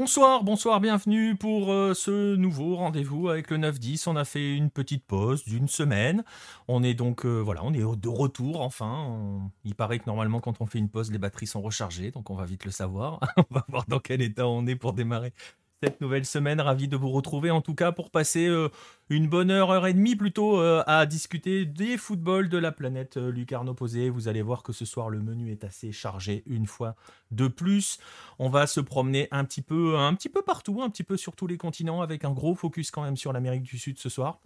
Bonsoir, bonsoir, bienvenue pour euh, ce nouveau rendez-vous avec le 9-10. On a fait une petite pause d'une semaine. On est donc, euh, voilà, on est de retour enfin. Il paraît que normalement, quand on fait une pause, les batteries sont rechargées, donc on va vite le savoir. on va voir dans quel état on est pour démarrer cette nouvelle semaine. Ravi de vous retrouver en tout cas pour passer euh, une bonne heure, heure et demie plutôt euh, à discuter des footballs de la planète euh, lucarne opposée. Vous allez voir que ce soir le menu est assez chargé une fois de plus. On va se promener un petit peu, un petit peu partout, un petit peu sur tous les continents avec un gros focus quand même sur l'Amérique du Sud ce soir.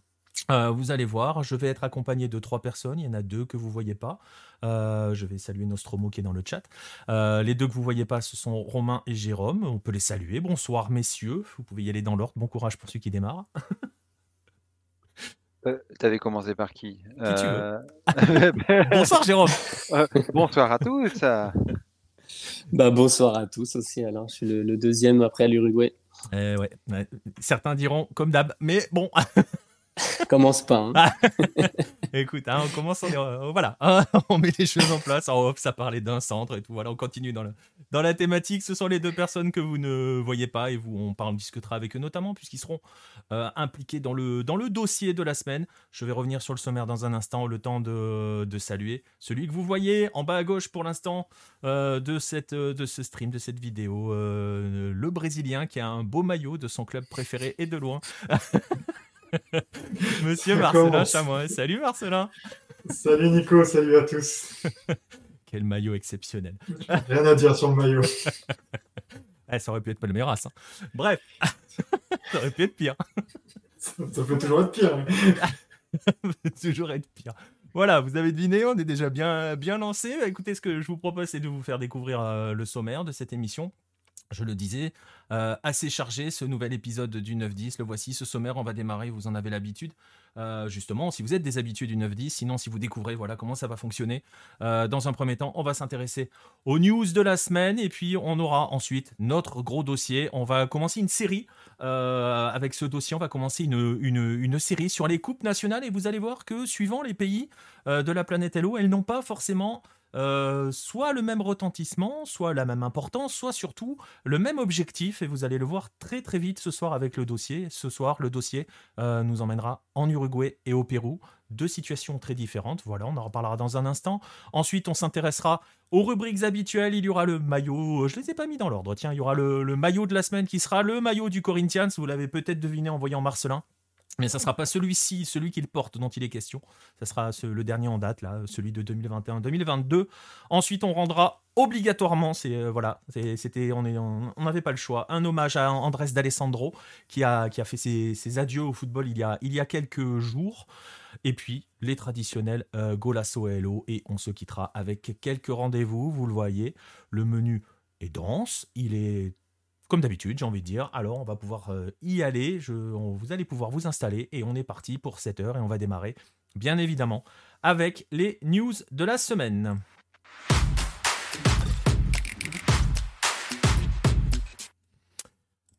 Euh, vous allez voir, je vais être accompagné de trois personnes. Il y en a deux que vous voyez pas. Euh, je vais saluer Nostromo qui est dans le chat. Euh, les deux que vous voyez pas, ce sont Romain et Jérôme. On peut les saluer. Bonsoir messieurs. Vous pouvez y aller dans l'ordre. Bon courage pour ceux qui démarrent. T'avais commencé par qui, Bonsoir Jérôme. bonsoir à tous. Bah, bonsoir à tous aussi. Alors, je suis le, deuxième après l'Uruguay. Eh ouais. Certains diront comme d'hab, mais bon. commence pas. Hein. Écoute, hein, on commence, on, euh, voilà, on met les choses en place. En off, ça parlait d'un centre et tout. Voilà, on continue dans, dans la thématique. Ce sont les deux personnes que vous ne voyez pas et vous, on parle, discutera avec eux notamment puisqu'ils seront euh, impliqués dans le, dans le dossier de la semaine. Je vais revenir sur le sommaire dans un instant, le temps de, de saluer celui que vous voyez en bas à gauche pour l'instant euh, de, cette, de ce stream, de cette vidéo. le Brésilien qui a un beau maillot de son club préféré et de loin. Monsieur Marcelin Chamois. Salut Marcelin. Salut Nico, salut à tous. Quel maillot exceptionnel. Rien à dire sur le maillot. Eh, ça aurait pu être pas le meilleur as. Hein. Bref, ça aurait pu être pire. Ça, peut toujours être pire. ça peut toujours être pire. Voilà, vous avez deviné, on est déjà bien, bien lancé. Écoutez, ce que je vous propose, c'est de vous faire découvrir euh, le sommaire de cette émission je le disais, euh, assez chargé ce nouvel épisode du 9-10. Le voici, ce sommaire, on va démarrer, vous en avez l'habitude. Euh, justement, si vous êtes des habitués du 9-10, sinon si vous découvrez voilà comment ça va fonctionner. Euh, dans un premier temps, on va s'intéresser aux news de la semaine et puis on aura ensuite notre gros dossier. On va commencer une série. avec ce dossier, on va commencer une, une, série sur les coupes nationales et vous allez voir que suivant les pays de la planète Hello, elles n'ont pas forcément euh, soit le même retentissement, soit la même importance, soit surtout le même objectif. Et vous allez le voir très très vite ce soir avec le dossier. Ce soir, le dossier euh, nous emmènera en Uruguay et au Pérou. Deux situations très différentes. Voilà, on en reparlera dans un instant. Ensuite, on s'intéressera aux rubriques habituelles. Il y aura le maillot. Je ne les ai pas mis dans l'ordre. Tiens, il y aura le, maillot de la semaine qui sera le maillot du Corinthians. Vous l'avez peut-être deviné en voyant Marcelin. Mais ça ne sera pas celui-ci, celui qu'il porte dont il est question. Ça sera le dernier en date, là, celui de 2021-2022. Ensuite, on rendra obligatoirement, c'est euh, voilà, c'était, on n'avait pas le choix, un hommage à Andrés d'Alessandro qui a, fait ses, adieux au football il y, a, il y quelques jours. Et puis les traditionnels euh, Golasso Hello et on se quittera avec quelques rendez-vous. Vous le voyez, le menu est dense, il est comme d'habitude, j'ai envie de dire. Alors, on va pouvoir euh, y aller. Je, vous allez pouvoir vous installer et on est parti pour 7 heures et on va démarrer, bien évidemment, avec les news de la semaine.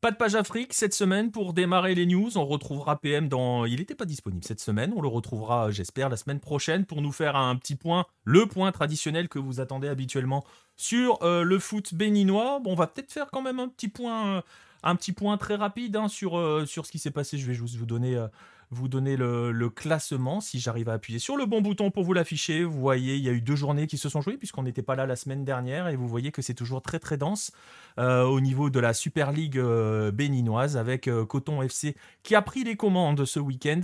Pas de page Afrique cette semaine pour démarrer les news. On retrouvera PM dans. Il n'était pas disponible cette semaine. On le retrouvera, j'espère, la semaine prochaine pour nous faire un petit point, le point traditionnel que vous attendez habituellement sur euh, le foot béninois. Bon, on va peut-être faire quand même un petit point, un petit point très rapide hein, sur, euh, sur ce qui s'est passé. Je vais juste vous donner. Euh, vous donner le, classement si j'arrive à appuyer sur le bon bouton pour vous l'afficher. Vous voyez, il y a eu deux journées qui se sont jouées puisqu'on n'était pas là la semaine dernière et vous voyez que c'est toujours très très dense euh, au niveau de la Super League euh, béninoise avec euh, Coton FC qui a pris les commandes ce week-end.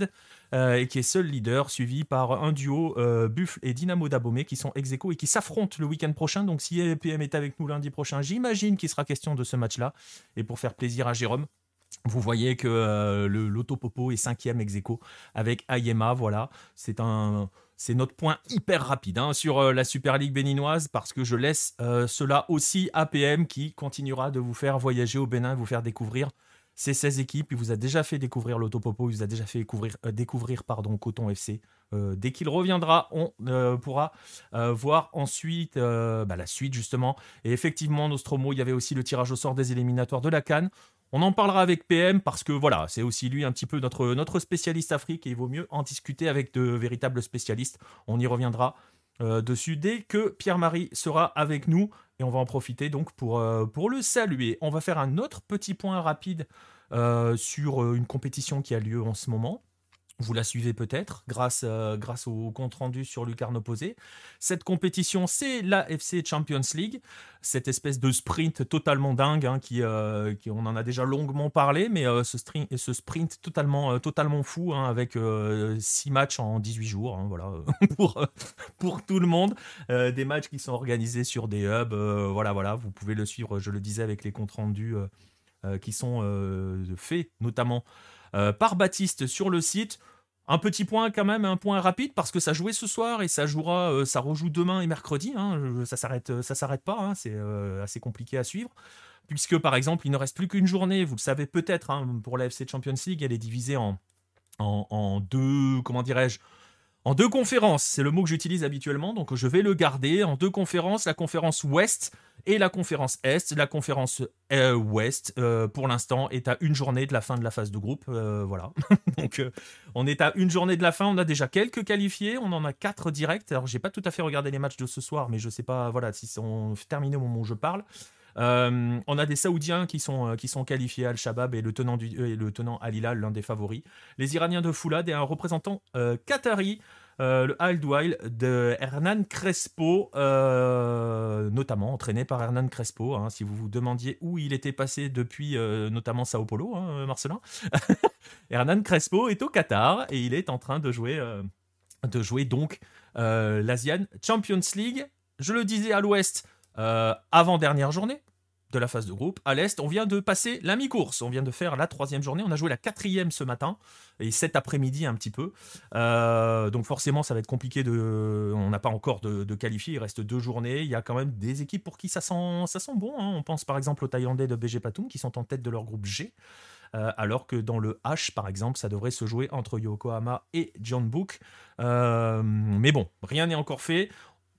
et qui est seul leader, suivi par un duo Buffle et Dynamo Dabomé qui sont ex et qui s'affrontent le week-end prochain. Donc si PM est avec nous lundi prochain, j'imagine qu'il sera question de ce match-là. Et pour faire plaisir à Jérôme, vous voyez que euh, l'autopopo est cinquième ex aequo avec Ayema. Voilà, c'est un, c'est notre point hyper rapide hein, sur euh, la Super League béninoise parce que je laisse euh, cela aussi à PM qui continuera de vous faire voyager au Bénin, vous faire découvrir ces 16 équipes. Il vous a déjà fait découvrir l'autopopo, il vous a déjà fait découvrir, découvrir pardon, Coton FC. dès qu'il reviendra, on pourra voir ensuite bah, la suite justement. Et effectivement, Nostromo, il y avait aussi le tirage au sort des éliminatoires de la Cannes. On en parlera avec PM parce que voilà, c'est aussi lui un petit peu notre, spécialiste Afrique et il vaut mieux en discuter avec de véritables spécialistes. On y reviendra dessus dès que Pierre-Marie sera avec nous. Et on va en profiter donc pour, pour le saluer. On va faire un autre petit point rapide sur une compétition qui a lieu en ce moment. Vous la suivez peut-être grâce, euh, grâce au compte rendu sur Lucarne Opposé. Cette compétition, c'est la FC Champions League, cette espèce de sprint totalement dingue, hein, euh, qui, on en a déjà longuement parlé, mais euh, ce, ce, sprint totalement, totalement fou, hein, avec 6 matchs en 18 jours, hein, voilà, pour, pour tout le monde. des matchs qui sont organisés sur des hubs, voilà, voilà, vous pouvez le suivre, je le disais, avec les comptes rendus qui sont faits, notamment par Baptiste sur le site. Un petit point quand même, un point rapide parce que ça jouait ce soir et ça jouera, euh, ça rejoue demain et mercredi. Hein, ça s'arrête, euh, ça s'arrête pas. Hein, c'est euh, assez compliqué à suivre puisque par exemple il ne reste plus qu'une journée. Vous le savez peut-être hein, pour la FC Champions League, elle est divisée en, en deux, comment dirais-je, en deux conférences. C'est le mot que j'utilise habituellement, donc je vais le garder en deux conférences. La conférence Ouest et la conférence Est. La conférence euh, Ouest, euh, pour l'instant, est à une journée de la fin de la phase de groupe. Euh, voilà. Donc, on est à une journée de la fin. On a déjà quelques qualifiés. On en a quatre directs. Alors, j'ai pas tout à fait regardé les matchs de ce soir, mais je sais pas, voilà, si sont terminés au moment où je parle. on a des Saoudiens qui sont, qui sont qualifiés Al-Shabaab et le tenant, du, et le tenant Al-Hilal, l'un des favoris. Les Iraniens de Foulad et un représentant qatari euh, le Wild de Hernan Crespo, euh, notamment entraîné par Hernan Crespo. Hein, si vous vous demandiez où il était passé depuis euh, notamment Sao Paulo, hein, Marcelin, Hernan Crespo est au Qatar et il est en train de jouer, de jouer donc l'Asian Champions League. Je le disais à l'Ouest, avant dernière journée, de la phase de groupe. À l'Est, on vient de passer la mi-course. On vient de faire la troisième journée. On a joué la quatrième ce matin et cet après-midi un petit peu. Euh, donc forcément, ça va être compliqué de... On n'a pas encore de, de qualifier. Il reste deux journées. Il y a quand même des équipes pour qui ça sent, ça sent bon. Hein. On pense par exemple aux Thaïlandais de BG Patum qui sont en tête de leur groupe G. Euh, alors que dans le H, par exemple, ça devrait se jouer entre Yokohama et John Book. Euh, mais bon, rien n'est encore fait.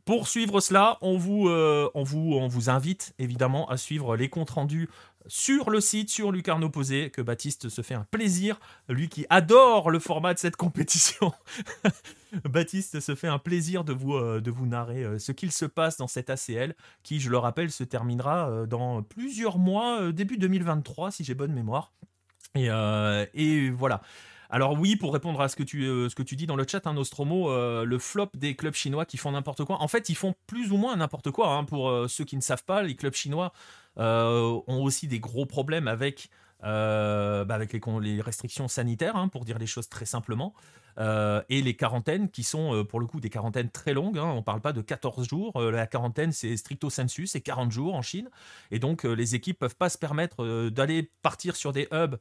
Pour suivre cela, on vous, euh, on, vous, invite évidemment à suivre les comptes rendus sur le site, sur Lucarne Opposé, que Baptiste se fait un plaisir, lui qui adore le format de cette compétition. Baptiste se fait un plaisir de vous, euh, narrer euh, ce qu'il se passe dans cette ACL, qui, je le rappelle, se terminera dans plusieurs mois, début 2023, si j'ai bonne mémoire. Et voilà. Alors oui, pour répondre à ce que tu, euh, ce que tu dis dans le chat, hein, Nostromo, euh, le flop des clubs chinois qui font n'importe quoi. En fait, ils font plus ou moins n'importe quoi. Hein. pour euh, ceux qui ne savent pas, les clubs chinois ont aussi des gros problèmes avec, bah, les, restrictions sanitaires, hein, pour dire les choses très simplement. Euh, et les quarantaines qui sont euh, pour le coup des quarantaines très longues. Hein. on ne parle pas de 14 jours. Euh, la quarantaine, c'est stricto sensu, c'est 40 jours en Chine. Et donc, les équipes peuvent pas se permettre d'aller partir sur des hubs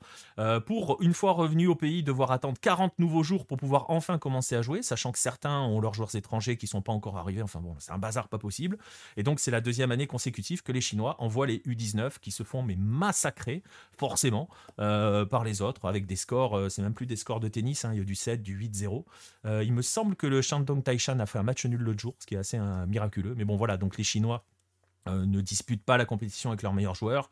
pour, une fois revenus au pays, devoir attendre 40 nouveaux jours pour pouvoir enfin commencer à jouer, sachant que certains ont leurs joueurs étrangers qui sont pas encore arrivés. Enfin bon, c'est un bazar pas possible. Et donc, c'est la deuxième année consécutive que les Chinois envoient les U19 qui se font mais massacrer, forcément, par les autres, avec des scores, c'est même plus des scores de tennis, hein. il y a du 7, du 8-0. Euh, il me semble que le Shandong Taishan a fait un match nul l'autre jour, ce qui est assez euh, miraculeux. Mais bon, voilà, donc les Chinois euh, ne disputent pas la compétition avec leurs meilleurs joueurs.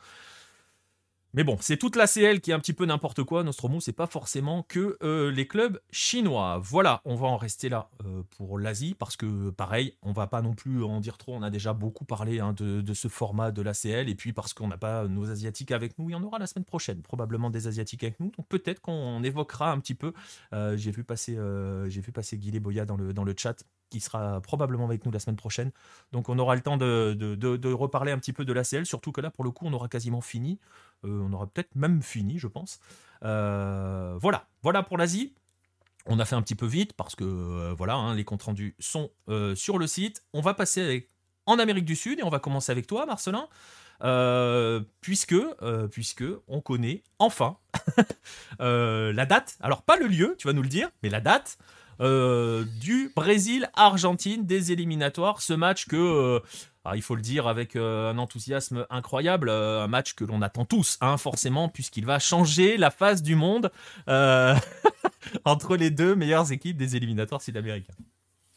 Mais bon, c'est toute la CL qui est un petit peu n'importe quoi. Nostromo, c'est pas forcément que euh, les clubs chinois. Voilà, on va en rester là euh, pour l'Asie parce que pareil, on va pas non plus en dire trop. On a déjà beaucoup parlé hein, de, ce format de la CL et puis parce qu'on n'a pas nos asiatiques avec nous, il y en aura la semaine prochaine, probablement des asiatiques avec nous. Donc peut-être qu'on évoquera un petit peu. Euh, j'ai vu passer, j'ai vu passer Guy Boya dans le dans le chat qui sera probablement avec nous la semaine prochaine. Donc on aura le temps de, de, reparler un petit peu de l'ACL, surtout que là, pour le coup, on aura quasiment fini. Euh, on aura peut-être même fini, je pense. Euh, voilà, voilà pour l'Asie. On a fait un petit peu vite parce que euh, voilà, hein, les comptes rendus sont sur le site. On va passer en Amérique du Sud et on va commencer avec toi, Marcelin. puisque, puisque on connaît enfin la date, alors pas le lieu, tu vas nous le dire, mais la date du Brésil-Argentine des éliminatoires. Ce match que, euh, il faut le dire avec euh, un enthousiasme incroyable, un match que l'on attend tous, hein, forcément, puisqu'il va changer la face du monde entre les deux meilleures équipes des éliminatoires sud-américains.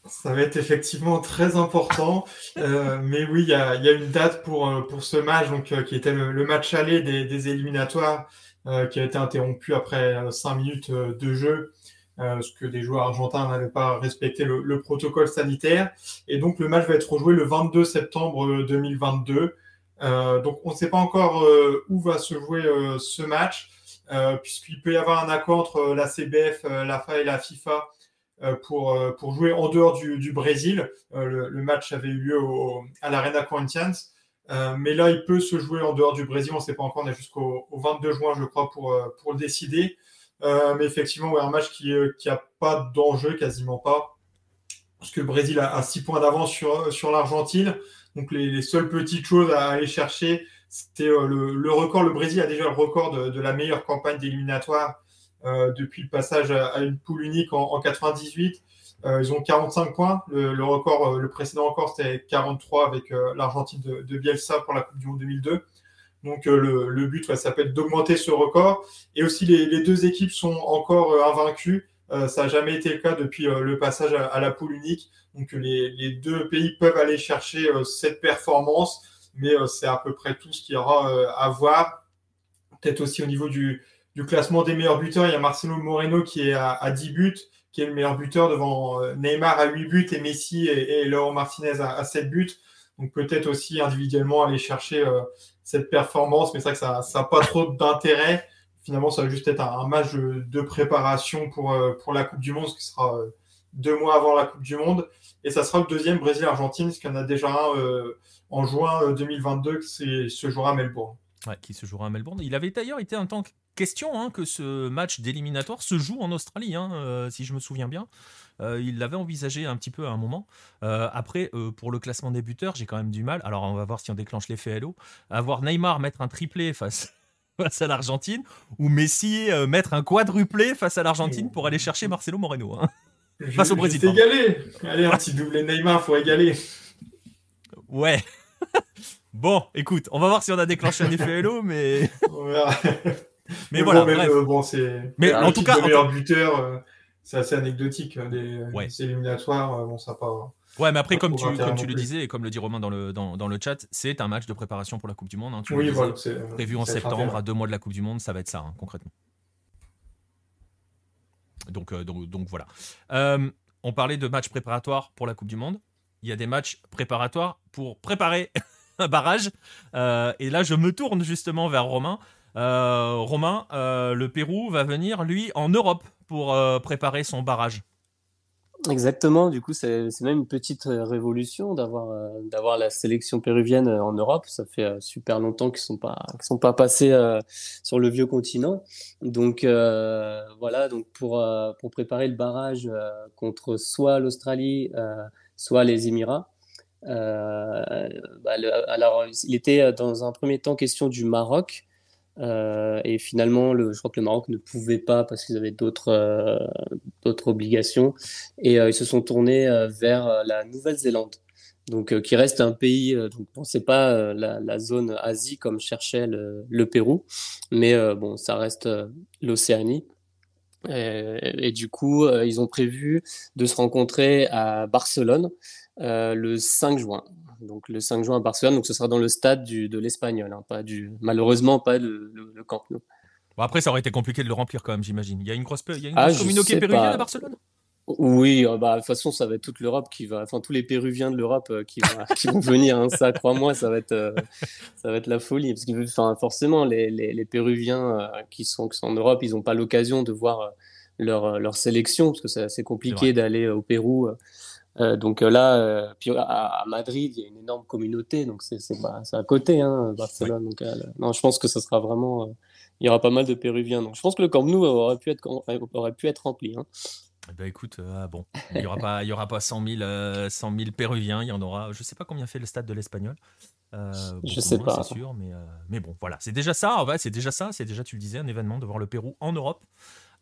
Ça va être effectivement très important. mais oui, il y a, une date pour, pour ce match, donc, qui était le, match aller des, des éliminatoires, qui a été interrompu après 5 minutes de jeu parce que des joueurs argentins n'avaient pas respecté le, protocole sanitaire. Et donc le match va être rejoué le 22 septembre 2022. donc on ne sait pas encore où va se jouer ce match, puisqu'il peut y avoir un accord entre la CBF, la FA et la FIFA pour, pour jouer en dehors du, Brésil. Le, match avait eu lieu à l'Arena Corinthians. Euh, mais là, il peut se jouer en dehors du Brésil. On ne sait pas encore. On est jusqu'au 22 juin, je crois, pour, euh, pour le décider. Euh, mais effectivement, ouais, un match qui n'a pas d'enjeu, quasiment pas. Parce que le Brésil a, 6 points d'avance sur, sur l'Argentine. Donc, les, seules petites choses à aller chercher, c'était le, record. Le Brésil a déjà le record de, la meilleure campagne d'éliminatoire depuis le passage à, une poule unique en, en 98. Euh, ils ont 45 points. Le, record, euh, le précédent record, c'était 43 avec euh, l'Argentine de, Bielsa pour la Coupe du Monde 2002. Donc le, but, ça peut être d'augmenter ce record. Et aussi, les, deux équipes sont encore invaincues. ça n'a jamais été le cas depuis le passage à, la poule unique. Donc les, deux pays peuvent aller chercher cette performance, mais c'est à peu près tout ce qu'il y aura à voir. Peut-être aussi au niveau du, classement des meilleurs buteurs, il y a Marcelo Moreno qui est à, à 10 buts qui est le meilleur buteur devant euh, Neymar à 8 buts et Messi et, et Laurent Martinez à, 7 buts. Donc peut-être aussi individuellement aller chercher euh, cette performance, mais c'est vrai que ça n'a pas trop d'intérêt. Finalement, ça va juste être un, match de, préparation pour, euh, pour la Coupe du Monde, ce qui sera deux mois avant la Coupe du Monde. Et ça sera le deuxième Brésil-Argentine, ce qu'il y en a déjà un en juin 2022 qui se jouera à Melbourne. Qui se jouera à Melbourne. Il avait d'ailleurs été un temps question hein, que ce match d'éliminatoire se joue en Australie, hein, euh, si je me souviens bien. Euh, il l'avait envisagé un petit peu à un moment. Euh, après, pour le classement des buteurs, j'ai quand même du mal. Alors, on va voir si on déclenche l'effet Hello. À voir Neymar mettre un triplé face, face à l'Argentine ou Messi mettre un quadruplé face à l'Argentine pour aller chercher Marcelo Moreno. Hein. face au Brésil. égalé. Allez, un petit doublé Neymar, faut égaler. Ouais. bon, écoute, on va voir si on a déclenché un effet Hello, mais. Verra. Mais, voilà, euh, bon, c'est. Mais en tout cas, le meilleur buteur, euh, c'est assez anecdotique. Hein, des, éliminatoires, euh, bon, ça pas. Ouais, mais après, comme tu, comme tu le disais et comme le dit Romain dans le, dans, dans le chat, c'est un match de préparation pour la Coupe du Monde. Hein, oui, voilà, prévu en septembre, à deux mois de la Coupe du Monde, ça va être ça, hein, concrètement. Donc, donc, donc, voilà. on parlait de matchs préparatoires pour la Coupe du Monde. Il y a des matchs préparatoires pour préparer un barrage. et là, je me tourne justement vers Romain. Euh, Romain, euh, le Pérou va venir, lui, en Europe pour euh, préparer son barrage. Exactement, du coup, c'est même une petite révolution d'avoir d'avoir la sélection péruvienne en Europe. Ça fait super longtemps qu'ils sont, pas, sont pas passés sur le vieux continent. Donc, voilà, donc pour, pour préparer le barrage contre soit l'Australie, soit les Émirats. Bah, alors, il était dans un premier temps question du Maroc, euh, et finalement, le, je crois que le Maroc ne pouvait pas parce qu'ils avaient d'autres euh, obligations. Et euh, ils se sont tournés vers la Nouvelle-Zélande. Donc, qui reste un pays, donc bon, c'est pas la, zone Asie comme cherchait le, Pérou, mais bon, ça reste l'Océanie. Et, du coup, ils ont prévu de se rencontrer à Barcelone le 5 juin donc le 5 juin à Barcelone. Donc ce sera dans le stade du, de l'Espagnol, hein, pas du, malheureusement pas le, le, Camp Nou. Bon, après, ça aurait été compliqué de le remplir quand même, j'imagine. Il y a une grosse, il y a une ah, communauté péruvienne à Barcelone? Oui, euh, bah, de toute façon, ça va être toute l'Europe qui va, enfin tous les Péruviens de l'Europe euh, qui, qui, vont venir. Hein, ça, crois-moi, ça va être, euh, ça va être la folie. Parce que, enfin, forcément, les, les, les Péruviens qui sont, qui sont en Europe, ils n'ont pas l'occasion de voir leur, leur sélection parce que c'est assez compliqué d'aller au Pérou. Euh, donc euh, là, euh, puis à, Madrid, il y a une énorme communauté, donc c'est à côté, hein, Barcelone. Donc, non, je pense que ce sera vraiment, il y aura pas mal de Péruviens. Donc je pense que le Camp Nou aurait pu être, aurait pu être rempli. Hein. Eh ben écoute, ah bon, il n'y aura pas, il y aura pas 100 000, 100 000 Péruviens, il y en aura, je sais pas combien fait le stade de l'Espagnol. je sais pas. C'est sûr, mais, mais bon, voilà, c'est déjà ça, c'est déjà ça, c'est déjà, tu le disais, un événement de voir le Pérou en Europe.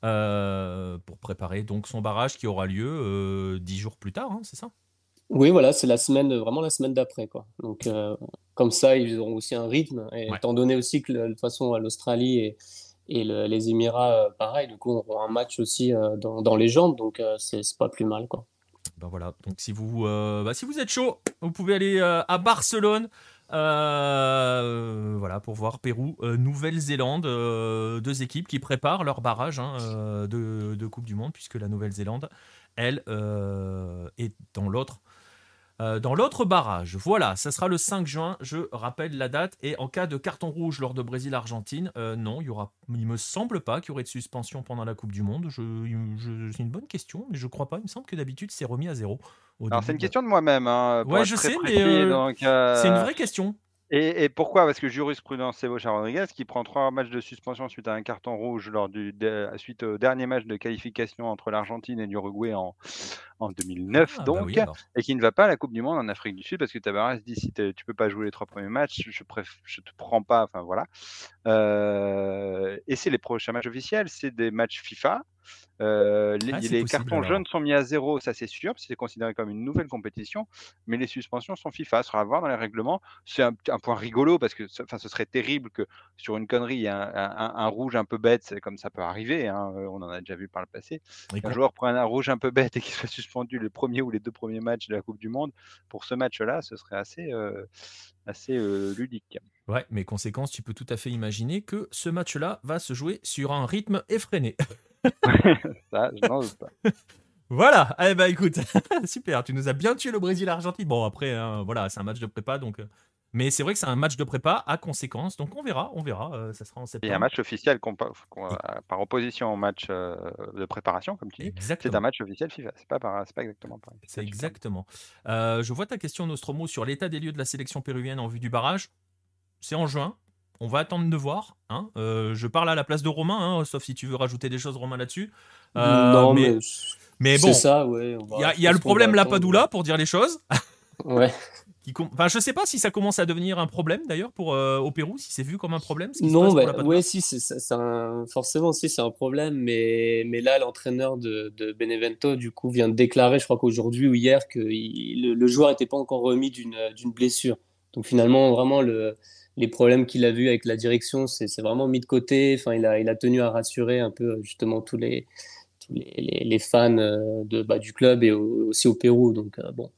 Euh, pour préparer donc son barrage qui aura lieu euh, dix jours plus tard, hein, c'est ça? Oui, voilà, c'est la semaine, vraiment la semaine d'après. Quoi. Donc, euh, comme ça, ils auront aussi un rythme. Et étant donné aussi que, de toute façon, l'Australie et, et les Émirats, pareil, du coup, auront un match aussi dans, dans, les jambes, donc c'est pas plus mal. Quoi. Ben voilà, donc si vous, bah, si vous êtes chaud, vous pouvez aller à Barcelone Euh, voilà, pour voir Pérou, euh, Nouvelle-Zélande, euh, deux équipes qui préparent leur barrage hein, de, Coupe du Monde, puisque la Nouvelle-Zélande, elle, est dans l'autre. Euh, Dans l'autre barrage, voilà, ça sera le 5 juin, je rappelle la date. Et en cas de carton rouge lors de Brésil-Argentine, euh, non, il y aura, il me semble pas qu'il y aurait de suspension pendant la Coupe du Monde. Je, je- c'est une bonne question, mais je crois pas. Il me semble que d'habitude c'est remis à zéro. Alors, c'est une question de moi-même. hein, Ouais, je sais, mais, précis, euh, C'est une vraie question. Et, et pourquoi? Parce que jurisprudence Sebocha Rodriguez, qui prend trois matchs de suspension suite à un carton rouge lors du de- suite au dernier match de qualification entre l'Argentine et l'Uruguay en, en 2009, Ah, bah donc, oui, et qui ne va pas à la Coupe du Monde en Afrique du Sud parce que Tabarras dit si tu peux pas jouer les trois premiers matchs, je préf- je te prends pas. Enfin voilà. Euh, et c'est les prochains matchs officiels, c'est des matchs FIFA. Euh, les Ah, c'est les possible, cartons alors. jaunes sont mis à zéro, ça c'est sûr, c'est considéré comme une nouvelle compétition, mais les suspensions sont FIFA, ça sera à voir dans les règlements. C'est un, un point rigolo parce que ce- serait terrible que sur une connerie, il y un, un- un rouge un peu bête, comme ça peut arriver, hein, euh, on en a déjà vu par le passé. Qu'on- joueur prenne un rouge un peu bête et qu'il soit suspendu les premiers ou les deux premiers matchs de la Coupe du Monde, pour ce match-là, ce serait assez, euh, assez euh, ludique. Ouais, mais conséquence, tu peux tout à fait imaginer que ce match-là va se jouer sur un rythme effréné. Ça, je n'en doute pas. Voilà, eh ben écoute, super, tu nous as bien tué le Brésil-Argentine. Bon, après, hein, voilà, c'est un match de prépa, donc. euh, Mais c'est vrai que c'est un match de prépa à conséquence, donc on verra, on verra, euh, ça sera en Il y septembre. a un match officiel qu'on- par opposition au match euh, de préparation, comme tu dis. C'est un match officiel FIFA, c'est pas, par- c'est pas exactement pareil. C'est exactement. Euh, je vois ta question, Nostromo, sur l'état des lieux de la sélection péruvienne en vue du barrage. C'est en juin. On va attendre de voir. hein. Euh, je parle à la place de Romain, hein, sauf si tu veux rajouter des choses, Romain, là-dessus. Euh, non, mais, mais, mais c'est bon, ça, ouais. il y a, y le problème. Lapadula, pour dire les choses. Ouais. Qui com- Enfin, je sais pas si ça commence à devenir un problème d'ailleurs pour euh, au Pérou, si c'est vu comme un problème. ce Non, bah, ouais, si, c'est un- forcément, si, c'est un problème, mais, mais là, l'entraîneur de, de Benevento, du coup, vient de déclarer, je crois qu'aujourd'hui ou hier, que il- le, le joueur n'était pas encore remis d'une blessure. Donc finalement, vraiment, le, les problèmes qu'il a vus avec la direction, c'est vraiment mis de côté. Enfin, il a, il a tenu à rassurer un peu, justement, tous les, tous les, les, les fans euh, de, bah, du club et au- aussi au Pérou. Donc, euh, bon.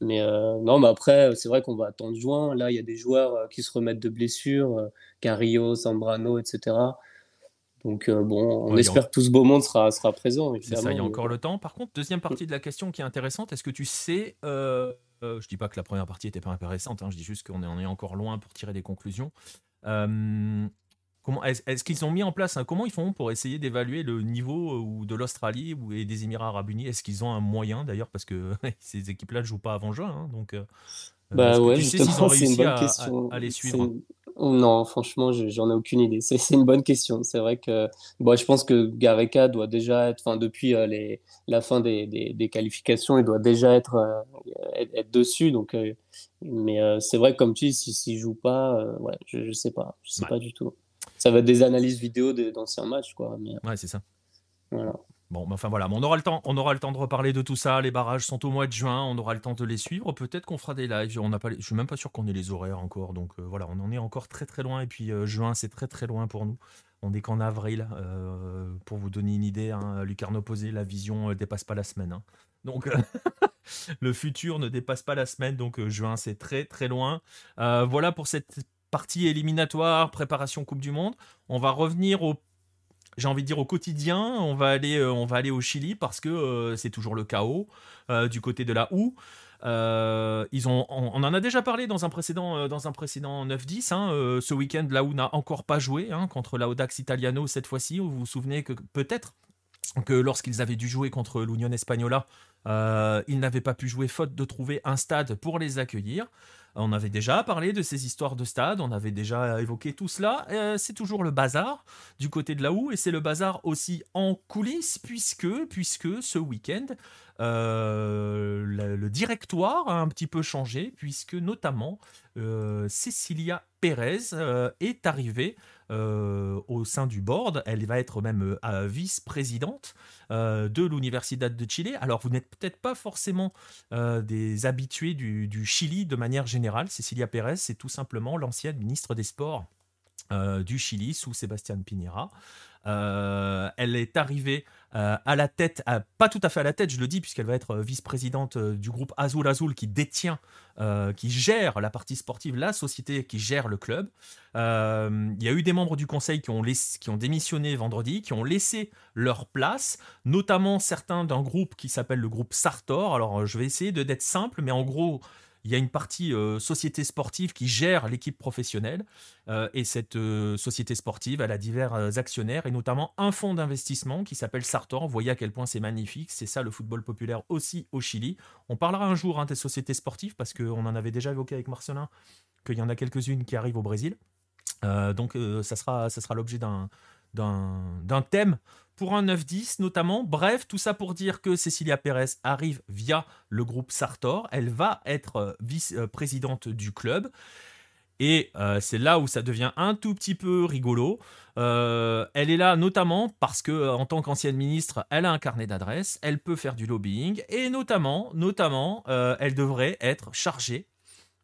Mais euh, non, mais après, c'est vrai qu'on va attendre juin. Là, il y a des joueurs qui se remettent de blessures, Carillo, Zambrano, etc. Donc, euh, bon, on espère que tout ce beau monde sera, sera présent, ça, il y a encore le temps. Par contre, deuxième partie de la question qui est intéressante, est-ce que tu sais, euh, je dis pas que la première partie était pas intéressante, hein, je dis juste qu'on est, est encore loin pour tirer des conclusions. Euh, comment, est-ce, qu'ils ont mis en place, comment ils font pour essayer d'évaluer le niveau euh, ou de l'Australie ou et des Émirats Arabes Unis? Est-ce qu'ils ont un moyen d'ailleurs parce que ces équipes-là ne jouent pas avant juin, hein, donc. Euh, Bah ouais, justement, c'est une bonne à, à- question. à les suivre? Oh Non, franchement, je- j'en ai aucune idée. C'est une bonne question. C'est vrai que bon, je pense que Gareca doit déjà être, enfin, depuis euh, les, la fin des, des, des qualifications, il doit déjà être, euh, être, être dessus. Donc, euh, mais c'est vrai comme tu dis, s'il s'il joue pas, ouais, je, je sais pas, je sais Ouais. pas du tout. Ça va être des analyses vidéo de- d'anciens matchs, quoi. Mais Ouais, c'est ça. voilà. Bon, enfin voilà, on aura le temps, on aura le temps de reparler de tout ça. Les barrages sont au mois de juin, on aura le temps de les suivre. Peut-être qu'on fera des lives. On n'a pas, je suis même pas sûr qu'on ait les horaires encore. Donc euh, voilà, on en est encore très très loin. Et puis euh, juin, c'est très très loin pour nous. On n'est qu'en avril. euh, pour vous donner une idée, hein, Lucarno Posé, la vision dépasse pas la semaine. hein. Donc le futur ne dépasse pas la semaine. Donc juin, c'est très très loin. Voilà pour cette partie éliminatoire, préparation Coupe du Monde. On va revenir au j'ai envie de dire au quotidien, on va aller, euh, au Chili parce que euh, c'est toujours le chaos euh, du côté de la OU. Ils ont, on, en a déjà parlé dans un précédent, euh, dans un précédent 9-10. hein, ce week-end, la OU n'a encore pas joué hein, contre l'Audax Italiano cette fois-ci. Vous vous souvenez que peut-être que lorsqu'ils avaient dû jouer contre l'Union Espagnola, ils n'avaient pas pu jouer faute de trouver un stade pour les accueillir. On avait déjà parlé de ces histoires de stade, on avait déjà évoqué tout cela. Euh, c'est toujours le bazar du côté de la OU et c'est le bazar aussi en coulisses puisque, ce week-end, euh, le, directoire a un petit peu changé puisque notamment euh, Cecilia Pérez euh, est arrivée euh, au sein du board. Elle va être même euh, vice-présidente de l'Universidad de Chile. Alors vous n'êtes peut-être pas forcément des habitués du, du Chili de manière générale. Cecilia Pérez, c'est tout simplement l'ancienne ministre des Sports du Chili sous Sébastien Piñera. elle est arrivée à la tête, pas tout à fait à la tête, je le dis, puisqu'elle va être vice-présidente du groupe Azul Azul qui détient, qui gère la partie sportive, la société qui gère le club. Il y a eu des membres du conseil qui ont, qui ont démissionné vendredi, qui ont laissé leur place, notamment certains d'un groupe qui s'appelle le groupe Sartor. Alors je vais essayer d'être simple, mais en gros, il y a une partie euh, société sportive qui gère l'équipe professionnelle. Euh, et cette euh, société sportive, elle a divers actionnaires et notamment un fonds d'investissement qui s'appelle Sartor. Vous voyez à quel point c'est magnifique. C'est ça le football populaire aussi au Chili. On parlera un jour hein, des sociétés sportives parce qu'on en avait déjà évoqué avec Marcelin qu'il y en a quelques-unes qui arrivent au Brésil. donc ça sera, ça sera l'objet d'un d'un thème pour un 9-10 notamment. Bref, tout ça pour dire que Cecilia Pérez arrive via le groupe Sartor. Elle va être euh, vice-présidente du club. Et euh, c'est là où ça devient un tout petit peu rigolo. Euh, elle est là notamment parce que en tant qu'ancienne ministre, elle a un carnet d'adresses, elle peut faire du lobbying et notamment, notamment, elle devrait être chargée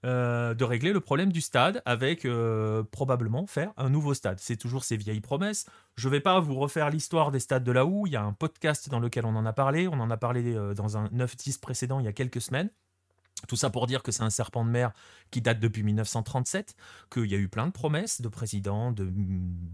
euh, de régler le problème du stade avec euh, probablement faire un nouveau stade. C'est toujours ces vieilles promesses. Je ne vais pas vous refaire l'histoire des stades de la Houe. Il y a un podcast dans lequel on en a parlé. On en a parlé euh, dans un 9-10 précédent il y a quelques semaines. Tout ça pour dire que c'est un serpent de mer qui date depuis 1937, qu'il y a eu plein de promesses de présidents, de,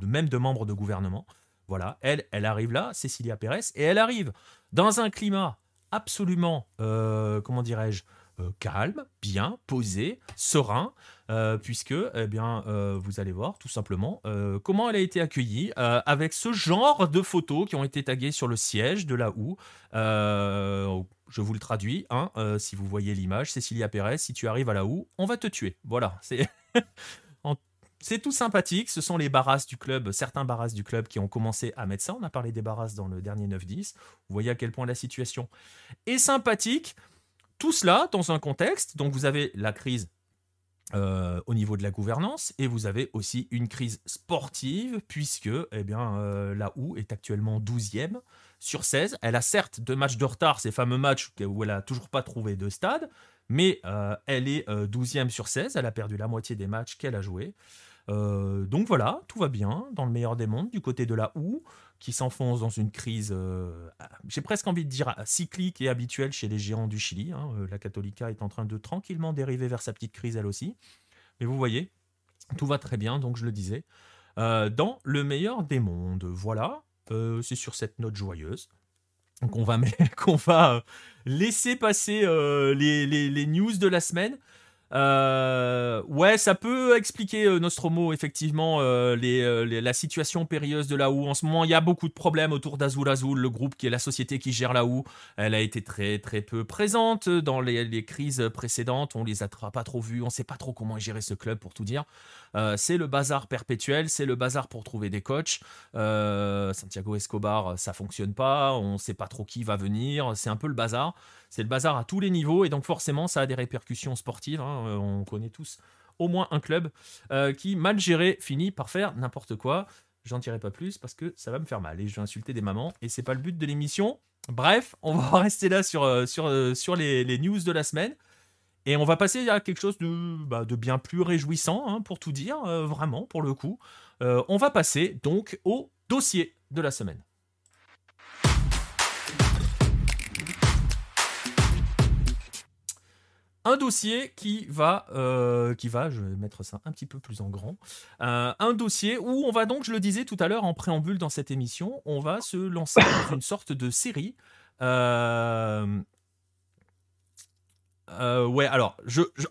même de membres de gouvernement. Voilà, elle, elle arrive là, Cécilia Pérez, et elle arrive dans un climat absolument, comment dirais-je, euh, calme, bien, posé, serein, euh, puisque eh bien, euh, vous allez voir tout simplement comment elle a été accueillie avec ce genre de photos qui ont été taguées sur le siège de la houe. je vous le traduis, hein, si vous voyez l'image, Cécilia Pérez, si tu arrives à la houe, on va te tuer. Voilà, c'est... C'est tout sympathique, ce sont les barrasses du club, certains barrasses du club qui ont commencé à mettre ça. On a parlé des barrasses dans le dernier 9-10. Vous voyez à quel point la situation est sympathique. Tout cela dans un contexte, donc vous avez la crise euh, au niveau de la gouvernance et vous avez aussi une crise sportive puisque eh euh, la OU est actuellement 12e sur 16. Elle a certes deux matchs de retard, ces fameux matchs où elle n'a toujours pas trouvé de stade, mais euh, elle est 12e sur 16. Elle a perdu la moitié des matchs qu'elle a joués. donc voilà, tout va bien dans le meilleur des mondes du côté de la OU qui s'enfonce dans une crise, euh, j'ai presque envie de dire cyclique et habituelle chez les géants du Chili. Hein. Euh, la Catholica est en train de tranquillement dériver vers sa petite crise elle aussi. Mais vous voyez, tout va très bien, donc je le disais, euh, dans le meilleur des mondes. Voilà, c'est sur cette note joyeuse qu'on va, va laisser passer les, les, news de la semaine. Ouais, ça peut expliquer euh, Nostromo, effectivement, euh, les, la situation périlleuse de la OU. En ce moment, il y a beaucoup de problèmes autour d'Azul Azul, le groupe qui est la société qui gère la OU. Elle a été très très peu présente dans les, crises précédentes. On les a pas trop vues. On sait pas trop comment gérer ce club, pour tout dire. Euh, c'est le bazar perpétuel, c'est le bazar pour trouver des coachs. Euh, Santiago Escobar, ça fonctionne pas, on ne sait pas trop qui va venir, c'est un peu le bazar. C'est le bazar à tous les niveaux et donc forcément ça a des répercussions sportives. Hein. Euh, on connaît tous au moins un club qui, mal géré, finit par faire n'importe quoi. J'en dirai pas plus parce que ça va me faire mal et je vais insulter des mamans et c'est pas le but de l'émission. Bref, on va rester là sur, sur, sur les news de la semaine. Et on va passer à quelque chose de, bah, bien plus réjouissant, hein, pour tout dire, euh, vraiment, pour le coup. Euh, on va passer donc au dossier de la semaine. Un dossier qui va, euh, qui va, je vais mettre ça un petit peu plus en grand, un dossier où on va donc, je le disais tout à l'heure en préambule dans cette émission, on va se lancer dans une sorte de série euh, ouais, alors,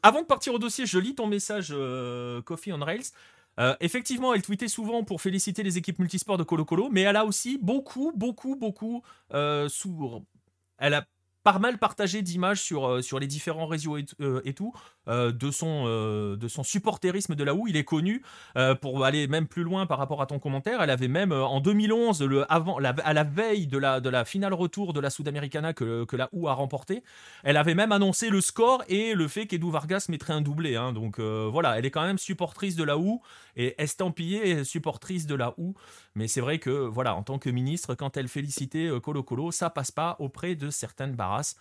avant de partir au dossier, je lis ton message euh, Coffee on Rails. Euh, effectivement, elle tweetait souvent pour féliciter les équipes multisports de Colo Colo, mais elle a aussi beaucoup, beaucoup, beaucoup sous. Elle a pas mal partagé d'images sur, sur les différents réseaux et, et tout. Euh, de, son, euh, de son supporterisme de la OU. Il est connu euh, pour aller même plus loin par rapport à ton commentaire. Elle avait même en 2011, le, avant, à la veille de la, finale retour de la Sudamericana que, que la OU a remporté, elle avait même annoncé le score et le fait qu'Edu Vargas mettrait un doublé. Hein. Donc voilà, elle est quand même supportrice de la OU et estampillée supportrice de la OU. Mais c'est vrai que voilà, en tant que ministre, quand elle félicitait Colo Colo, ça passe pas auprès de certaines barrasses.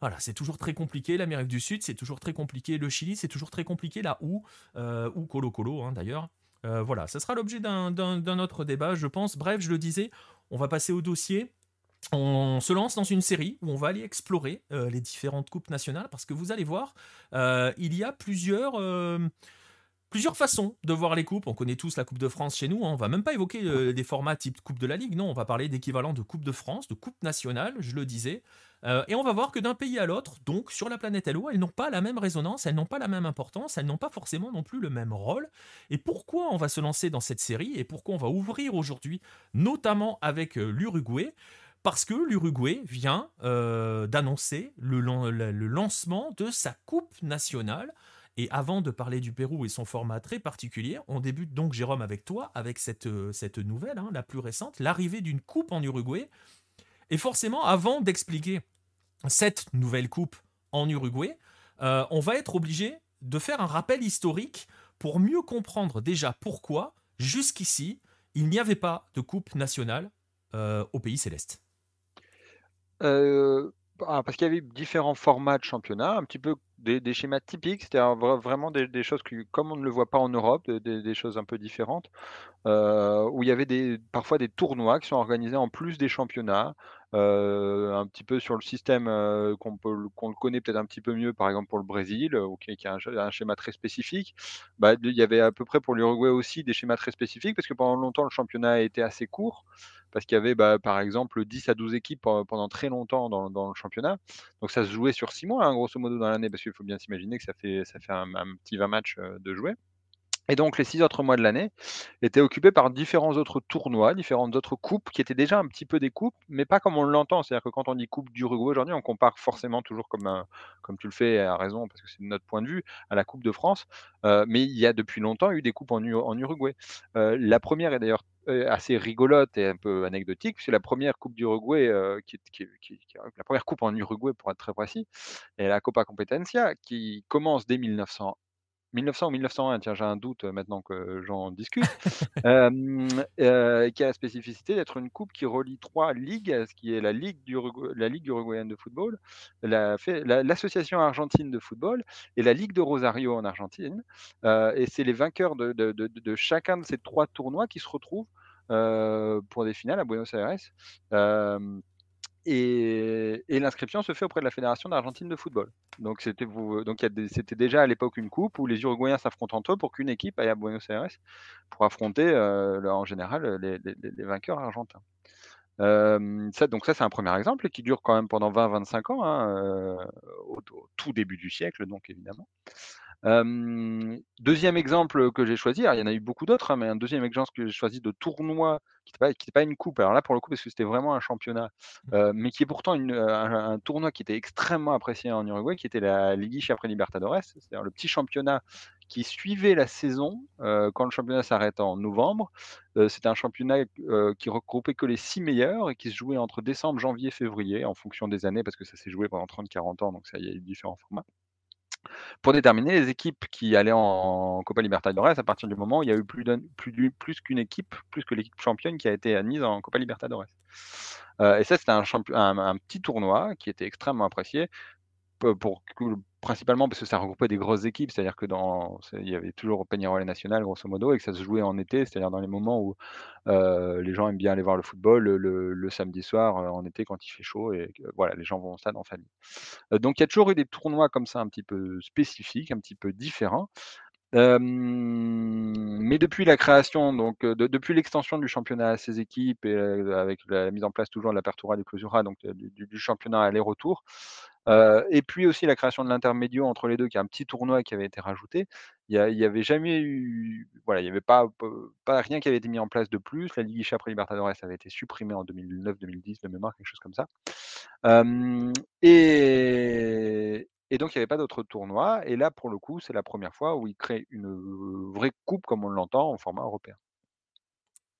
Voilà, c'est toujours très compliqué. L'Amérique du Sud, c'est toujours très compliqué. Le Chili, c'est toujours très compliqué. Là où, euh, ou Colo Colo, hein, d'ailleurs. voilà, ce sera l'objet d'un autre débat, je pense. Bref, je le disais, on va passer au dossier. On se lance dans une série où on va aller explorer les différentes coupes nationales parce que vous allez voir, il y a plusieurs plusieurs façons de voir les coupes. On connaît tous la Coupe de France chez nous. On hein. On va même pas évoquer euh, des formats type Coupe de la Ligue. Non, on va parler d'équivalent de Coupe de France, de Coupe nationale, je le disais. Euh, et on va voir que d'un pays à l'autre, donc sur la planète Hello, elles n'ont pas la même résonance, elles n'ont pas la même importance, elles n'ont pas forcément non plus le même rôle. Et pourquoi on va se lancer dans cette série et pourquoi on va ouvrir aujourd'hui, notamment avec euh, l'Uruguay? Parce que l'Uruguay vient d'annoncer le, lancement de sa coupe nationale et avant de parler du Pérou et son format très particulier, on débute donc, Jérôme, avec toi, avec cette, euh, nouvelle, hein, la plus récente, l'arrivée d'une coupe en Uruguay. Et forcément, avant d'expliquer cette nouvelle coupe en Uruguay, euh, on va être obligé de faire un rappel historique pour mieux comprendre déjà pourquoi, jusqu'ici, il n'y avait pas de coupe nationale euh, au pays céleste. Ah, parce qu'il y avait différents formats de championnat, un petit peu des, schémas typiques, c'est-à-dire vraiment des, choses que, comme on ne le voit pas en Europe, des, choses un peu différentes, euh, où il y avait parfois des tournois qui sont organisés en plus des championnats, euh, un petit peu sur le système euh, qu'on connaît peut-être un petit peu mieux, par exemple pour le Brésil, qui a un, schéma très spécifique. Bah, il y avait à peu près pour l'Uruguay aussi des schémas très spécifiques, parce que pendant longtemps le championnat a été assez court parce qu'il y avait bah, par exemple 10 à 12 équipes pendant très longtemps dans, le championnat. Donc ça se jouait sur 6 mois, hein, grosso modo, dans l'année, parce qu'il faut bien s'imaginer que ça fait, un, un petit 20 matchs euh, de jouer. Et donc les six autres mois de l'année étaient occupés par différents autres tournois, différentes autres coupes qui étaient déjà un petit peu des coupes, mais pas comme on l'entend. C'est-à-dire que quand on dit coupe d'Uruguay aujourd'hui, on compare forcément toujours comme, comme tu le fais à raison, parce que c'est notre point de vue, à la Coupe de France. Euh, mais il y a depuis longtemps eu des coupes en, Uruguay. Euh, la première est d'ailleurs euh, assez rigolote et un peu anecdotique, c'est la première coupe d'Uruguay, qui, qui, la première coupe en Uruguay pour être très précis, et la Copa Competencia, qui commence dès 1900 1900 ou 1901, tiens, j'ai un doute maintenant que j'en discute, euh, qui a la spécificité d'être une coupe qui relie trois ligues, ce qui est la Ligue, du, la Ligue uruguayenne de football, l'Association argentine de football et la Ligue de Rosario en Argentine. et c'est les vainqueurs de, de, de, chacun de ces trois tournois qui se retrouvent pour des finales à Buenos Aires. Et, l'inscription se fait auprès de la Fédération d'Argentine de football. Donc c'était c'était déjà à l'époque une coupe où les Uruguayens s'affrontent entre eux pour qu'une équipe aille à Buenos Aires pour affronter euh, en général les, vainqueurs argentins. Euh, donc ça c'est un premier exemple qui dure quand même pendant 20-25 ans, hein, euh, au, tout début du siècle donc évidemment deuxième exemple que j'ai choisi, il y en a eu beaucoup d'autres, hein, mais un deuxième exemple que j'ai choisi de tournoi qui n'était pas, pas, une coupe. Alors là, pour le coup, parce que c'était vraiment un championnat, mmh. mais qui est pourtant une, un, tournoi qui était extrêmement apprécié en Uruguay, qui était la Ligue après Libertadores, c'est-à-dire le petit championnat qui suivait la saison quand le championnat s'arrête en novembre. c'était un championnat qui regroupait que les six meilleurs et qui se jouait entre décembre, janvier, février, en fonction des années, parce que ça s'est joué pendant 30-40 ans, donc ça, il y a eu différents formats pour déterminer les équipes qui allaient en, Copa Libertadores à partir du moment où il y a eu plus, qu'une équipe, plus que l'équipe championne qui a été admise en Copa Libertadores. Euh, et ça, c'était un, petit tournoi qui était extrêmement apprécié principalement parce que ça regroupait des grosses équipes, c'est-à-dire que dans, il y avait toujours Peñarol National grosso modo et que ça se jouait en été, c'est-à-dire dans les moments où euh, les gens aiment bien aller voir le football le, samedi soir euh, en été quand il fait chaud et voilà, les gens vont au stade en famille. Euh, donc il y a toujours eu des tournois comme ça un petit peu spécifiques, un petit peu différents. mais depuis la création, donc depuis l'extension du championnat à ces équipes et avec la mise en place toujours de l'apertura du clausura, donc du, du championnat aller-retour, euh, et puis aussi la création de l'intermédio entre les deux, qui est un petit tournoi qui avait été rajouté. Il n'y avait jamais eu, voilà, il n'y avait pas, rien qui avait été mis en place de plus. La Ligue après Libertadores avait été supprimée en 2009-2010 de mémoire, quelque chose comme ça. et, et donc, il n'y avait pas d'autres tournois. Et là, pour le coup, c'est la première fois où ils créent une vraie coupe, comme on l'entend, en format européen.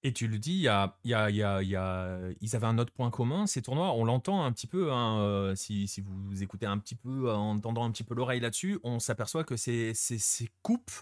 Et tu le dis, il y a, y ils avaient un autre point commun, ces tournois, on l'entend un petit peu, hein, euh, si, si, vous écoutez un petit peu, en tendant un petit peu l'oreille là-dessus, on s'aperçoit que ces, ces, ces, coupes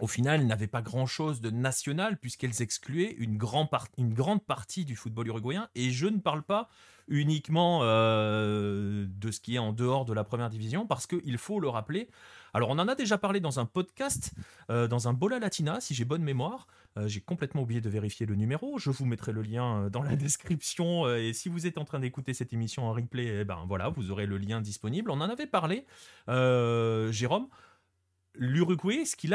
au final, n'avaient pas grand-chose de national puisqu'elles excluaient une, grande partie du football uruguayen. Et je ne parle pas uniquement euh, de ce qui est en dehors de la première division parce qu'il faut le rappeler. Alors, on en a déjà parlé dans un podcast, euh, dans un Bola Latina, si j'ai bonne mémoire. Euh, j'ai complètement oublié de vérifier le numéro. Je vous mettrai le lien dans la description. et si vous êtes en train d'écouter cette émission en replay, eh ben voilà, vous aurez le lien disponible. On en avait parlé, Jérôme l'Uruguay, ce qu'il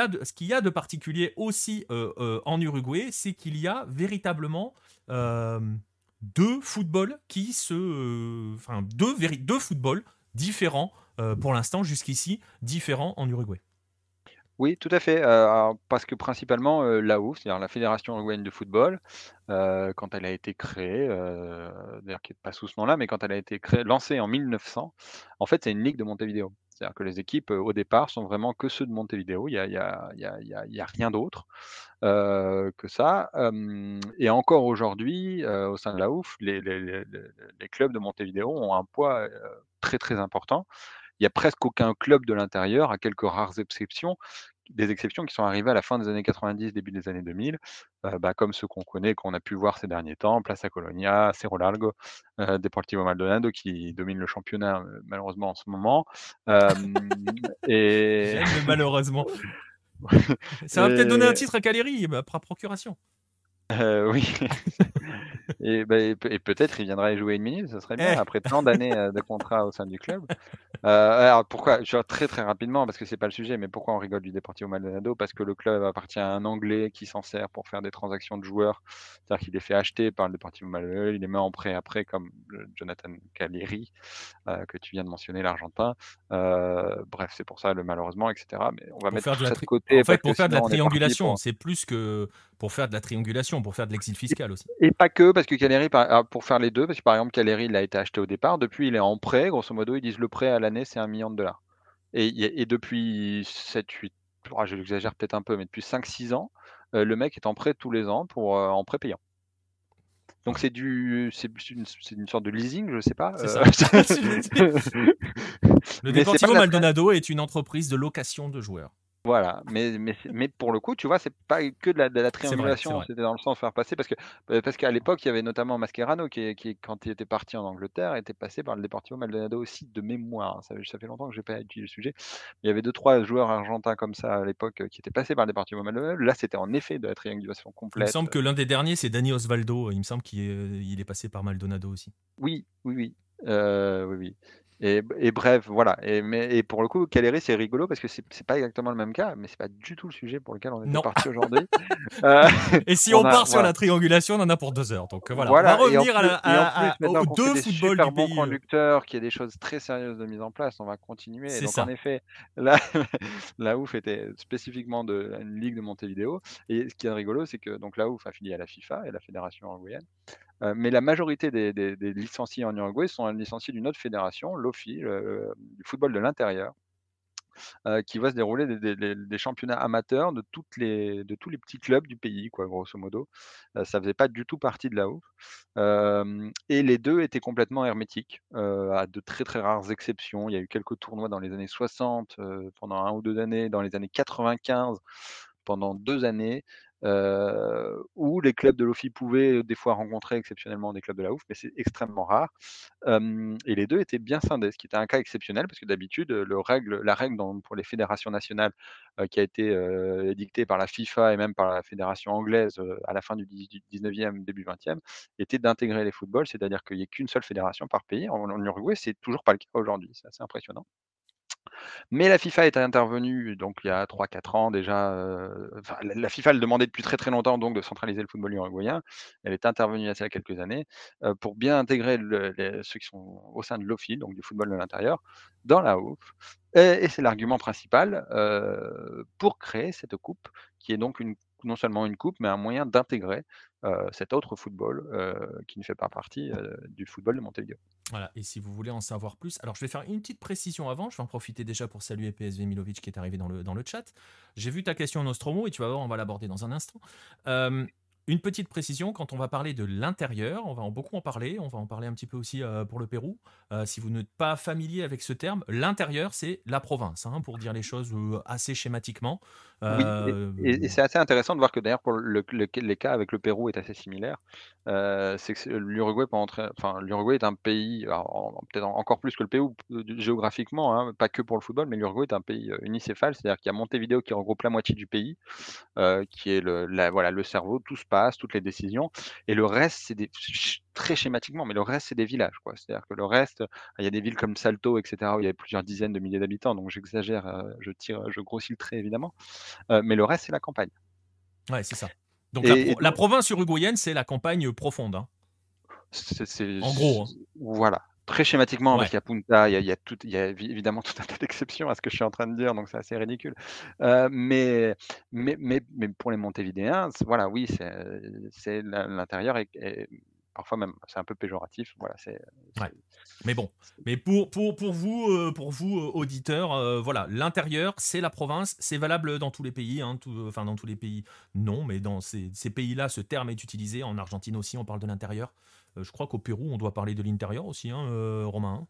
y a de particulier aussi euh, euh, en Uruguay, c'est qu'il y a véritablement euh, deux footballs qui se, enfin deux, deux footballs différents pour l'instant jusqu'ici différents en Uruguay. Oui, tout à fait. parce que principalement, la OUF, c'est-à-dire la Fédération uruguayenne de football, quand elle a été créée, d'ailleurs qui n'est pas sous ce nom-là, mais quand elle a été créée, lancée en 1900, en fait, c'est une ligue de Montevideo. C'est-à-dire que les équipes, au départ, sont vraiment que ceux de Montevideo. Il n'y a, a, rien d'autre que ça. et encore aujourd'hui, au sein de la OUF, les, les, clubs de Montevideo ont un poids très très important. Il n'y a presque aucun club de l'intérieur, à quelques rares exceptions, des exceptions qui sont arrivées à la fin des années 90, début des années 2000, euh, bah, comme ceux qu'on connaît, qu'on a pu voir ces derniers temps, Plaza Colonia, Cerro Largo, euh, Deportivo Maldonado, qui domine le championnat euh, malheureusement en ce moment. et... malheureusement. Ça va peut-être donner un titre à Caleri, par procuration. Oui. Bah, et, peut-être il viendra y jouer une minute, ce serait bien, eh. après tant d'années de contrat au sein du club. alors pourquoi Je très très rapidement, parce que c'est pas le sujet, mais pourquoi on rigole du Deportivo Maldonado? Parce que le club appartient à un Anglais qui s'en sert pour faire des transactions de joueurs. C'est-à-dire qu'il est fait acheter par le Deportivo Maldonado, il les met en prêt après, comme Jonathan Caleri, que tu viens de mentionner, l'Argentin. bref, c'est pour ça, le malheureusement, etc. Mais on va mettre ça de côté. En fait, pour faire de la triangulation, c'est plus que pour faire de la triangulation, pour faire de l'exil fiscal aussi. Et pas que, parce que Caleri, ah, pour faire les deux, parce que par exemple, Caleri, il a été acheté au départ, depuis il est en prêt, grosso modo, ils disent le prêt à l'année, c'est un million de dollars. Et, depuis 7, 8, je l'exagère peut-être un peu, mais depuis 5-6 ans, euh, le mec est en prêt tous les ans pour euh, en prêt payant. Donc c'est du, c'est une, une, sorte de leasing, je sais pas. Euh, le Deportivo Maldonado est une entreprise de location de joueurs. Voilà, mais, mais, mais pour le coup, tu vois, c'est pas que de la, de la triangulation, c'était dans le sens de faire passer, parce que euh, parce qu'à l'époque, il y avait notamment Mascherano qui, qui, quand il était parti en Angleterre, était passé par le Deportivo Maldonado aussi de mémoire. Ça, ça fait longtemps que je n'ai pas étudié le sujet. Il y avait deux trois joueurs argentins comme ça à l'époque euh, qui étaient passés par le Deportivo Maldonado. Là, c'était en effet de la triangulation complète. Il me semble que l'un des derniers, c'est Dani Osvaldo. Il me semble qu'il est, il est passé par Maldonado aussi. Oui, oui, oui. Euh, oui, oui. Et, bref, voilà. Et, mais, et pour le coup, Caleri, c'est rigolo parce que c'est pas exactement le même cas, mais c'est pas du tout le sujet pour lequel on est parti aujourd'hui. Euh, et si on, part sur la triangulation, on en a pour deux heures. Donc voilà, on va revenir à, à, aux deux footballs du pays. Bon conducteur, qui a des choses très sérieuses de mise en place, on va continuer. Et donc en effet, là, la OUF était spécifiquement de une ligue de Montevideo. Et ce qui est rigolo, c'est que donc la OUF affiliée à la FIFA et la fédération uruguayenne. Euh, mais la majorité des, licenciés en Uruguay sont licenciés d'une autre fédération, l'OFI, du football de l'intérieur, euh, qui va se dérouler des, championnats amateurs de, tous les petits clubs du pays, quoi, grosso modo. Euh, ça faisait pas du tout partie de la OUF. et les deux étaient complètement hermétiques, à de très très rares exceptions. Il y a eu quelques tournois dans les années 60, pendant un ou deux années, dans les années 95, pendant deux années. Où les clubs de l'OFI pouvaient des fois rencontrer exceptionnellement des clubs de la OUF, mais c'est extrêmement rare. et les deux étaient bien scindés, ce qui était un cas exceptionnel, parce que d'habitude, la règle pour les fédérations nationales qui a été dictée par la FIFA et même par la fédération anglaise à la fin du 19e, début 20e, était d'intégrer les footballs, c'est-à-dire qu'il n'y ait qu'une seule fédération par pays. En, en Uruguay, c'est toujours pas le cas aujourd'hui, c'est assez impressionnant. Mais la FIFA est intervenue donc il y a 3-4 ans déjà. Euh, la, FIFA le demandait depuis très très longtemps donc de centraliser le football uruguayen. Elle est intervenue il y a quelques années euh, pour bien intégrer ceux qui sont au sein de l'OFI, donc du football de l'intérieur, dans la OUF. Et, c'est l'argument principal euh, pour créer cette coupe, qui est donc une, non seulement une coupe, mais un moyen d'intégrer cet autre football qui ne fait pas partie du football de Montevideo. Voilà, et si vous voulez en savoir plus, alors je vais faire une petite précision avant, je vais en profiter déjà pour saluer PSV Milovic qui est arrivé dans le, dans le chat. J'ai vu ta question Nostromo et tu vas voir, on va l'aborder dans un instant. Une petite précision, quand on va parler de l'intérieur, on va en beaucoup en parler, on va en parler un petit peu aussi euh, pour le Pérou. Euh, si vous n'êtes pas familier avec ce terme, l'intérieur, c'est la province, hein, pour dire les choses euh, assez schématiquement. Oui, et, c'est assez intéressant de voir que d'ailleurs, pour le, les cas avec le Pérou est assez similaire. c'est que l'Uruguay, enfin, l'Uruguay est un pays, peut-être encore plus que le Pérou géographiquement, hein, pas que pour le football, mais l'Uruguay est un pays unicéphale, c'est-à-dire qu'il y a Montevideo qui regroupe la moitié du pays, qui est le, voilà, le cerveau, tout se passe, toutes les décisions. Et le reste, c'est des très schématiquement, mais le reste, c'est des villages. Quoi. C'est-à-dire que le reste, il y a des villes comme Salto, etc., où il y a plusieurs dizaines de milliers d'habitants. Donc j'exagère, euh, je tire, je grossis le trait évidemment. Euh, mais le reste, c'est la campagne. Ouais, c'est ça. Donc la, province uruguayenne, c'est la campagne profonde. Hein. en gros. Hein. Voilà très schématiquement, parce qu'il y a Punta, il y a, tout, il y a évidemment tout un tas d'exceptions à ce que je suis en train de dire, donc c'est assez ridicule. Euh, mais, mais, mais, mais, pour les Montévidéens, voilà, oui, c'est l'intérieur est, parfois même c'est un peu péjoratif. Voilà, c'est. Mais bon, mais pour pour pour vous euh, pour vous euh, auditeurs, voilà, l'intérieur c'est la province, c'est valable dans tous les pays, hein, enfin dans tous les pays non, mais dans ces, ces pays-là, ce terme est utilisé. En Argentine aussi, on parle de l'intérieur. Euh, je crois qu'au Pérou, on doit parler de l'intérieur aussi, hein, euh, Romain. Hein.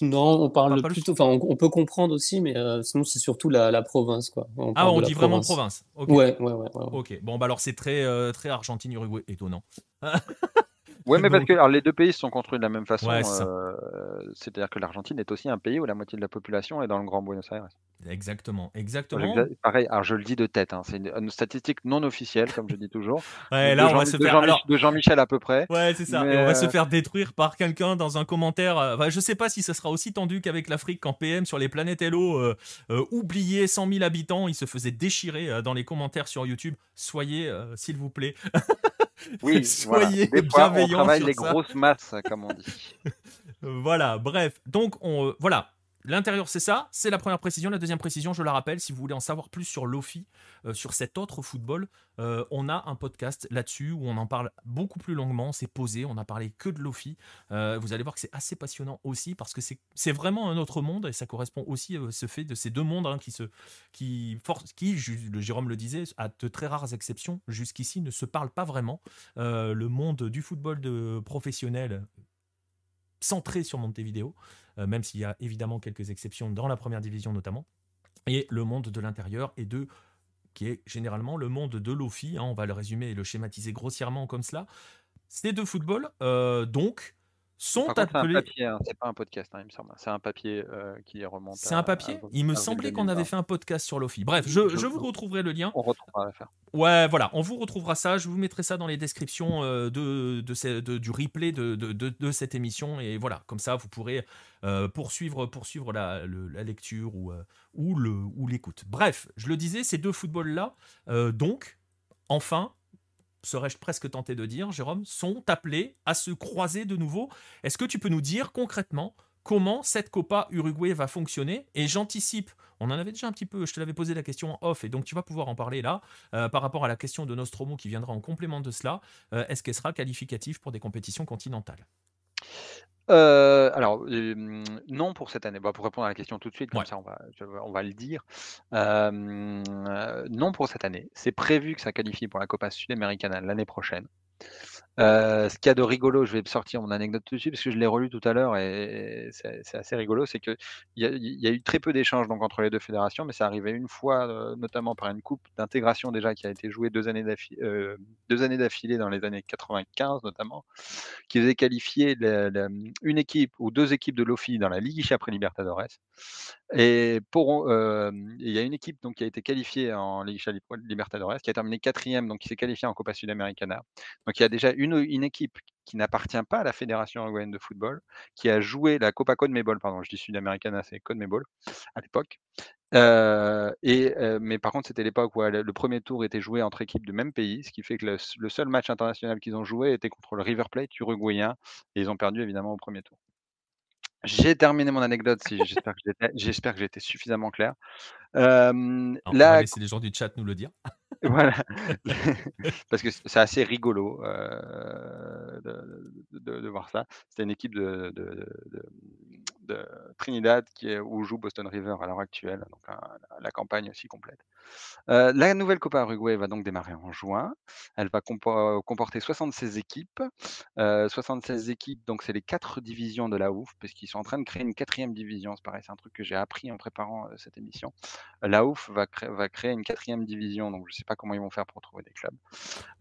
Non, on parle plutôt. Enfin, on, peut comprendre aussi, mais euh, sinon c'est surtout la, province, quoi. ah, on dit vraiment province. Ouais, ouais, ouais, Ok. Bon, bah alors c'est très, très Argentine, Uruguay, étonnant. Ouais, mais parce que alors, les deux pays sont construits de la même façon. Euh, c'est-à-dire que l'Argentine est aussi un pays où la moitié de la population est dans le Grand Buenos Aires. Exactement, exactement. Pareil, alors je le dis de tête, hein, c'est une, statistique non officielle, comme je dis toujours. Ouais, là, on va se faire. De Jean-Michel à peu près. Ouais, c'est ça. Et on va se euh, faire détruire par quelqu'un dans un commentaire. Euh, je sais pas si ça sera aussi tendu qu'avec l'Afrique quand PM sur les planètes Hello euh, oublié 100 000 habitants, il se faisait déchirer dans les commentaires sur YouTube. Soyez, s'il vous plaît. Oui, soyez voilà. on travaille les grosses masses, comme on dit. voilà, bref. Donc, on, voilà. L'intérieur, c'est ça, c'est la première précision. La deuxième précision, je la rappelle, si vous voulez en savoir plus sur Lofi, euh, sur cet autre football, euh, on a un podcast là-dessus où on en parle beaucoup plus longuement, c'est posé, on a parlé que de Lofi. Euh, vous allez voir que c'est assez passionnant aussi parce que c'est vraiment un autre monde et ça correspond aussi à ce fait de ces deux mondes hein, qui, qui, le Jérôme le disait, à de très rares exceptions, jusqu'ici ne se parlent pas vraiment. le monde du football professionnel centré sur Montevideo, euh, même s'il y a évidemment quelques exceptions dans la première division notamment, et le monde de l'intérieur et de qui est généralement le monde de l'OFI, hein, on va le résumer et le schématiser grossièrement comme cela. C'est de football, euh, donc sont appelés. Hein, c'est pas un podcast, hein, il me semble. C'est un papier euh, qui remonte. C'est un papier Il me semblait qu'on avait fait un podcast sur Lofi. Bref, je, vous retrouverai le lien. On retrouvera l'affaire. Ouais, voilà, on vous retrouvera ça. Je vous mettrai ça dans les descriptions euh, de, de, du replay de, de, cette émission. Et voilà, comme ça, vous pourrez euh, poursuivre, poursuivre la, la lecture ou, ou, le, ou l'écoute. Bref, je le disais, ces deux footballs-là, donc, enfin, serais-je presque tenté de dire, Jérôme, sont appelés à se croiser de nouveau? Est-ce que tu peux nous dire concrètement comment cette Copa Uruguay va fonctionner? Et j'anticipe, on en avait déjà un petit peu, je te l'avais posé la question en off, et donc tu vas pouvoir en parler là, euh, par rapport à la question de Nostromo qui viendra en complément de cela. Euh, est-ce qu'elle sera qualificative pour des compétitions continentales? Euh, alors, non pour cette année. Bah, pour répondre à la question tout de suite, comme ça on va, on va le dire. non pour cette année. C'est prévu que ça qualifie pour la Copa Sud-Américaine l'année prochaine. Euh, ce qu'il y a de rigolo, je vais sortir mon anecdote tout de suite parce que je l'ai relu tout à l'heure et c'est assez rigolo, c'est qu'il y, y a eu très peu d'échanges donc entre les deux fédérations, mais ça arrivait une fois, euh, notamment par une coupe d'intégration déjà qui a été jouée deux années d'affilée, euh, dans les années 95 notamment, qui faisait qualifier une équipe ou deux équipes de l'OFI dans la Ligue après Libertadores. Et pour, il y a une équipe donc qui a été qualifiée en Libertadores, qui a terminé quatrième, donc qui s'est qualifiée en Copa Sudamericana. Donc il y a déjà une, équipe qui n'appartient pas à la Fédération uruguayenne de football, qui a joué la Copa Conmebol, pardon, je dis Sudamericana, c'est Conmebol à l'époque. et, mais par contre, c'était l'époque où le premier tour était joué entre équipes de même pays, ce qui fait que le, seul match international qu'ils ont joué était contre le River Plate uruguayen, et ils ont perdu évidemment au premier tour. J'ai terminé mon anecdote, si j'espère que j'ai été suffisamment clair. Euh, on va laisser les gens du chat nous le dire. voilà, parce que c'est assez rigolo de, voir ça. C'était une équipe de, de Trinidad, qui est, où joue Boston River à l'heure actuelle, donc la campagne aussi complète. Euh, la nouvelle Copa Uruguay va donc démarrer en juin. Elle va comporter 76 équipes. 76 équipes, donc c'est les quatre divisions de la OUF, parce qu'ils sont en train de créer une quatrième division. C'est pareil, c'est un truc que j'ai appris en préparant cette émission. La OUF va, va créer une quatrième division, donc je ne sais pas comment ils vont faire pour trouver des clubs.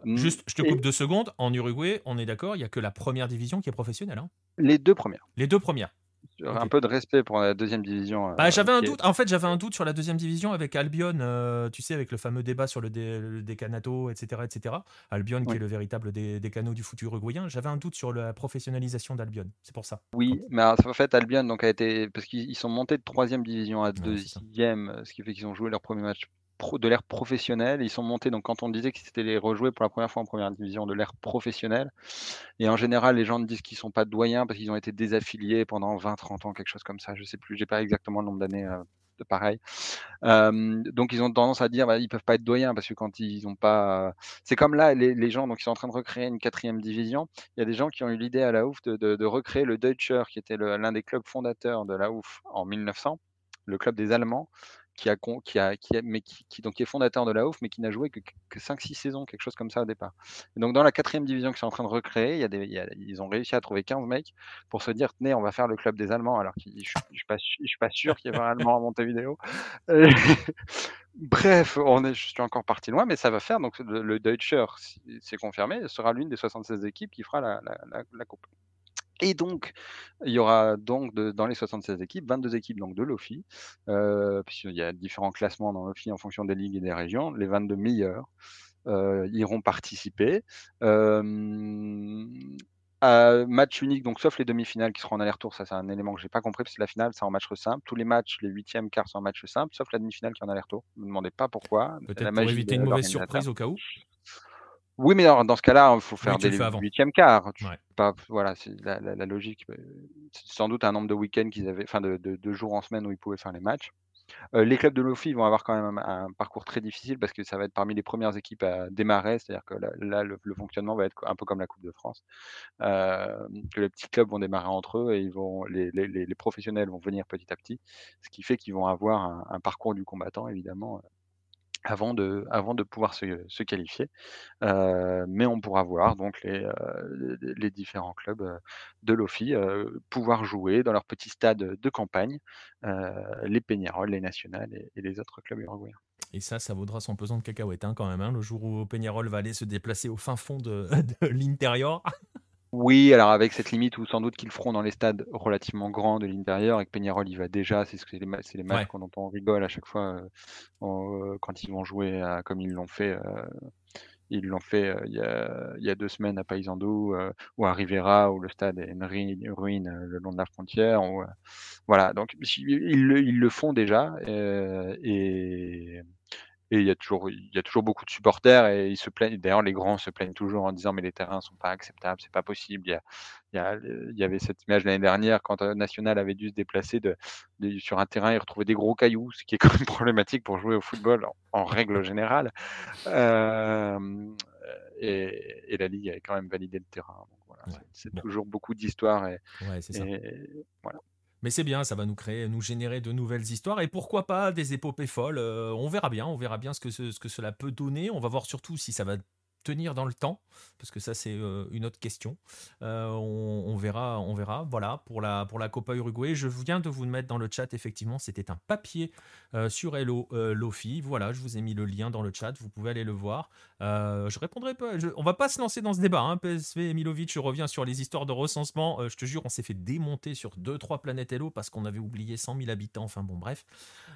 Mmh, Juste, je te coupe deux secondes. En Uruguay, on est d'accord, il n'y a que la première division qui est professionnelle. Hein? Les deux premières. Les deux premières. Un peu de respect pour la deuxième division. Euh, bah, j'avais un doute. En fait, j'avais un doute sur la deuxième division avec Albion. Euh, tu sais, avec le fameux débat sur le, décanato, etc., etc. Albion, qui est le véritable décano du futur uruguayen. J'avais un doute sur la professionnalisation d'Albion. C'est pour ça. Oui, mais en fait, Albion donc a été parce qu'ils sont montés de troisième division à deuxième, ce qui fait qu'ils ont joué leur premier match de l'ère professionnelle. Ils sont montés, donc quand on disait que c'était les rejouer pour la première fois en première division de l'ère professionnelle. Et en général, les gens disent qu'ils sont pas doyens parce qu'ils ont été désaffiliés pendant 20-30 ans, quelque chose comme ça. Je sais plus, j'ai pas exactement le nombre d'années euh, de pareil. donc ils ont tendance à dire bah, ils peuvent pas être doyens parce que quand ils ont pas. C'est comme là, les, gens donc ils sont en train de recréer une quatrième division. Il y a des gens qui ont eu l'idée à la ouf de, de recréer le Deutscher, qui était l'un des clubs fondateurs de la ouf en 1900, le club des Allemands qui a, donc est fondateur de la OUF, mais qui n'a joué que, que 5-6 saisons, quelque chose comme ça au départ. Donc dans la quatrième division qu'ils sont en train de recréer, ils ont réussi à trouver 15 mecs pour se dire, tenez, on va faire le club des Allemands, alors que je ne suis, pas, sûr qu'il y ait un Allemand à Montevideo. Bref, on est, je suis encore parti loin, mais ça va faire, donc le, Deutscher, c'est confirmé, sera l'une des 76 équipes qui fera la coupe. Et donc, il y aura donc dans les 76 équipes, 22 équipes donc de l'OFI, euh, puisqu'il y a différents classements dans l'OFI en fonction des ligues et des régions. Les 22 meilleurs euh, iront participer. Euh, match unique, donc sauf les demi-finales qui seront en aller-retour, ça c'est un élément que j'ai pas compris, parce que la finale c'est en match simple. Tous les matchs, les huitièmes, quarts sont en match simple, sauf la demi-finale qui est en aller-retour. Ne me demandez pas pourquoi. Peut-être pour éviter une mauvaise surprise au cas où. Oui, mais dans, ce cas-là, il faut faire des huitièmes quarts. Pas, voilà, c'est la, logique. Euh, c'est sans doute un nombre de week-ends qu'ils avaient, enfin de, de, jours en semaine où ils pouvaient faire les matchs. Euh, les clubs de l'OFI vont avoir quand même un, parcours très difficile parce que ça va être parmi les premières équipes à démarrer, c'est-à-dire que là, le, fonctionnement va être un peu comme la Coupe de France, euh, que les petits clubs vont démarrer entre eux et ils vont, les, les, les professionnels vont venir petit à petit, ce qui fait qu'ils vont avoir un, un, parcours du combattant évidemment avant de, pouvoir se, qualifier. Euh, mais on pourra voir donc les, euh, différents clubs euh, de l'OFI pouvoir jouer dans leur petit stade de campagne, les Peñarol, les Nationales et, les autres clubs uruguayens. Et ça, ça vaudra son pesant de cacahuètes hein, quand même, hein, le jour où Peñarol va aller se déplacer au fin fond de l'intérieur. Oui, alors avec cette limite où sans doute qu'ils feront dans les stades relativement grands de l'intérieur et que Peñarol y va déjà, c'est les, les matchs qu'on entend on rigole à chaque fois euh, euh, quand ils vont jouer comme ils l'ont fait. Euh, ils l'ont fait il, y a, deux semaines à Paysandú ou à Rivera où le stade est une ruine, le long de la frontière. voilà, donc ils, ils, le font déjà et et il y a toujours, il y a toujours beaucoup de supporters et ils se plaignent. D'ailleurs, les grands se plaignent toujours en disant mais les terrains sont pas acceptables, c'est pas possible. Il y, a, il, y a, il y avait cette image l'année dernière quand euh, National avait dû se déplacer de, sur un terrain et retrouver des gros cailloux, ce qui est quand même problématique pour jouer au football en, règle générale. Euh, et, la ligue avait quand même validé le terrain. voilà, c'est toujours beaucoup d'histoires et, et voilà. Mais c'est bien, ça va nous créer, nous générer de nouvelles histoires et pourquoi pas des épopées folles. Euh, on verra bien, on verra bien ce que, ce que cela peut donner. On va voir surtout si ça va tenir dans le temps parce que ça c'est euh, une autre question. Euh, on, verra, on verra. Voilà pour la pour la Copa Uruguay. Je viens de vous mettre dans le chat effectivement, c'était un papier euh, sur Hello Lofi. Voilà, je vous ai mis le lien dans le chat. Vous pouvez aller le voir. je répondrai pas. on va pas se lancer dans ce débat. Hein. PSV Milovic, je reviens sur les histoires de recensement. je te jure, on s'est fait démonter sur 2-3 planètes Hello parce qu'on avait oublié 100 000 habitants. Enfin bon, bref.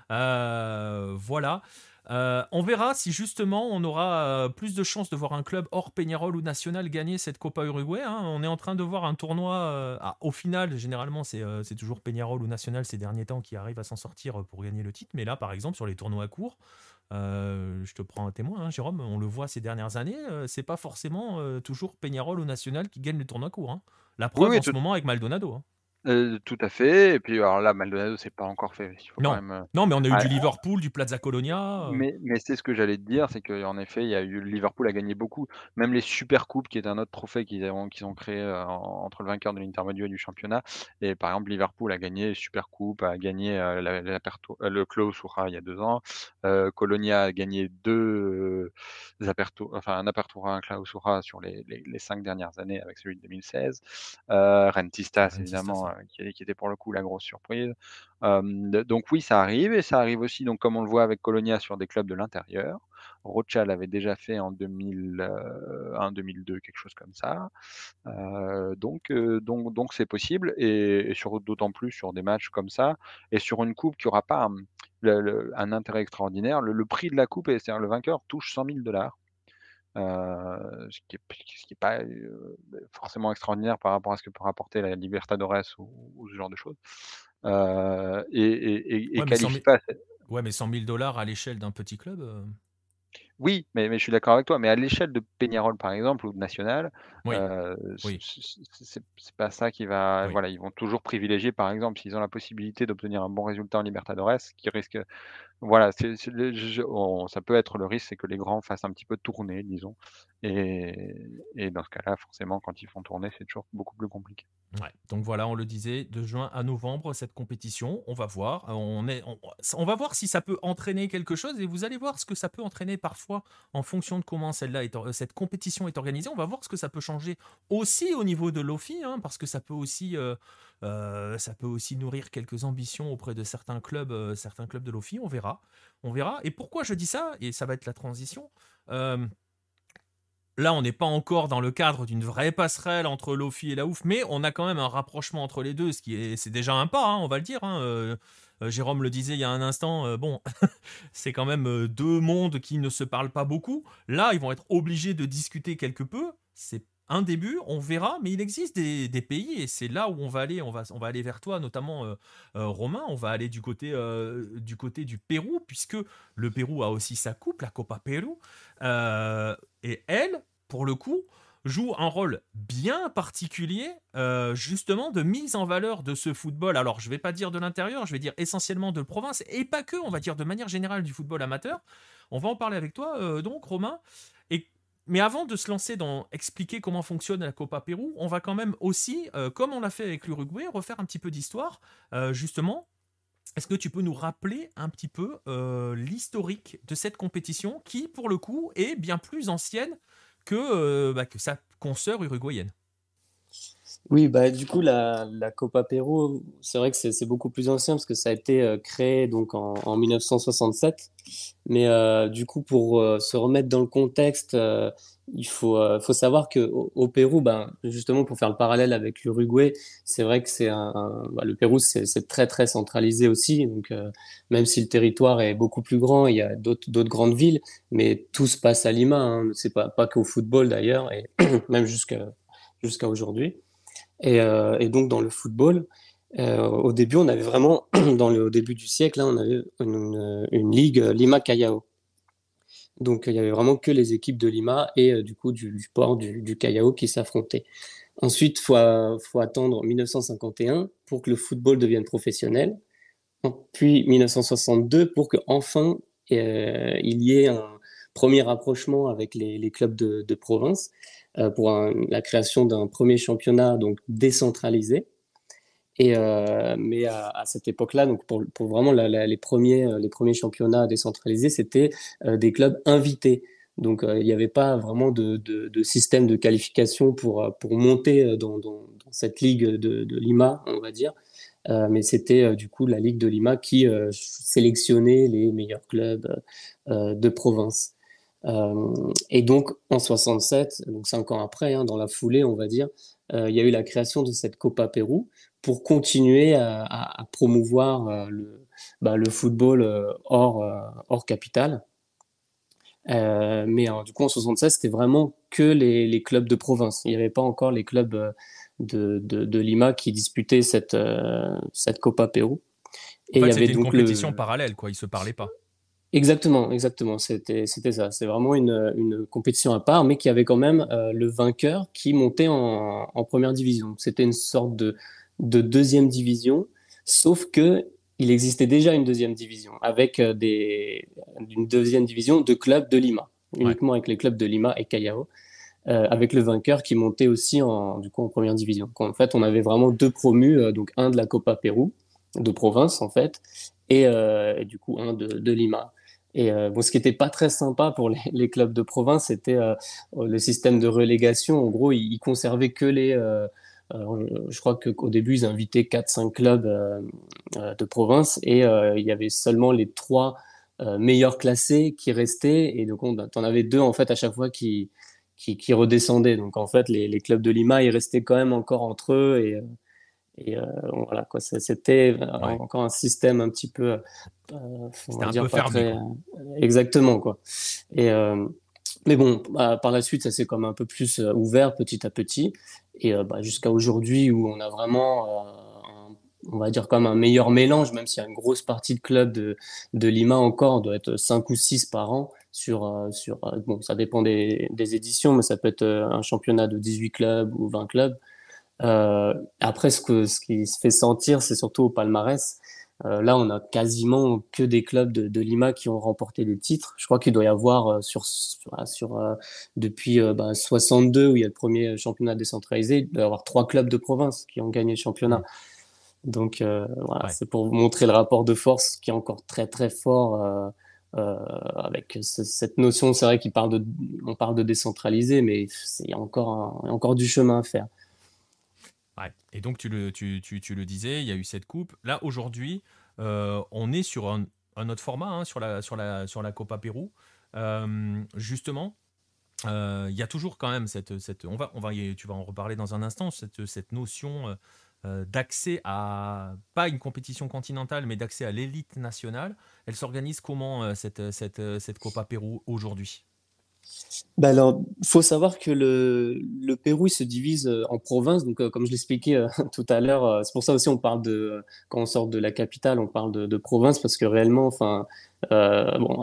voilà. Euh, on verra si justement on aura euh, plus de chances de voir un club hors Peñarol ou national gagner cette Copa Uruguay. Hein. On est en train de voir un tournoi. Euh, au final, généralement, c'est toujours Peñarol ou national ces derniers temps qui arrivent à s'en sortir pour gagner le titre. Mais là, par exemple, sur les tournois courts, je te prends un témoin, hein, Jérôme, on le voit ces dernières années, c'est pas forcément toujours Peñarol ou national qui gagne le tournoi court. Hein. La preuve en ce moment avec Maldonado. Euh, tout à fait. Et puis, alors là, Maldonado, c'est pas encore fait. non. Euh, non, mais on a eu du Liverpool, du Plaza Colonia. Euh. Mais, mais c'est ce que j'allais te dire, c'est qu'en effet, il y a eu Liverpool a gagné beaucoup. Même les Super Coupes, qui est un autre trophée qu'ils ont, qu'ils ont créé entre le vainqueur de l'intermediate et du championnat. Et par exemple, Liverpool a gagné Super Coupe, a gagné la, le Clausura il y a deux ans. Colonia a gagné deux enfin un Apertura, un Clausura sur les, les, cinq dernières années avec celui de 2016. Rentistas, évidemment qui, était pour le coup la grosse surprise. donc oui, ça arrive et ça arrive aussi, donc comme on le voit avec Colonia sur des clubs de l'intérieur. Rothschild avait déjà fait en 2001, 2002, quelque chose comme ça. donc, donc, donc c'est possible et, d'autant plus sur des matchs comme ça et sur une coupe qui n'aura pas un, intérêt extraordinaire. Le, prix de la coupe, c'est-à-dire le vainqueur touche 100 000 dollars. Ce qui n'est pas forcément extraordinaire par rapport à ce que peut rapporter la Libertadores ou, ou ce genre de choses. et, et, et, qualifie pas. Ouais, mais 100 000 dollars à l'échelle d'un petit club. Oui, mais, je suis d'accord avec toi. Mais à l'échelle de Peñarol, par exemple, ou de National, euh, c'est pas ça qui va. Voilà, ils vont toujours privilégier, par exemple, s'ils ont la possibilité d'obtenir un bon résultat en Libertadores, qui risque voilà, ça peut être le risque, c'est que les grands fassent un petit peu tourner, disons. Et, dans ce cas-là, forcément, quand ils font tourner, c'est toujours beaucoup plus compliqué. Ouais, donc voilà, on le disait, de juin à novembre, cette compétition, on va voir. On, est, on, va voir si ça peut entraîner quelque chose et vous allez voir ce que ça peut entraîner parfois en fonction de comment celle-là cette compétition est organisée. On va voir ce que ça peut changer aussi au niveau de l'OFI, hein, parce que ça peut aussi euh, euh, ça peut aussi nourrir quelques ambitions auprès de certains clubs, euh, certains clubs de l'OFI. On verra. On verra. Et pourquoi je dis ça? Et ça va être la transition. Là, on n'est pas encore dans le cadre d'une vraie passerelle entre l'OFI et la OUF, mais on a quand même un rapprochement entre les deux, ce qui est, c'est déjà un pas, hein, on va le dire. Hein. Jérôme le disait il y a un instant, bon, c'est quand même deux mondes qui ne se parlent pas beaucoup. Là, ils vont être obligés de discuter quelque peu. C'est un début, on verra, mais il existe des, pays et c'est là où on va aller. On va, on va aller vers toi, notamment euh, euh, Romain. On va aller du côté, euh, du côté du Pérou, puisque le Pérou a aussi sa coupe, la Copa Pérou. et elle, pour le coup, joue un rôle bien particulier, justement, de mise en valeur de ce football. Alors, je ne vais pas dire de l'intérieur, je vais dire essentiellement de province, et pas que, on va dire de manière générale du football amateur. On va en parler avec toi, donc, Romain. Mais avant de se lancer dans expliquer comment fonctionne la Copa Pérou, on va quand même aussi, euh, comme on l'a fait avec l'Uruguay, refaire un petit peu d'histoire. Euh, justement, est-ce que tu peux nous rappeler un petit peu euh, l'historique de cette compétition qui, pour le coup, est bien plus ancienne que, bah, sa consoeur uruguayenne? Oui, bah, du coup, la, Copa Pérou, c'est vrai que c'est beaucoup plus ancien parce que ça a été euh, créé donc en, en 1967. Mais euh, du coup, pour euh, se remettre dans le contexte, il faut, faut savoir qu'au au Pérou, ben, justement, pour faire le parallèle avec l'Uruguay, c'est vrai que c'est un, bah, le Pérou, c'est très très centralisé aussi. Donc, même si le territoire est beaucoup plus grand, il y a d'autres grandes villes, mais tout se passe à Lima. Hein. C'est pas pas qu'au football d'ailleurs, et même jusqu'à jusqu'à aujourd'hui. Euh, et, donc dans le football, euh, au début, on avait vraiment, au début du siècle, là, on avait une, ligue Lima Callao. Donc il y avait vraiment que les équipes de Lima et euh, du coup du, port du, du Callao qui s'affrontaient. Ensuite, il faut, attendre 1951 pour que le football devienne professionnel. Puis 1962 pour qu'enfin euh, il y ait un premier rapprochement avec les, clubs de province. Euh, pour la création d'un premier championnat donc décentralisé. Et, euh, mais à, cette époque-là, donc pour, pour vraiment les, premiers, euh, les premiers championnats décentralisés, c'était des clubs invités. Donc il n'y avait pas vraiment de, de, système de qualification pour, pour monter dans, dans, cette ligue de, de, Lima, on va dire. mais c'était du coup la ligue de Lima qui sélectionnait les meilleurs clubs de province. Euh, et donc en 67, donc cinq ans après, hein, dans la foulée, on va dire, euh, il y a eu la création de cette Copa Pérou pour continuer à, promouvoir euh, le, bah, le, football hors, hors capitale. mais du coup, en 76, c'était vraiment que les, les, clubs de province. Il n'y avait pas encore les clubs de, de, de Lima qui disputaient cette, cette Copa Pérou. Et il y avait une compétition parallèle, quoi. Ils se parlaient pas. Exactement, exactement. C'était, c'était ça. C'est vraiment une, une, compétition à part, mais qui avait quand même euh, le vainqueur qui montait en, en première division. C'était une sorte de, de deuxième division, sauf que il existait déjà une deuxième division avec des, une deuxième division de clubs de Lima, uniquement avec les clubs de Lima et Callao. avec le vainqueur qui montait aussi en, du coup, en première division. en fait, on avait vraiment deux promus, donc un de la Copa Pérou, de province en fait, et, du coup un de, de Lima. Euh, ce qui n'était pas très sympa pour les, clubs de province, c'était euh, le système de relégation. En gros, ils, conservaient que les. Euh, je crois qu'au début, ils invitaient 4-5 clubs de province et il y avait seulement les trois meilleurs classés qui restaient. Et donc, tu en avais deux en fait à chaque fois qui, qui, redescendaient. Donc, en fait, les, les, clubs de Lima, ils restaient quand même encore entre eux. Et et euh, voilà, quoi, c'était encore un système un petit peu, euh, on va dire, pas très, exactement, quoi. Et euh, mais bon, bah, par la suite, ça s'est comme un peu plus ouvert petit à petit, et bah, jusqu'à aujourd'hui où on a vraiment on va dire comme un meilleur mélange, même s'il y a une grosse partie de clubs de, de Lima encore, on doit être 5 ou 6 par an. Sur, sur, bon, ça dépend des, des, éditions, mais ça peut être un championnat de 18 clubs ou 20 clubs. Euh, après, ce, que, ce qui se fait sentir, c'est surtout au palmarès. Euh, là, on a quasiment que des clubs de, de, Lima qui ont remporté des titres. Je crois qu'il doit y avoir euh, sur, sur, sur euh, depuis bah, 62 où il y a le premier championnat décentralisé, il doit y avoir trois clubs de province qui ont gagné le championnat. Donc voilà, c'est pour vous montrer le rapport de force qui est encore très très fort avec cette notion. C'est vrai qu'on parle de, on parle de décentraliser, mais il y a encore, il y a encore du chemin à faire. Et donc, tu le, tu, tu, tu, le disais, il y a eu cette coupe. Là, aujourd'hui, euh, on est sur un, un autre format, hein, sur, la, sur, la, sur la Copa Pérou. Euh, justement, euh, il y a toujours quand même cette. cette on va, on va, tu vas en reparler dans un instant, cette, cette notion d'accès à, pas une compétition continentale, mais d'accès à l'élite nationale. Elle s'organise comment, cette, cette, cette Copa Pérou aujourd'hui? Bah alors, faut savoir que le, Pérou se divise euh, en provinces. Donc, euh, comme je l'expliquais euh, tout à l'heure, c'est pour ça aussi on parle de quand on sort de la capitale, on parle de, de province parce que réellement, enfin, bon,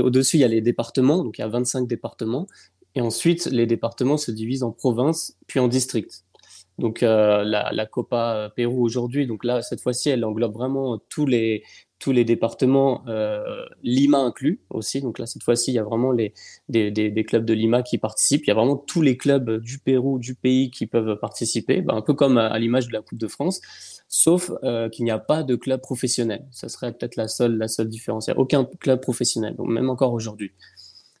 au-dessus il y a les départements, donc il y a 25 départements, et ensuite les départements se divisent en provinces puis en districts. Donc la, la, Copa Pérou aujourd'hui, donc là cette fois-ci, elle englobe vraiment tous les tous les départements, euh, Lima inclus aussi. Donc là, cette fois-ci, il y a vraiment les, des, des, des, clubs de Lima qui participent. Il y a vraiment tous les clubs du Pérou, du pays qui peuvent participer, ben, un peu comme à, l'image de la Coupe de France, sauf euh, qu'il n'y a pas de club professionnel. Ça serait peut-être la seule, la seule différence. Il n'y a aucun club professionnel, donc même encore aujourd'hui.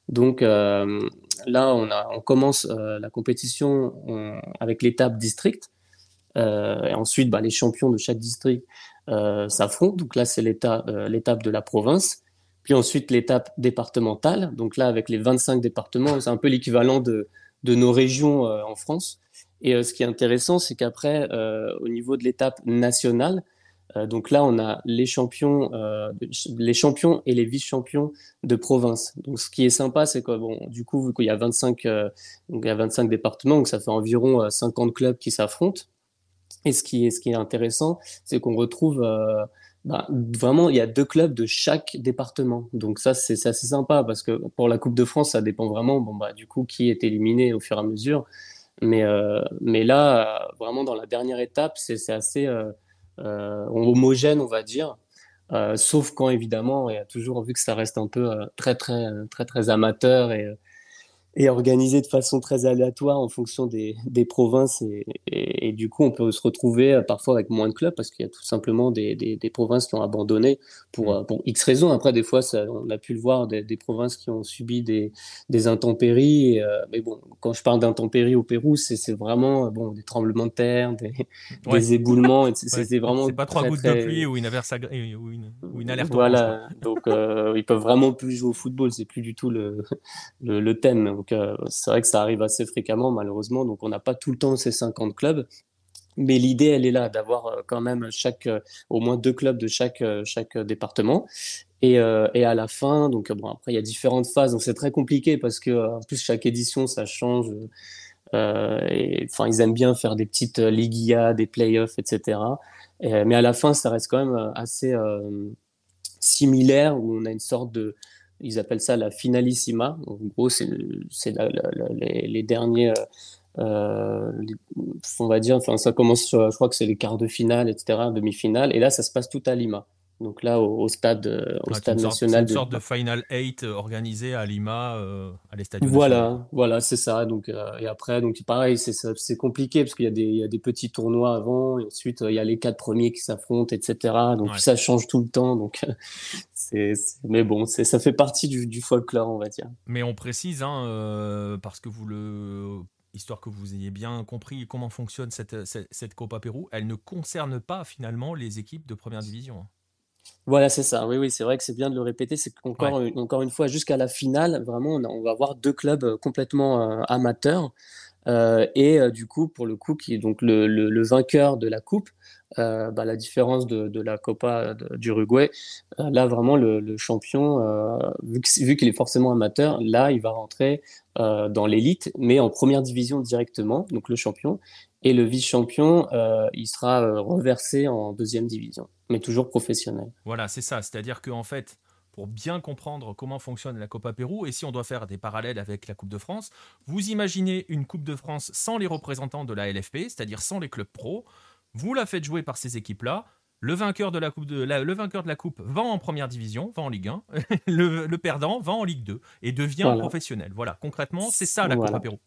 Donc euh, là, on, a, on commence euh, la compétition avec l'étape district. Euh, et ensuite, bah, les champions de chaque district s'affrontent. Donc là, c'est euh, l'étape de la province. Puis ensuite, l'étape départementale. Donc là, avec les 25 départements, c'est un peu l'équivalent de, de nos régions euh, en France. Et ce qui est intéressant, c'est qu'après, au niveau de l'étape nationale, donc là, on a les champions, les champions et les vice-champions de province. Donc, ce qui est sympa, c'est que bon, du coup, vu qu'il y a 25, donc il y a 25 départements, donc ça fait environ 50 clubs qui s'affrontent. Et ce qui est, intéressant, c'est qu'on retrouve euh, bah, vraiment, il y a deux clubs de chaque département. Donc ça, c'est assez sympa parce que pour la Coupe de France, ça dépend vraiment, bon, bah, du coup, qui est éliminé au fur et à mesure. Mais, euh, mais là, vraiment, dans la dernière étape, c'est assez euh, homogène, on va dire. sauf quand, évidemment, il y a toujours, vu que ça reste un peu très, très, très, très amateur et et organisé de façon très aléatoire en fonction des, des provinces. Et, et, du coup, on peut se retrouver euh, parfois avec moins de clubs parce qu'il y a tout simplement des, des, des, provinces qui ont abandonné pour, mm. pour X raisons. Après, des fois, ça, on a pu le voir, des, provinces qui ont subi des, intempéries. Euh, mais bon, quand je parle d'intempéries au Pérou, c'est vraiment bon, des tremblements de terre, des, des éboulements. C'est vraiment. C'est pas trois gouttes de pluie ou une, averse ou une, ou une alerte. Voilà. Donc, euh, ils peuvent vraiment plus jouer au football. C'est plus du tout le, le, le thème. Euh, c'est vrai que ça arrive assez fréquemment, malheureusement. Donc, on n'a pas tout le temps ces 50 clubs. Mais l'idée, elle est là, d'avoir euh, quand même chaque, euh, au moins deux clubs de chaque, chaque département. Et, à la fin, donc bon, après, il y a différentes phases. Donc, c'est très compliqué parce que, en plus, chaque édition, ça change. ils aiment bien faire des petites liguillas, des playoffs, etc. mais à la fin, ça reste quand même assez similaire où on a une sorte de, ils appellent ça la finalissima. En gros, c'est les, les, derniers, on va dire, enfin, ça commence, je crois que c'est les quarts de finale, etc., demi-finale, et là, ça se passe tout à Lima. Donc là, au, stade, euh, au stade national. Une sorte de Final 8 euh, organisé à Lima, euh, à l'estade. Voilà, voilà, c'est ça. Donc, et après, donc pareil, c'est compliqué parce qu'il y, a des, il y a des petits tournois avant, et ensuite il y a les quatre premiers qui s'affrontent, etc. Donc ça change tout le temps. Donc, c'est, mais bon, ça fait partie du, du, folklore, on va dire. Mais on précise, hein, parce que vous le histoire que vous ayez bien compris comment fonctionne cette, cette, cette Copa Pérou, elle ne concerne pas finalement les équipes de première division. Hein. Voilà, c'est ça. Oui, oui, c'est vrai que c'est bien de le répéter. C'est qu'encore encore une fois, jusqu'à la finale, vraiment, on, va avoir deux clubs euh, complètement euh, amateurs. Euh, et du coup, pour le coup, qui est donc le, vainqueur de la coupe, bah, la différence de, la Copa d'Uruguay, là vraiment le, champion, vu qu'il est forcément amateur, là il va rentrer dans l'élite, mais en première division directement, donc le champion. Et le vice-champion, euh, il sera euh, reversé en deuxième division, mais toujours professionnel. Voilà, c'est ça. C'est-à-dire qu'en fait, pour bien comprendre comment fonctionne la Copa Pérou, et si on doit faire des parallèles avec la Coupe de France, vous imaginez une Coupe de France sans les représentants de la LFP, c'est-à-dire sans les clubs pro. Vous la faites jouer par ces équipes-là. Le vainqueur, de la coupe de, le vainqueur de la Coupe va en première division, va en Ligue 1. le, perdant va en Ligue 2 et devient professionnel. Voilà, concrètement, c'est ça la Copa Pérou.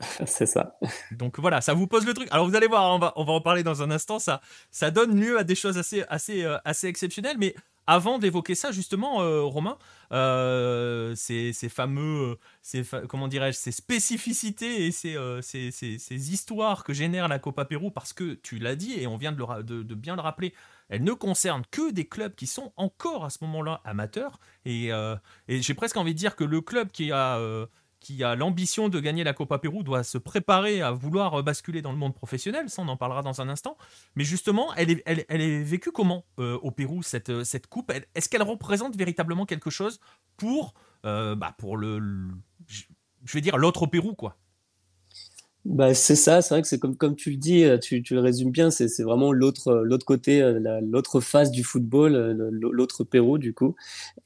C'est ça. Donc voilà, ça vous pose le truc. Alors vous allez voir, on va, on va en parler dans un instant. Ça, ça donne lieu à des choses assez, assez, euh, assez exceptionnelles. Mais avant d'évoquer ça, justement, euh, Romain, euh, ces, fameux, ces, comment dirais-je, ces spécificités et ces, histoires que génère la Copa Pérou, parce que tu l'as dit et on vient de, bien le rappeler, elles ne concernent que des clubs qui sont encore à ce moment-là amateurs. Et j'ai presque envie de dire que le club qui a qui a l'ambition de gagner la Copa Pérou doit se préparer à vouloir basculer dans le monde professionnel, ça on en parlera dans un instant. Mais justement, elle est, vécue comment euh, au Pérou, cette, cette coupe? Est-ce qu'elle représente véritablement quelque chose pour, euh, bah, pour le, je vais dire, l'autre Pérou, quoi? Bah, c'est ça, c'est vrai que c'est comme, comme tu le dis, euh, tu, le résumes bien, c'est, c'est vraiment l'autre, l'autre côté, l'autre face du football, l'autre Pérou du coup.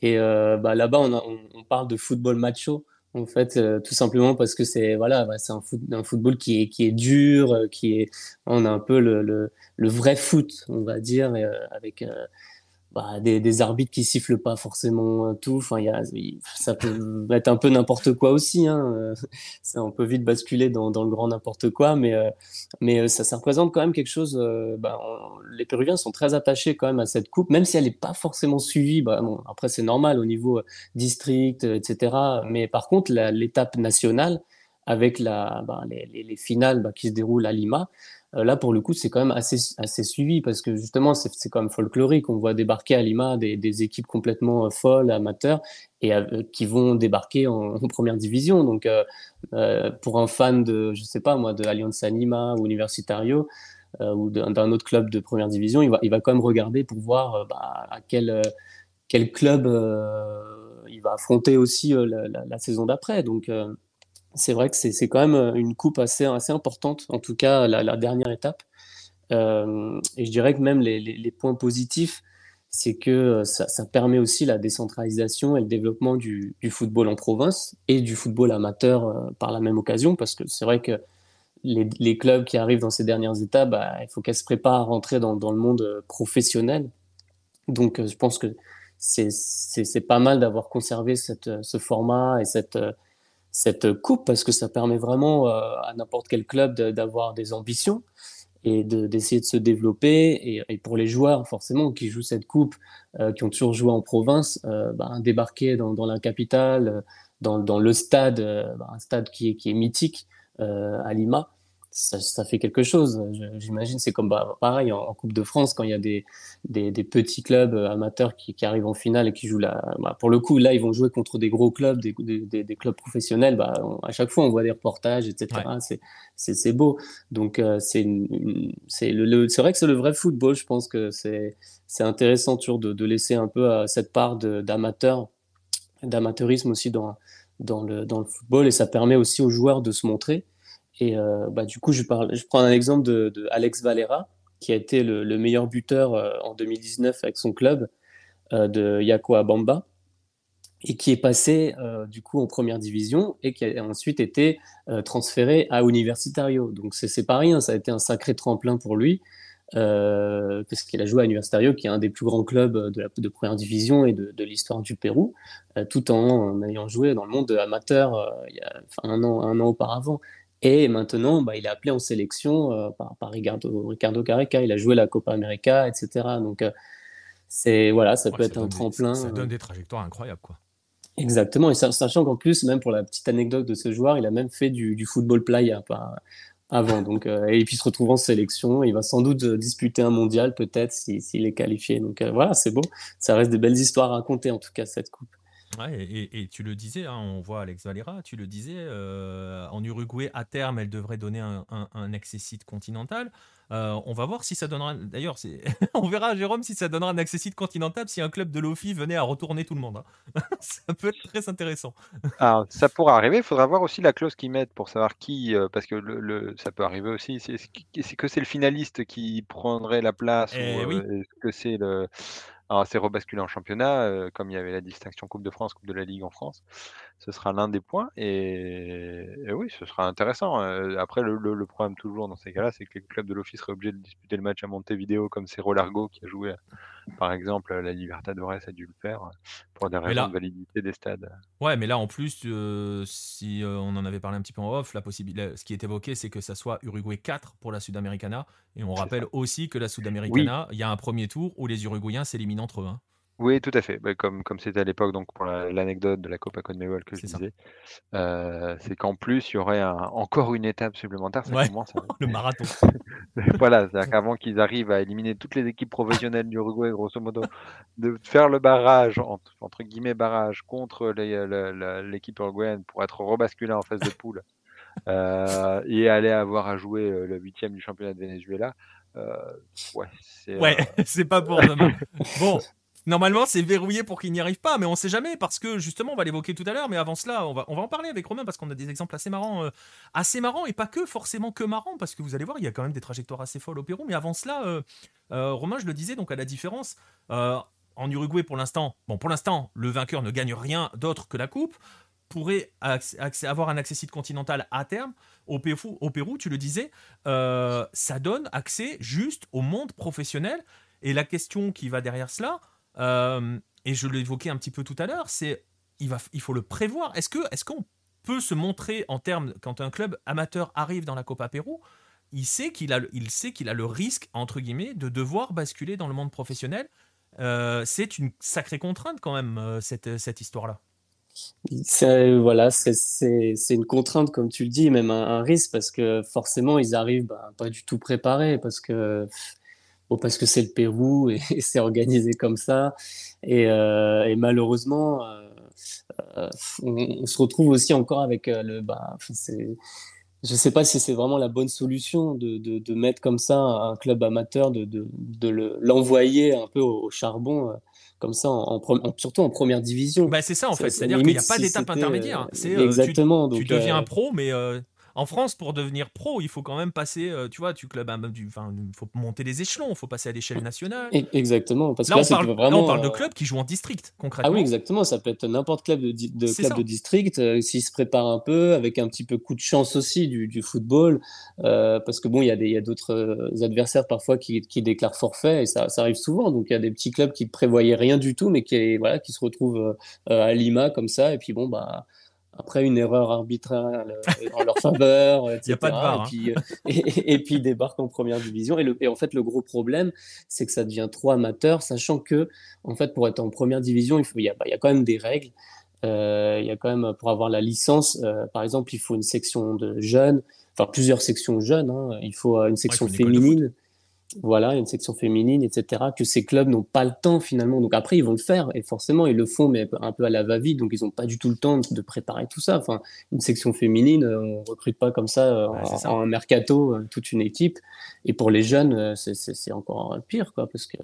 Et bah, là-bas, on, parle de football macho en fait, euh, tout simplement parce que c'est voilà, bah, c'est un, un, football qui est qui est dur, euh, qui est on a un peu le, le, le vrai foot, on va dire, euh, avec bah, des, des, arbitres qui sifflent pas forcément tout. Enfin, y a, ça peut être un peu n'importe quoi aussi. Hein. Ça, on peut vite basculer dans, dans le grand n'importe quoi, mais, euh, mais euh, ça, ça représente quand même quelque chose. Euh, bah, les Péruviens sont très attachés quand même à cette coupe, même si elle n'est pas forcément suivie. Bah, bon, après, c'est normal au niveau district, etc. Mais par contre, l'étape nationale, avec la, bah, les, les, les, finales bah, qui se déroulent à Lima, euh, là, pour le coup, c'est quand même assez, assez suivi parce que justement, c'est quand même folklorique. On voit débarquer à Lima des, des équipes complètement euh, folles, amateurs, et euh, qui vont débarquer en, première division. Donc, euh, pour un fan de, je sais pas moi, de Alianza Lima ou Universitario ou d'un autre club de première division, il va, il va quand même regarder pour voir bah, à quel, quel club il va affronter aussi la, la, la, saison d'après. Donc, c'est vrai que c'est quand même euh, une coupe assez, assez importante, en tout cas la, dernière étape. Euh, et je dirais que même les, les, points positifs, c'est que euh, ça, ça, permet aussi la décentralisation et le développement du, du football en province et du football amateur par la même occasion, parce que c'est vrai que les, les, clubs qui arrivent dans ces dernières étapes, bah, il faut qu'elles se préparent à rentrer dans, dans le monde professionnel. Donc je pense que c'est pas mal d'avoir conservé cette, ce format et cette cette coupe parce que ça permet vraiment euh, à n'importe quel club d'avoir des ambitions et d'essayer de, se développer. Et, pour les joueurs, forcément, qui jouent cette coupe, euh, qui ont toujours joué en province, euh, bah, débarquer dans, la capitale, dans, dans le stade, bah, un stade qui est, qui est mythique à Lima, ça, fait quelque chose. J'imagine c'est comme bah, pareil en, Coupe de France quand il y a des, des, petits clubs euh, amateurs qui, qui, arrivent en finale et qui jouent la. Bah, pour le coup, là, ils vont jouer contre des gros clubs, des, des, des clubs professionnels. Bah, à chaque fois, on voit des reportages, etc. C'est beau. Donc, euh, c'est le, vrai que c'est le vrai football. Je pense que c'est c'est intéressant toujours de, de, laisser un peu euh, cette part d'amateur, d'amateurisme aussi dans, dans, le, dans le football et ça permet aussi aux joueurs de se montrer. Et euh, bah, du coup, je, parle, je prends un exemple de, Alex Valera, qui a été le, le meilleur buteur euh, en 2019 avec son club euh, de Yakoa Bamba. et qui est passé du coup en première division et qui a ensuite été transféré à Universitario. Donc c'est pas rien, ça a été un sacré tremplin pour lui. parce qu'il a joué à Universitario, qui est un des plus grands clubs de, première division et de, l'histoire du Pérou, tout en, ayant joué dans le monde amateur un, an, un an auparavant. Et maintenant, bah, il est appelé en sélection euh, par, par, Ricardo, Ricardo Careca. Il a joué la Copa América, etc. Donc, euh, c'est voilà, ça peut être un tremplin. ça, donne des trajectoires incroyables, quoi. Exactement. Et sachant qu'en plus, même pour la petite anecdote de ce joueur, il a même fait du, du football playa avant. Donc, euh, et puis il se retrouve en sélection. Il va sans doute disputer un mondial, peut-être, s'il est qualifié. Donc voilà, c'est beau. Ça reste des belles histoires à raconter, en tout cas, cette coupe. Ouais, et, tu le disais, hein, on voit Alex Valera, tu le disais, euh, en Uruguay, à terme, elle devrait donner un, un, accessite continental. Euh, on va voir si ça donnera. D'ailleurs, on verra, Jérôme, si ça donnera un accessite continental si un club de l'OFI venait à retourner tout le monde. Hein. ça peut être très intéressant. Alors, ça pourra arriver. Il faudra voir aussi la clause qu'ils mettent pour savoir qui. Euh, parce que le, ça peut arriver aussi. C'est que c'est le finaliste qui prendrait la place eh ou que c'est le alors, c'est rebasculé en championnat, euh, comme il y avait la distinction Coupe de France, Coupe de la Ligue en France. Ce sera l'un des points. Et, oui, ce sera intéressant. Euh, après, le, problème toujours dans ces cas-là, c'est que les clubs de l'Office seraient obligés de disputer le match à Montevideo, comme c'est Rolargo qui a joué, par exemple, la Libertadores a dû le faire pour des raisons de validité des stades. Ouais, mais là, en plus, euh, si on en avait parlé un petit peu en off, la possibilité, ce qui est évoqué, c'est que ça soit Uruguay 4 pour la Sudamericana. Et on rappelle aussi que la Sudamericana, il y a un premier tour où les Uruguayens s'éliminent entre eux. Hein. Oui, tout à fait. Bah, comme comme c'était à l'époque, donc pour l'anecdote de la Copa Conmebol que je disais, euh, c'est qu'en plus, il y aurait encore une étape supplémentaire. Ça commence Le marathon. voilà, c'est-à-dire qu'avant qu'ils arrivent à éliminer toutes les équipes professionnelles du Uruguay, grosso modo, de faire le barrage, entre, guillemets barrage, contre l'équipe uruguayenne pour être rebasculé en phase de poule euh, et aller avoir à jouer euh, le huitième du championnat de Venezuela. ouais, c'est Ouais, c'est pas pour demain. Bon, Normalement, c'est verrouillé pour qu'il n'y arrive pas, mais on ne sait jamais parce que justement, on va l'évoquer tout à l'heure. Mais avant cela, on va, on va en parler avec Romain parce qu'on a des exemples assez marrants, euh, assez marrants et pas que forcément que marrants parce que vous allez voir, il y a quand même des trajectoires assez folles au Pérou. Mais avant cela, euh, euh, Romain, je le disais, donc à la différence. en Uruguay, pour l'instant, bon, pour l'instant, le vainqueur ne gagne rien d'autre que la coupe pourrait avoir un accès site continental à terme. Au Pérou, au Pérou tu le disais, ça donne accès juste au monde professionnel. Et la question qui va derrière cela, euh, et je l'évoquais un petit peu tout à l'heure, c'est il, faut le prévoir. Est-ce qu'on peut se montrer en termes quand un club amateur arrive dans la Copa Pérou, il sait qu'il a il a le risque entre guillemets de devoir basculer dans le monde professionnel? Euh, c'est une sacrée contrainte quand même euh, cette, histoire là. Voilà, c'est une contrainte, comme tu le dis, même un, risque, parce que forcément, ils arrivent bah, pas du tout préparés, parce que parce que c'est le Pérou et, c'est organisé comme ça. Et, euh, malheureusement, euh, euh, on, se retrouve aussi encore avec le. Bah, je ne sais pas si c'est vraiment la bonne solution de, de, mettre comme ça un club amateur, de, de l'envoyer un peu au, charbon comme ça, en, surtout en première division. Bah c'est ça en fait, c'est-à-dire qu'il n'y a pas d'étape intermédiaire. Exactement. Tu, tu deviens pro, mais en France, pour devenir pro, il faut quand même passer, euh, tu vois, tu club, enfin, il faut monter les échelons, il faut passer à l'échelle nationale. Exactement. Parce là, que on parle, on parle de euh, clubs qui jouent en district, concrètement. Ah oui, exactement. Ça peut être n'importe quel club de, de club de district euh, s'il se prépare un peu, avec un petit peu coup de chance aussi du, football, parce que bon, il y a d'autres adversaires parfois qui, déclarent forfait et ça, arrive souvent. Donc il y a des petits clubs qui prévoyaient rien du tout, mais qui, voilà, qui se retrouvent à Lima comme ça, et puis bon, bah après une erreur arbitraire en leur faveur, etc. Il a pas de barre, et, puis, hein. euh, et, puis, ils débarquent en première division. Et, le, et en fait, le gros problème, c'est que ça devient trop amateur, sachant que, en fait, pour être en première division, il, faut, il, y, a, il y a quand même des règles. Euh, il y a quand même, pour avoir la licence, euh, par exemple, il faut une section de jeunes, enfin plusieurs sections jeunes. Hein. Il faut une section féminine voilà, une section féminine, etc., que ces clubs n'ont pas le temps finalement. Donc après, ils vont le faire, et forcément, ils le font, mais un peu à la va-vite, donc ils n'ont pas du tout le temps de préparer tout ça. Enfin, une section féminine, euh, on recrute pas comme ça, euh, en, un mercato euh, toute une équipe. Et pour les jeunes, c'est encore pire, quoi, parce que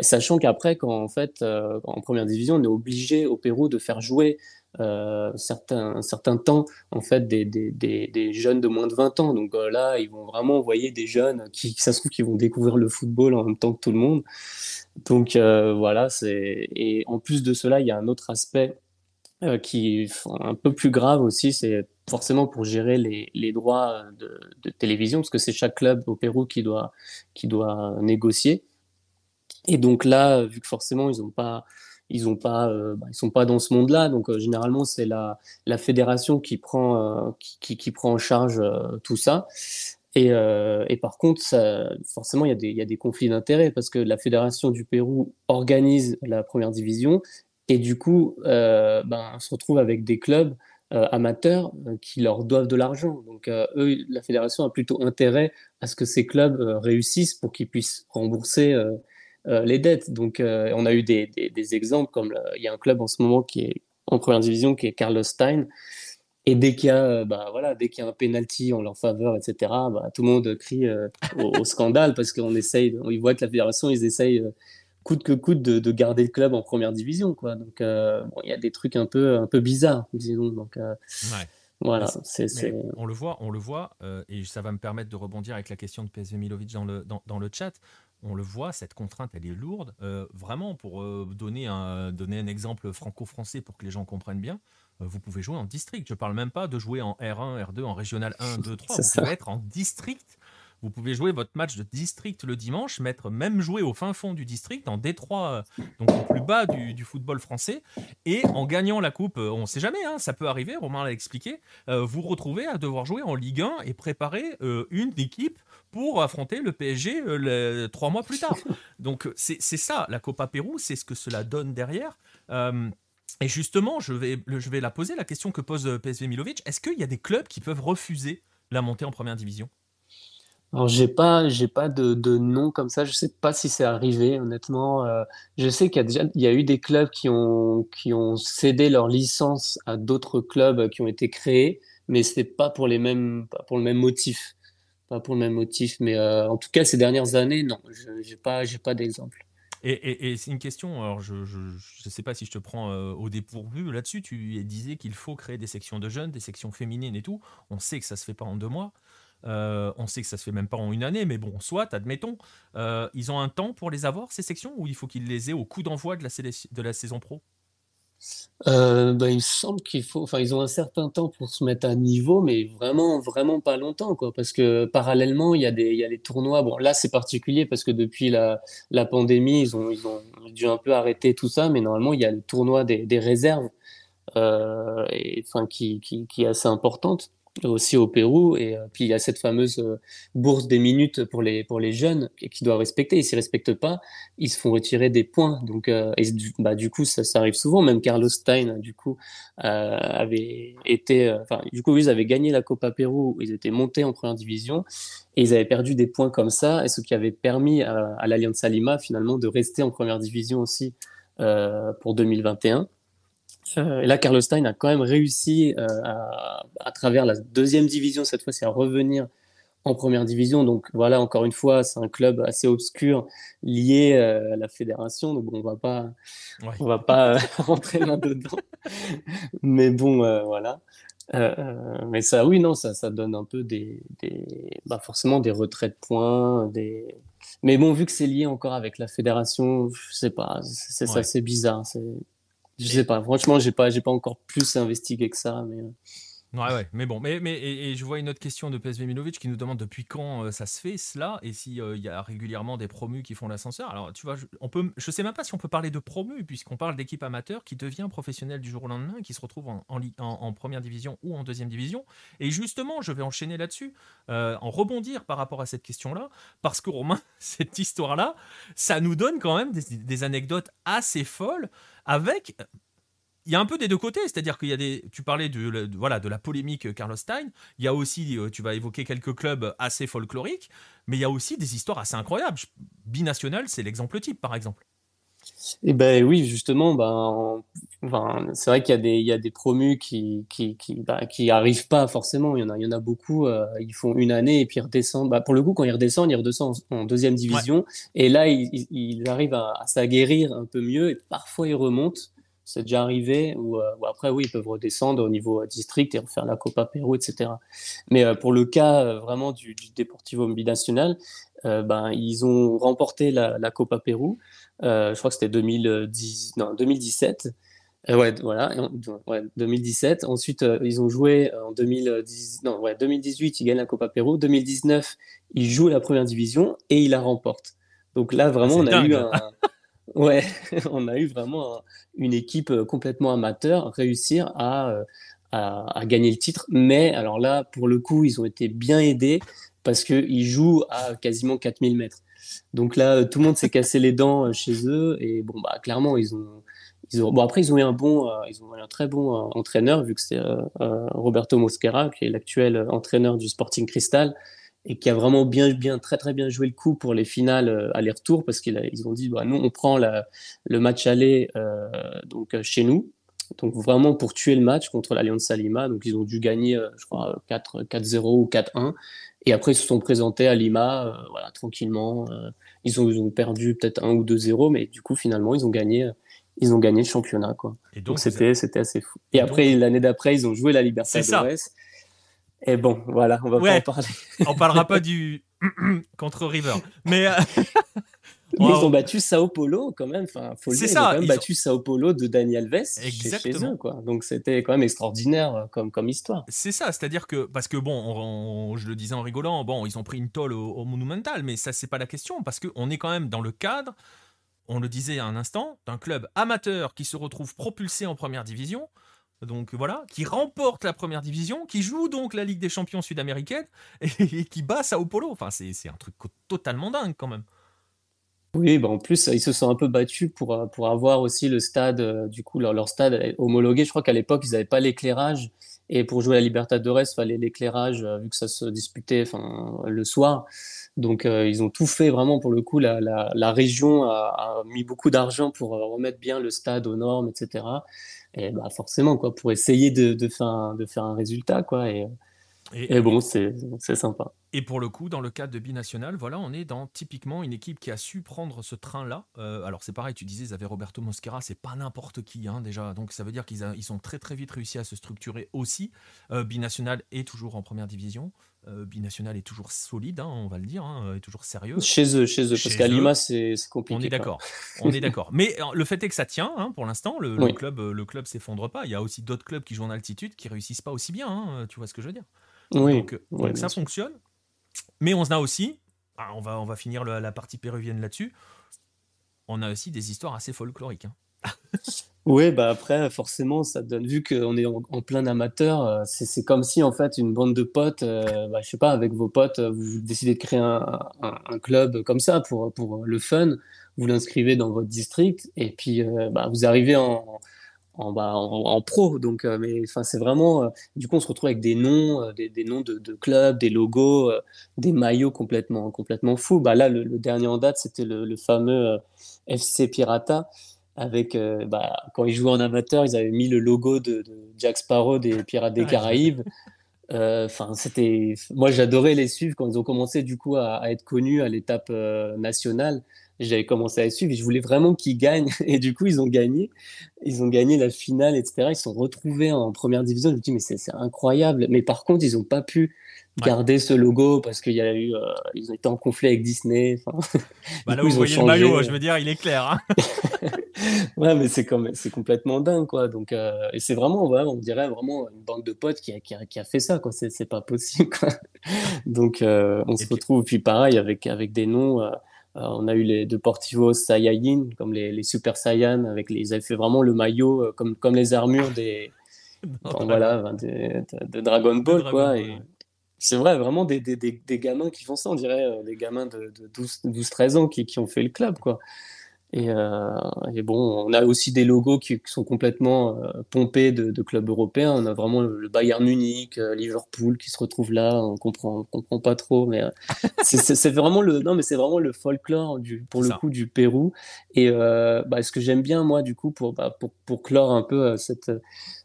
sachant qu'après, quand en fait, en première division, on est obligé au Pérou de faire jouer euh, certains, un certain temps en fait des, des, des, jeunes de moins de 20 ans. Donc euh, là, ils vont vraiment envoyer des jeunes qui, ça se trouve, qui vont découvrir le football en même temps que tout le monde. Donc euh, voilà, c'est et en plus de cela, il y a un autre aspect qui sont un peu plus graves aussi, c'est forcément pour gérer les, les droits de, de, télévision, parce que c'est chaque club au Pérou qui doit, qui doit négocier. Et donc là, vu que forcément, ils n'ont pas, ils ont pas, euh, bah, ils sont pas dans ce monde-là. Donc euh, généralement, c'est la, la fédération qui prend, euh, qui, qui, prend en charge tout ça. Et, et par contre, forcément, il y, a des, y a des conflits d'intérêts parce que la fédération du Pérou organise la première division et du coup, ben, on se retrouve avec des clubs amateurs qui leur doivent de l'argent. Donc eux, la fédération a plutôt intérêt à ce que ces clubs réussissent pour qu'ils puissent rembourser les dettes. Donc, euh, on a eu des, des, exemples comme il y a un club en ce moment qui est en première division qui est Carlos Stein. Et dès qu'il y a, euh, bah, voilà, dès qu'il y a un penalty en leur faveur, etc., bah, tout le monde crie au, scandale parce qu'on essaye, ils voient que la fédération, ils essayent coûte que coûte de, de, garder le club en première division, quoi. Donc, bon, il y a des trucs un peu, un peu bizarres, disons. Donc, Voilà, c'est, on le voit, on le voit, et ça va me permettre de rebondir avec la question de PSV Milovic dans le, dans, dans le chat on le voit, cette contrainte, elle est lourde. Euh, vraiment, pour euh, donner, un, donner un exemple franco-français pour que les gens comprennent bien, euh, vous pouvez jouer en district. Je ne parle même pas de jouer en R1, R2, en régional 1, 2, 3. Vous pouvez être en district. Vous pouvez jouer votre match de district le dimanche, mettre même jouer au fin fond du district, en D3, donc au plus bas du, football français, et en gagnant la coupe, on ne sait jamais, hein, ça peut arriver, Romain l'a expliqué, vous retrouvez à devoir jouer en Ligue 1 et préparer une équipe pour affronter le PSG euh, trois mois plus tard. Donc c'est ça, la Copa Pérou, c'est ce que cela donne derrière. Euh, et justement, je vais, je vais la poser, la question que pose euh, PSV Milovic. Est-ce qu'il y a des clubs qui peuvent refuser la montée en première division? Alors j'ai pas j'ai pas de, de, nom comme ça. Je sais pas si c'est arrivé honnêtement. je sais qu'il y a déjà il y a eu des clubs qui ont qui ont cédé leur licence à d'autres clubs qui ont été créés, mais c'était pas pour les mêmes pas pour le même motif pas pour le même motif. Mais euh, en tout cas, ces dernières années, non, je n'ai pas, pas d'exemple. Et, et, c'est une question, alors je ne sais pas si je te prends euh, au dépourvu là-dessus, tu disais qu'il faut créer des sections de jeunes, des sections féminines et tout. On sait que ça se fait pas en deux mois. Euh, on sait que ça se fait même pas en une année, mais bon, soit, admettons, ils ont un temps pour les avoir, ces sections, ou il faut qu'ils les aient au coup d'envoi de la, saison pro? Euh, bah, il me semble qu'il faut, enfin, ils ont un certain temps pour se mettre à niveau, mais vraiment, vraiment pas longtemps, quoi. Parce que parallèlement, il y a des, y a les tournois. Bon, là, c'est particulier parce que depuis la, pandémie, ils ont, dû un peu arrêter tout ça, mais normalement, il y a le tournoi des, réserves, euh, qui, qui est assez importante aussi au Pérou. Et euh, puis il y a cette fameuse euh, bourse des minutes pour les, pour les jeunes qui doivent respecter. Et s'ils ne respectent pas, ils se font retirer des points. Donc, euh, bah, du coup, ça, ça, arrive souvent. Même Carlos Stein, du coup, avait été. Enfin, du coup, ils avaient gagné la Copa Pérou. Ils étaient montés en première division. Et ils avaient perdu des points comme ça. Et ce qui avait permis à, à l'Alliance Lima, finalement, de rester en première division aussi pour 2021. Euh, et là, Carlos Stein a quand même réussi euh, à, travers la deuxième division, cette fois-ci, à revenir en première division. Donc voilà, encore une fois, c'est un club assez obscur lié euh, à la fédération. Donc on va pas, on va pas rentrer là-dedans. Mais bon, voilà. mais ça, oui, non, ça, ça donne un peu des, des bah forcément des retraits de points, des. Mais bon, vu que c'est lié encore avec la fédération, je sais pas, c'est ça, c'est bizarre. C'est je sais pas, franchement, j'ai pas, j'ai pas encore plus investigué que ça, mais. Euh. Ouais, ouais, mais bon, mais, mais et, je vois une autre question de PSV Milovic qui nous demande depuis quand euh, ça se fait cela et s'il euh, y a régulièrement des promus qui font l'ascenseur. Alors, tu vois, je, on peut, je sais même pas si on peut parler de promus puisqu'on parle d'équipe amateur qui devient professionnel du jour au lendemain, qui se retrouve en, première division ou en deuxième division. Et justement, je vais enchaîner là-dessus, en rebondir par rapport à cette question-là, parce que Romain, cette histoire-là, ça nous donne quand même des anecdotes assez folles avec il y a un peu des deux côtés, c'est-à-dire qu'il y a des. Tu parlais de, voilà, de la polémique Carlos Stein, il y a aussi, euh, tu vas évoquer quelques clubs assez folkloriques, mais il y a aussi des histoires assez incroyables. Binational, c'est l'exemple type, par exemple. Eh ben oui, justement, ben, c'est vrai qu'il y a des, il y a des promus qui, qui, qui, bah, qui arrivent pas forcément. Il y en a, il y en a beaucoup. Euh, ils font une année et puis ils redescendent. Bah, pour le coup, quand ils redescendent, ils redescendent en, deuxième division. Et là, ils, ils arrivent à, à s'aguerrir un peu mieux et parfois ils remontent c'est déjà arrivé, ou, euh, après, oui, ils peuvent redescendre au niveau euh, district et refaire la Copa Pérou, etc. Mais euh, pour le cas vraiment du, du Deportivo Binacional, ben, ils ont remporté la, la Copa Pérou, je crois que c'était 2010, non, 2017. ouais, voilà, 2017. Ensuite, ils ont joué en 2010, non, ouais, 2018, ils gagnent la Copa Pérou. 2019, ils jouent la première division et ils la remportent. Donc là, vraiment, on a eu un, ouais, on a eu vraiment une équipe complètement amateur réussir à, à, à, gagner le titre. Mais alors là, pour le coup, ils ont été bien aidés parce qu'ils jouent à quasiment 4000 mètres. Donc là, tout le monde s'est cassé les dents chez eux et bon, bah, clairement, ils ont, ils ont, bon, après, ils ont eu un bon, euh, ils ont eu un très bon euh, entraîneur, vu que c'est euh, Roberto Mosquera, qui est l'actuel entraîneur du Sporting Cristal, et qui a vraiment bien, bien, très, très bien joué le coup pour les finales aller-retour, parce qu'ils ont dit, bah, nous, on prend le match aller donc chez nous, donc vraiment pour tuer le match contre l'Alliance Lima. Donc ils ont dû gagner, je crois, 4-0 ou 4-1. Et après, ils se sont présentés à Lima, voilà, tranquillement. ils, ont, ils ont perdu peut-être 1 ou 2-0, mais du coup, finalement, ils ont gagné ils ont gagné le championnat. Quoi. Et donc, c'était, c'était assez fou. Et, après, l'année d'après, ils ont joué la Libertadores. Et bon, voilà, on va pas en parler. on parlera pas du contre River. Mais, euh, ils ont battu Sao Paulo quand même. Enfin, faut le dire, ça. Ils ont quand même battu Sao Paulo de Daniel Alves Exactement. Chez eux, quoi. Donc c'était quand même extraordinaire euh, comme, comme histoire. C'est ça, c'est-à-dire que parce que bon, je le disais en rigolant, bon, ils ont pris une tôle au, au Monumental, mais ça c'est pas la question parce qu'on est quand même dans le cadre on le disait à un instant, d'un club amateur qui se retrouve propulsé en première division, donc voilà, qui remporte la première division, qui joue donc la Ligue des Champions sud-américaine et, qui bat Sao Paulo. Enfin, c'est un truc totalement dingue quand même. Oui, bah en plus, ils se sont un peu battus pour, pour avoir aussi le stade, euh, du coup, leur, leur stade homologué. Je crois qu'à l'époque, ils n'avaient pas l'éclairage. Et pour jouer à la Libertadores, il fallait l'éclairage, euh, vu que ça se disputait le soir. Donc, euh, ils ont tout fait vraiment pour le coup. La, la, région a, mis beaucoup d'argent pour euh, remettre bien le stade aux normes, etc. Et bah, forcément, quoi, pour essayer de, de, faire, un, de faire un résultat, quoi. Et, bon, c'est sympa. Et pour le coup, dans le cadre de Binational, voilà, on est dans typiquement une équipe qui a su prendre ce train-là. Euh, alors c'est pareil, tu disais, ils avaient Roberto Mosquera, c'est pas n'importe qui hein, déjà. Donc ça veut dire qu'ils ils ont très très vite réussi à se structurer aussi. Euh, Binational est toujours en première division. Euh, Binational est toujours solide, hein, on va le dire, hein, est toujours sérieux. Chez eux, chez eux, parce qu'à Lima, c'est compliqué. On est d'accord, on est d'accord. Mais le fait est que ça tient, hein, pour l'instant, le, le, club, le club s'effondre pas. Il y a aussi d'autres clubs qui jouent en altitude qui réussissent pas aussi bien, hein, tu vois ce que je veux dire. Oui, donc, ça fonctionne. Mais on a aussi, ah, on, va, on va finir la partie péruvienne là-dessus, on a aussi des histoires assez folkloriques. Hein. oui, bah après, forcément, ça donne, vu qu'on est en, plein amateur, euh, c'est comme si, en fait, une bande de potes, euh, bah, je sais pas, avec vos potes, vous décidez de créer un, un, club comme ça pour, pour le fun, vous l'inscrivez dans votre district, et puis euh, bah, vous arrivez en, en, bah, en, pro. Donc, euh, mais enfin, c'est vraiment. Euh, du coup, on se retrouve avec des noms, euh, des, des, noms de, de, clubs, des logos, des maillots complètement, complètement fous. Bah là, le, dernier en date, c'était le, le, fameux FC Pirata. Avec, bah, quand ils jouaient en amateur, ils avaient mis le logo de, de Jack Sparrow des Pirates des Caraïbes. Enfin, c'était. Moi, j'adorais les suivre quand ils ont commencé du coup à, à être connus à l'étape nationale j'avais commencé à suivre et je voulais vraiment qu'ils gagnent. Et du coup, ils ont gagné. Ils ont gagné la finale, etc. Ils se sont retrouvés en première division. Je me dis, mais c'est incroyable. Mais par contre, ils n'ont pas pu garder ce logo parce qu'il y a eu, euh, ils ont été en conflit avec Disney. Bah là, coup, vous voyez le maillot, je veux dire, il est clair. Hein. ouais, mais c'est comme, c'est complètement dingue, quoi. Donc, euh, et c'est vraiment, ouais, on dirait vraiment une bande de potes qui a, qui a, qui a fait ça, quoi. C'est pas possible, quoi. Donc, euh, on se retrouve, puis pareil, avec, avec des noms. Euh, on a eu les Deportivo Saiyajin, comme les, Super Saiyan, avec les, ils avaient fait vraiment le maillot euh, comme, comme les armures des, voilà, de, Dragon Ball, quoi. Et c'est vrai, vraiment des, des, des, gamins qui font ça, on dirait euh, des gamins de, de 12-13 ans qui, qui, ont fait le club, quoi. Euh, et, bon, on a aussi des logos qui, sont complètement euh, pompés de, clubs européens. On a vraiment le Bayern Munich, euh, Liverpool qui se retrouvent là. On comprend, comprend pas trop, mais c'est vraiment le non, mais c'est vraiment le folklore du, pour le coup du Pérou. Et bah, ce que j'aime bien moi du coup pour, bah, pour, pour clore un peu cette,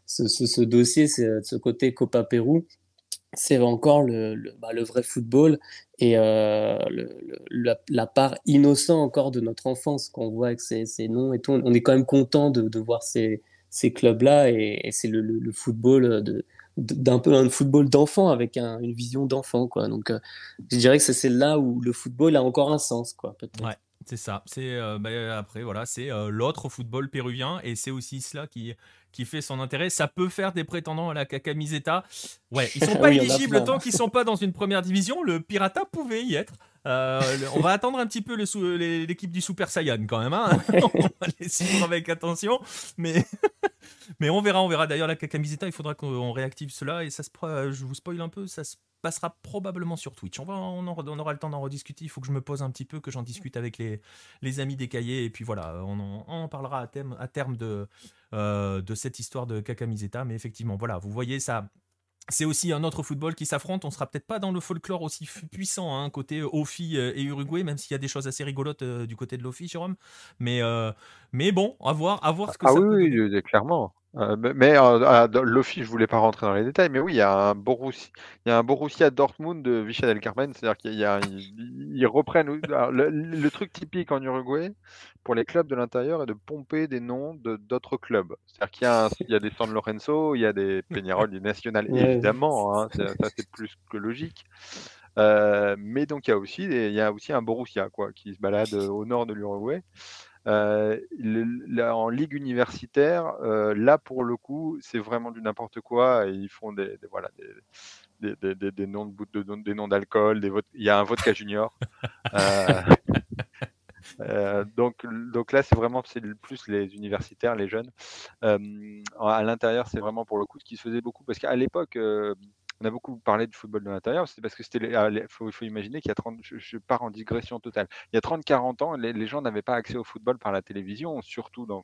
ce, ce, ce dossier, c'est ce côté Copa Pérou c'est encore le, le, bah, le, vrai football et euh, la, part innocent encore de notre enfance qu'on voit avec ces, ces, noms et tout. On est quand même content de, voir ces, ces clubs-là et, c'est le, football de d'un peu un football d'enfant avec un, une vision d'enfant quoi donc euh, je dirais que c'est là où le football a encore un sens quoi peut-être ouais C'est ça. C'est bah, après voilà, c'est l'autre football péruvien et c'est aussi cela qui qui fait son intérêt. Ça peut faire des prétendants à la camiseta. Ouais, ils sont pas éligibles tant qu'ils sont pas dans une première division. Le Pirata pouvait y être. On va attendre un petit peu l'équipe du Super Saiyan quand même. Hein. on va les suivre avec attention. Mais, mais on verra, on verra. D'ailleurs, la camiseta, il faudra qu'on réactive cela. Et ça se, je vous spoil un peu, ça se passera probablement sur Twitch. On, va, on, aura le temps d'en rediscuter. Il faut que je me pose un petit peu, que j'en discute avec les, les amis des cahiers. Et puis voilà, on en, parlera à terme, à terme de, euh, de cette histoire de Kakamiseta. Mais effectivement, voilà, vous voyez, ça, c'est aussi un autre football qui s'affronte. On sera peut-être pas dans le folklore aussi puissant, hein, côté Ofi euh, et Uruguay, même s'il y a des choses assez rigolotes euh, du côté de l'Ofi, Jérôme. Mais, mais bon, à voir, à voir ce que ah ça oui, peut oui, clairement. Euh, mais euh, dans l'office, je voulais pas rentrer dans les détails, mais oui, il y a un Borussia, il y a un Borussia Dortmund de Vichel El Carmen, c'est-à-dire qu'il y a, ils, reprennent le, truc typique en Uruguay pour les clubs de l'intérieur est de pomper des noms de d'autres clubs. C'est-à-dire qu'il y a, il y a des San Lorenzo, il y a des Peñarol du National, évidemment, hein, ça, c'est plus que logique. Euh, mais donc il y a aussi, il y a aussi un Borussia quoi, qui se balade au nord de l'Uruguay. Euh, en ligue universitaire, euh, là pour le coup, c'est vraiment du n'importe quoi. Et ils font des, voilà des, des, des, noms de, des noms d'alcool, des il y a un vodka junior. Euh, donc, donc là, c'est vraiment c'est plus les universitaires, les jeunes. à l'intérieur, c'est vraiment pour le coup ce qui se faisait beaucoup parce qu'à l'époque, on a beaucoup parlé du football de l'intérieur, c'est parce que c'était. Il faut, imaginer qu'il y a 30. Je, pars en digression totale. Il y a 30-40 ans, les, gens n'avaient pas accès au football par la télévision, surtout dans,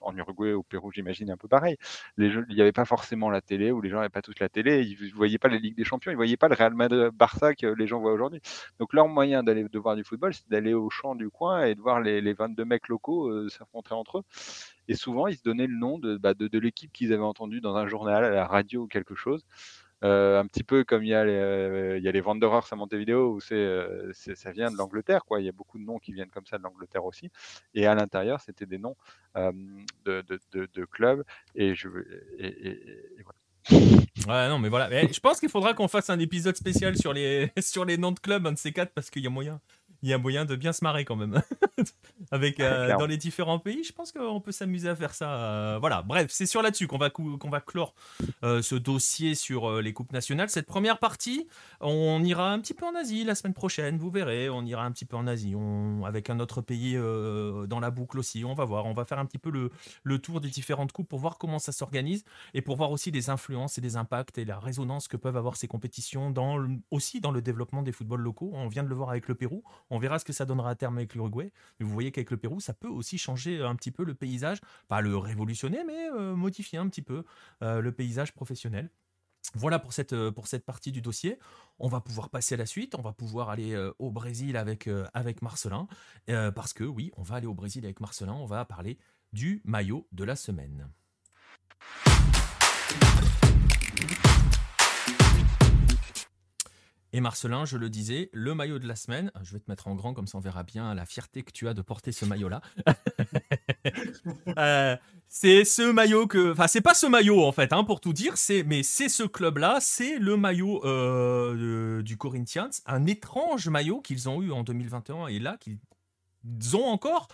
en Uruguay, au Pérou, j'imagine un peu pareil. Les il n'y avait pas forcément la télé, ou les gens n'avaient pas tous la télé, ils ne voyaient pas les Ligues des Champions, ils ne voyaient pas le Real Madrid-Barça que les gens voient aujourd'hui. Donc leur moyen d'aller de voir du football, c'est d'aller au champ du coin et de voir les, 22 mecs locaux euh, s'affronter entre eux. Et souvent, ils se donnaient le nom de, bah, de, l'équipe qu'ils avaient entendu dans un journal, à la radio ou quelque chose. Euh, un petit peu comme il y a les, euh, il y à Montevideo où euh, c'est, ça vient de l'Angleterre, quoi. Il y a beaucoup de noms qui viennent comme ça de l'Angleterre aussi. Et à l'intérieur, c'était des noms de, clubs. Et je, et, voilà. Ouais, non, mais voilà. je pense qu'il faudra qu'on fasse un épisode spécial sur les, sur les noms de clubs, de ces quatre, parce qu'il y a moyen il y a moyen de bien se marrer quand même. Avec, euh, dans les différents pays, je pense qu'on peut s'amuser à faire ça. Euh, voilà, bref, c'est sur là-dessus qu'on va, qu'on va clore euh, ce dossier sur les Coupes nationales. Cette première partie, on ira un petit peu en Asie la semaine prochaine, vous verrez. On ira un petit peu en Asie, on, avec un autre pays dans la boucle aussi. On va voir, on va faire un petit peu le, le tour des différentes coupes pour voir comment ça s'organise et pour voir aussi les influences et les impacts et la résonance que peuvent avoir ces compétitions dans aussi dans le développement des footballs locaux. On vient de le voir avec le Pérou. On verra ce que ça donnera à terme avec l'Uruguay. Mais vous voyez qu'avec le Pérou, ça peut aussi changer un petit peu le paysage. Pas le révolutionner, mais euh, modifier un petit peu euh, le paysage professionnel. Voilà pour cette, euh, pour cette partie du dossier. On va pouvoir passer à la suite. On va pouvoir aller au Brésil avec, avec Marcelin. parce que oui, on va aller au Brésil avec Marcelin. On va parler du maillot de la semaine. Et Marcelin, je le disais, le maillot de la semaine, je vais te mettre en grand comme ça on verra bien la fierté que tu as de porter ce maillot-là. Euh, c'est ce maillot que, enfin c'est pas ce maillot en fait, hein, pour tout dire, c'est mais c'est ce club-là, c'est le maillot euh, du Corinthians, un étrange maillot qu'ils ont eu en 2021 et là qu'ils ont encore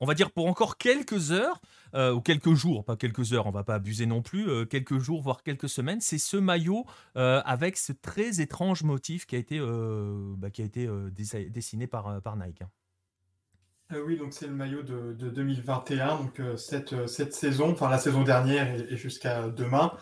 on va dire pour encore quelques heures, euh, ou quelques jours, pas quelques heures, on va pas abuser non plus, euh, quelques jours, voire quelques semaines, c'est ce maillot euh, avec ce très étrange motif qui a été, bah, qui a été dessiné par, Nike. Hein. oui, donc c'est le maillot de, 2021, donc cette, cette, saison, enfin la saison dernière et, jusqu'à demain.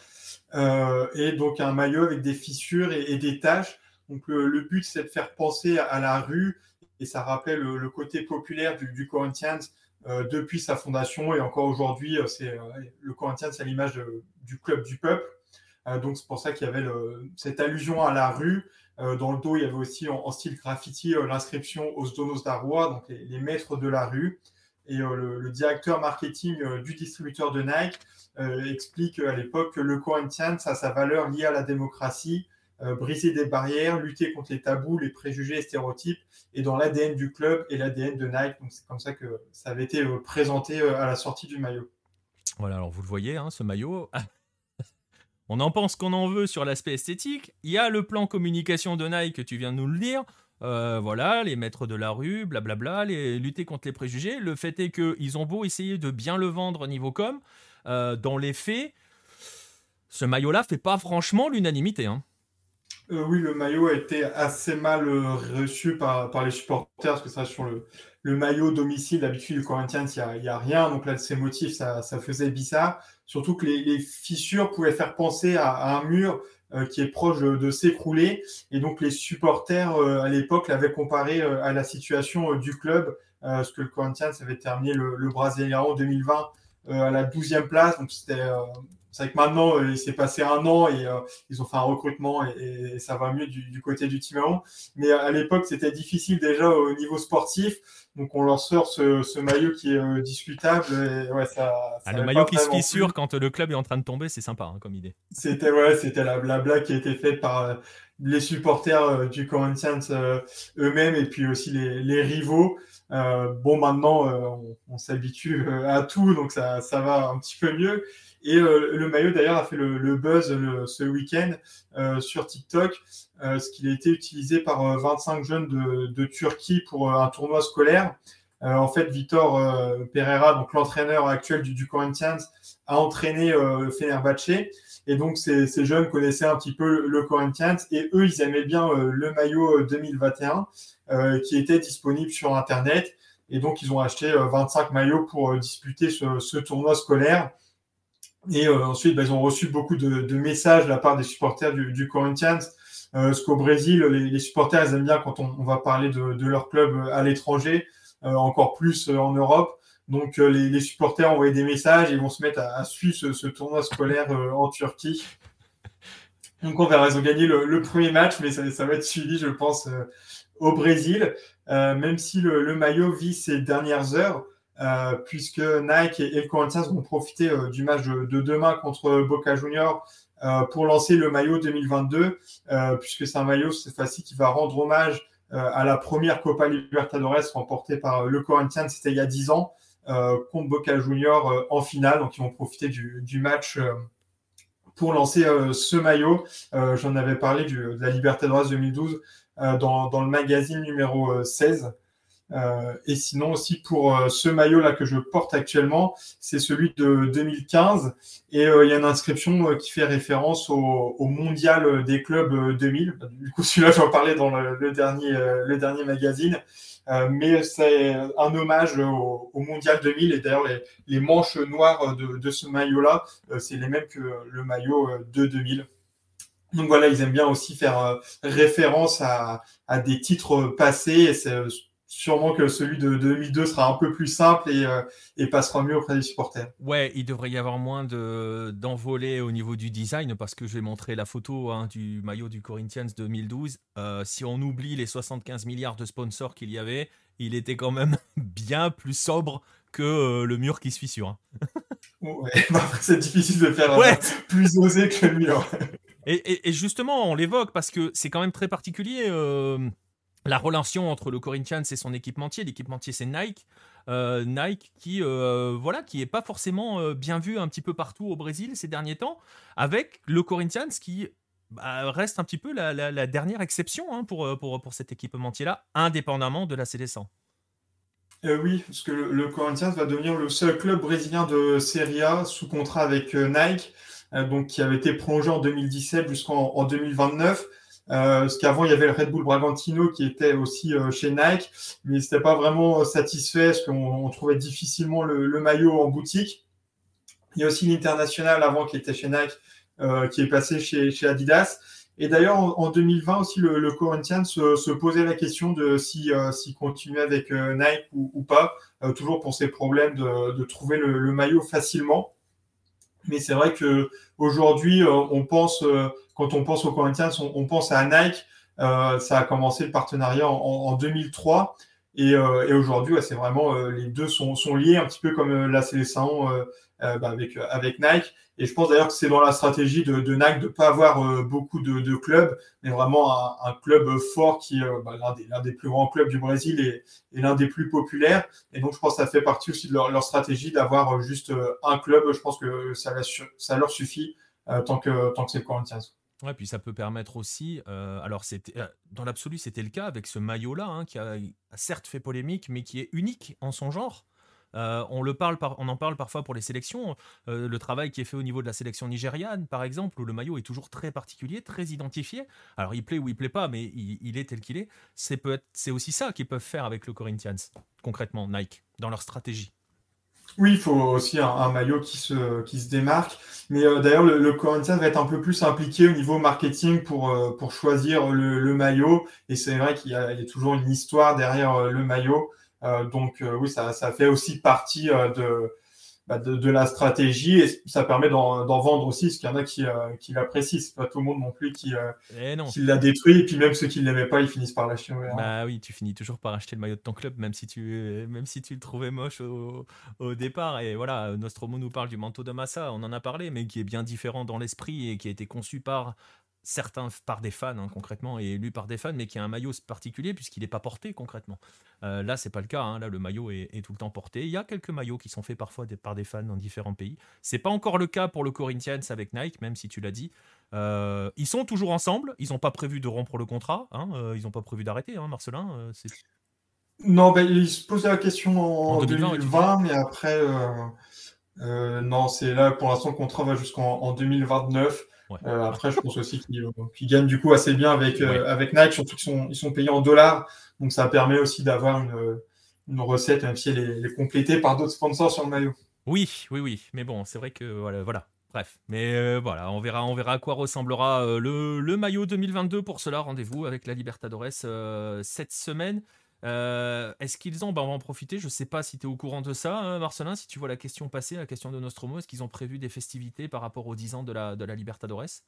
et donc un maillot avec des fissures et, des taches. Donc le, but c'est de faire penser à, la rue et ça rappelle le, côté populaire du, Corinthians depuis sa fondation et encore aujourd'hui, euh, c'est euh, le Corinthians à l'image du club du peuple. donc c'est pour ça qu'il y avait cette allusion à la rue. dans le dos, il y avait aussi en, style graffiti l'inscription Os Donos d'Arroa, donc les, maîtres de la rue. Et le, directeur marketing du distributeur de Nike explique à l'époque que le Corinthians a sa valeur liée à la démocratie, euh, briser des barrières, lutter contre les tabous, les préjugés et stéréotypes, et dans l'ADN du club et l'ADN de Nike. Donc c'est comme ça que ça avait été euh, présenté euh, à la sortie du maillot. Voilà, alors vous le voyez, hein, ce maillot. on en pense qu'on en veut sur l'aspect esthétique. Il y a le plan communication de Nike, que tu viens de nous le dire. voilà, les maîtres de la rue, blablabla, les, lutter contre les préjugés. Le fait est qu'ils ont beau essayer de bien le vendre niveau com, dans les faits, ce maillot-là fait pas franchement l'unanimité. Hein. Euh, oui, le maillot a été assez mal euh, reçu par, les supporters, parce que ça, sur le, maillot domicile, d'habitude, du Corinthians, il n'y a, a, rien. Donc là, ces motifs, ça, faisait bizarre. Surtout que les, fissures pouvaient faire penser à, un mur euh, qui est proche de, s'écrouler. Et donc, les supporters, à l'époque, l'avaient comparé à la situation du club, parce que le Corinthians avait terminé le, le en 2020 à la 12e place. Donc, c'était c'est vrai que maintenant, euh, il s'est passé un an et euh, ils ont fait un recrutement et, ça va mieux du, côté du Timaron. Mais à l'époque, c'était difficile déjà au niveau sportif. Donc on leur sort ce, maillot qui est euh, discutable. ouais, ça, ah, le maillot qui se fissure quand le club est en train de tomber, c'est sympa hein, comme idée. C'était ouais, c'était la, blague qui a été faite par les supporters du Corinthians eux-mêmes et puis aussi les, rivaux. bon, maintenant, on, s'habitue à tout, donc ça, ça va un petit peu mieux. Et euh, le maillot d'ailleurs a fait le, buzz ce week-end euh, sur TikTok, euh, ce qu'il a été utilisé par 25 jeunes de, Turquie pour un tournoi scolaire. en fait, Vitor Pereira, donc l'entraîneur actuel du, Corinthians, a entraîné Fenerbahce. Et donc, ces, jeunes connaissaient un petit peu le, Corinthians et eux, ils aimaient bien le maillot 2021 qui était disponible sur Internet. Et donc, ils ont acheté 25 maillots pour disputer ce tournoi scolaire. Et euh, ensuite, bah, ils ont reçu beaucoup de, de, messages de la part des supporters du, du Corinthians. Euh, parce qu'au Brésil, les, les, supporters, ils aiment bien quand on, on va parler de, de, leur club euh, à l'étranger, euh, encore plus en Europe. Donc les, les, supporters envoient des messages et vont se mettre à, à suivre ce, ce, tournoi scolaire en Turquie. Donc on verra, ils ont gagné le, le premier match, mais ça, ça, va être suivi, je pense, au Brésil. même si le, le, maillot vit ses dernières heures, euh, puisque Nike et, le Corinthians vont profiter euh, du match de, demain contre Boca Junior euh, pour lancer le maillot 2022, puisque c'est un maillot cette fois-ci qui va rendre hommage à la première Copa Libertadores remportée par le Corinthians, c'était il y a 10 ans, contre Boca Junior en finale. Donc ils vont profiter du, match pour lancer ce maillot. J'en avais parlé de la Libertadores 2012 dans, dans, le magazine numéro 16. Euh, et sinon aussi pour euh, ce maillot là que je porte actuellement, c'est celui de 2015 et euh, il y a une inscription qui fait référence au, mondial des clubs 2000. Du coup celui-là j'en parlais dans le, dernier le dernier magazine, mais c'est un hommage au, mondial 2000 et d'ailleurs les, manches noires de, ce maillot là, c'est les mêmes que le maillot de 2000. Donc voilà, ils aiment bien aussi faire référence à, à des titres passés sûrement que celui de 2002 sera un peu plus simple et, euh, et, passera mieux auprès des supporters. Ouais, il devrait y avoir moins d'envolées au niveau du design parce que je vais montrer la photo hein, du maillot du Corinthians 2012. Euh, si on oublie les 75 milliards de sponsors qu'il y avait, il était quand même bien plus sobre que euh, le mur qui se fissure. Hein. ouais, bah, c'est difficile de faire plus osé que le mur. et, et, et, justement, on l'évoque parce que c'est quand même très particulier la relation entre le Corinthians et son équipementier. L'équipementier, c'est Nike. Euh, Nike qui euh, voilà qui est pas forcément euh, bien vu un petit peu partout au Brésil ces derniers temps, avec le Corinthians qui bah, reste un petit peu la, dernière exception hein, pour, pour, pour, cet équipementier-là, indépendamment de la CD100. oui, parce que le, Corinthians va devenir le seul club brésilien de Serie A sous contrat avec Nike, donc qui avait été prolongé en 2017 jusqu'en 2029. Euh, parce qu'avant, il y avait le Red Bull Bragantino qui était aussi euh, chez Nike, mais c'était pas vraiment euh, satisfait parce qu'on trouvait difficilement le, maillot en boutique. Il y a aussi l'International avant qui était chez Nike, qui est passé chez, Adidas. Et d'ailleurs, en, 2020 aussi, le, Corinthians se, posait la question de si, s'il continuait avec Nike ou, pas, toujours pour ses problèmes de, trouver le, maillot facilement. Mais c'est vrai que aujourd'hui, on pense quand on pense aux Corinthians, on, pense à Nike. Euh, ça a commencé le partenariat en, 2003. Et, euh, et aujourd'hui, c'est vraiment euh, les deux sont, sont, liés un petit peu comme la Célestin bah, avec, avec Nike. Et je pense d'ailleurs que c'est dans la stratégie de, de Nike de ne pas avoir beaucoup de, clubs, mais vraiment un, club fort qui est bah, l'un des, plus grands clubs du Brésil et, l'un des plus populaires. Et donc, je pense que ça fait partie aussi de leur, stratégie d'avoir juste un club. Je pense que ça, leur suffit tant que, tant que c'est le Corinthians. Ouais, puis ça peut permettre aussi. alors, dans l'absolu, c'était le cas avec ce maillot-là, hein, qui a certes fait polémique, mais qui est unique en son genre. Euh, on, en parle parfois pour les sélections. Euh, le travail qui est fait au niveau de la sélection nigériane, par exemple, où le maillot est toujours très particulier, très identifié. Alors il plaît ou il plaît pas, mais il, est tel qu'il est. C'est, peut c'est aussi ça qu'ils peuvent faire avec le Corinthians, concrètement, Nike, dans leur stratégie. Oui, il faut aussi un, maillot qui se, qui se démarque. Mais euh, d'ailleurs, le, Corinthians va être un peu plus impliqué au niveau marketing pour, pour choisir le, maillot. Et c'est vrai qu'il y a, toujours une histoire derrière le maillot. Euh, donc euh, oui, ça, ça, fait aussi partie euh, bah, de, de, la stratégie et ça permet d'en vendre aussi, parce qu'il y en a qui, qui l'apprécient. C'est pas tout le monde non plus qui, eh qui l'a détruit, et puis même ceux qui ne l'aimaient pas, ils finissent par l'acheter. Bah oui, tu finis toujours par acheter le maillot de ton club, même si tu, même si tu le trouvais moche au, au départ. Et voilà, Nostromo nous parle du manteau de Massa, on en a parlé, mais qui est bien différent dans l'esprit et qui a été conçu par certains par des fans hein, concrètement et élu par des fans, mais qui a un maillot particulier puisqu'il n'est pas porté concrètement. Euh, là, c'est pas le cas. Hein. Là, le maillot est, tout le temps porté. Il y a quelques maillots qui sont faits parfois par des fans dans différents pays. C'est pas encore le cas pour le Corinthians avec Nike, même si tu l'as dit. Euh, ils sont toujours ensemble. Ils n'ont pas prévu de rompre le contrat. Hein. Euh, ils n'ont pas prévu d'arrêter, Marcelin. non, ben, ils se posaient la question en, 2020, mais après, non, c'est là pour l'instant le contrat va jusqu'en 2029. Euh, après, je pense aussi qu'ils gagnent du coup assez bien avec, euh, avec Nike, surtout qu'ils sont, ils sont payés en dollars. Donc ça permet aussi d'avoir une, une, recette, même si elle est, complétée par d'autres sponsors sur le maillot. Oui, oui, oui. Mais bon, c'est vrai que voilà. voilà. Bref, mais euh, voilà, on verra, on verra à quoi ressemblera le, le, maillot 2022. Pour cela, rendez-vous avec la Libertadores cette semaine. Euh, est-ce qu'ils ont, bah, on va en profiter, je ne sais pas si tu es au courant de ça, hein, Marcelin, si tu vois la question passer, la question de Nostromo, est-ce qu'ils ont prévu des festivités par rapport aux 10 ans de la, de la Libertadores?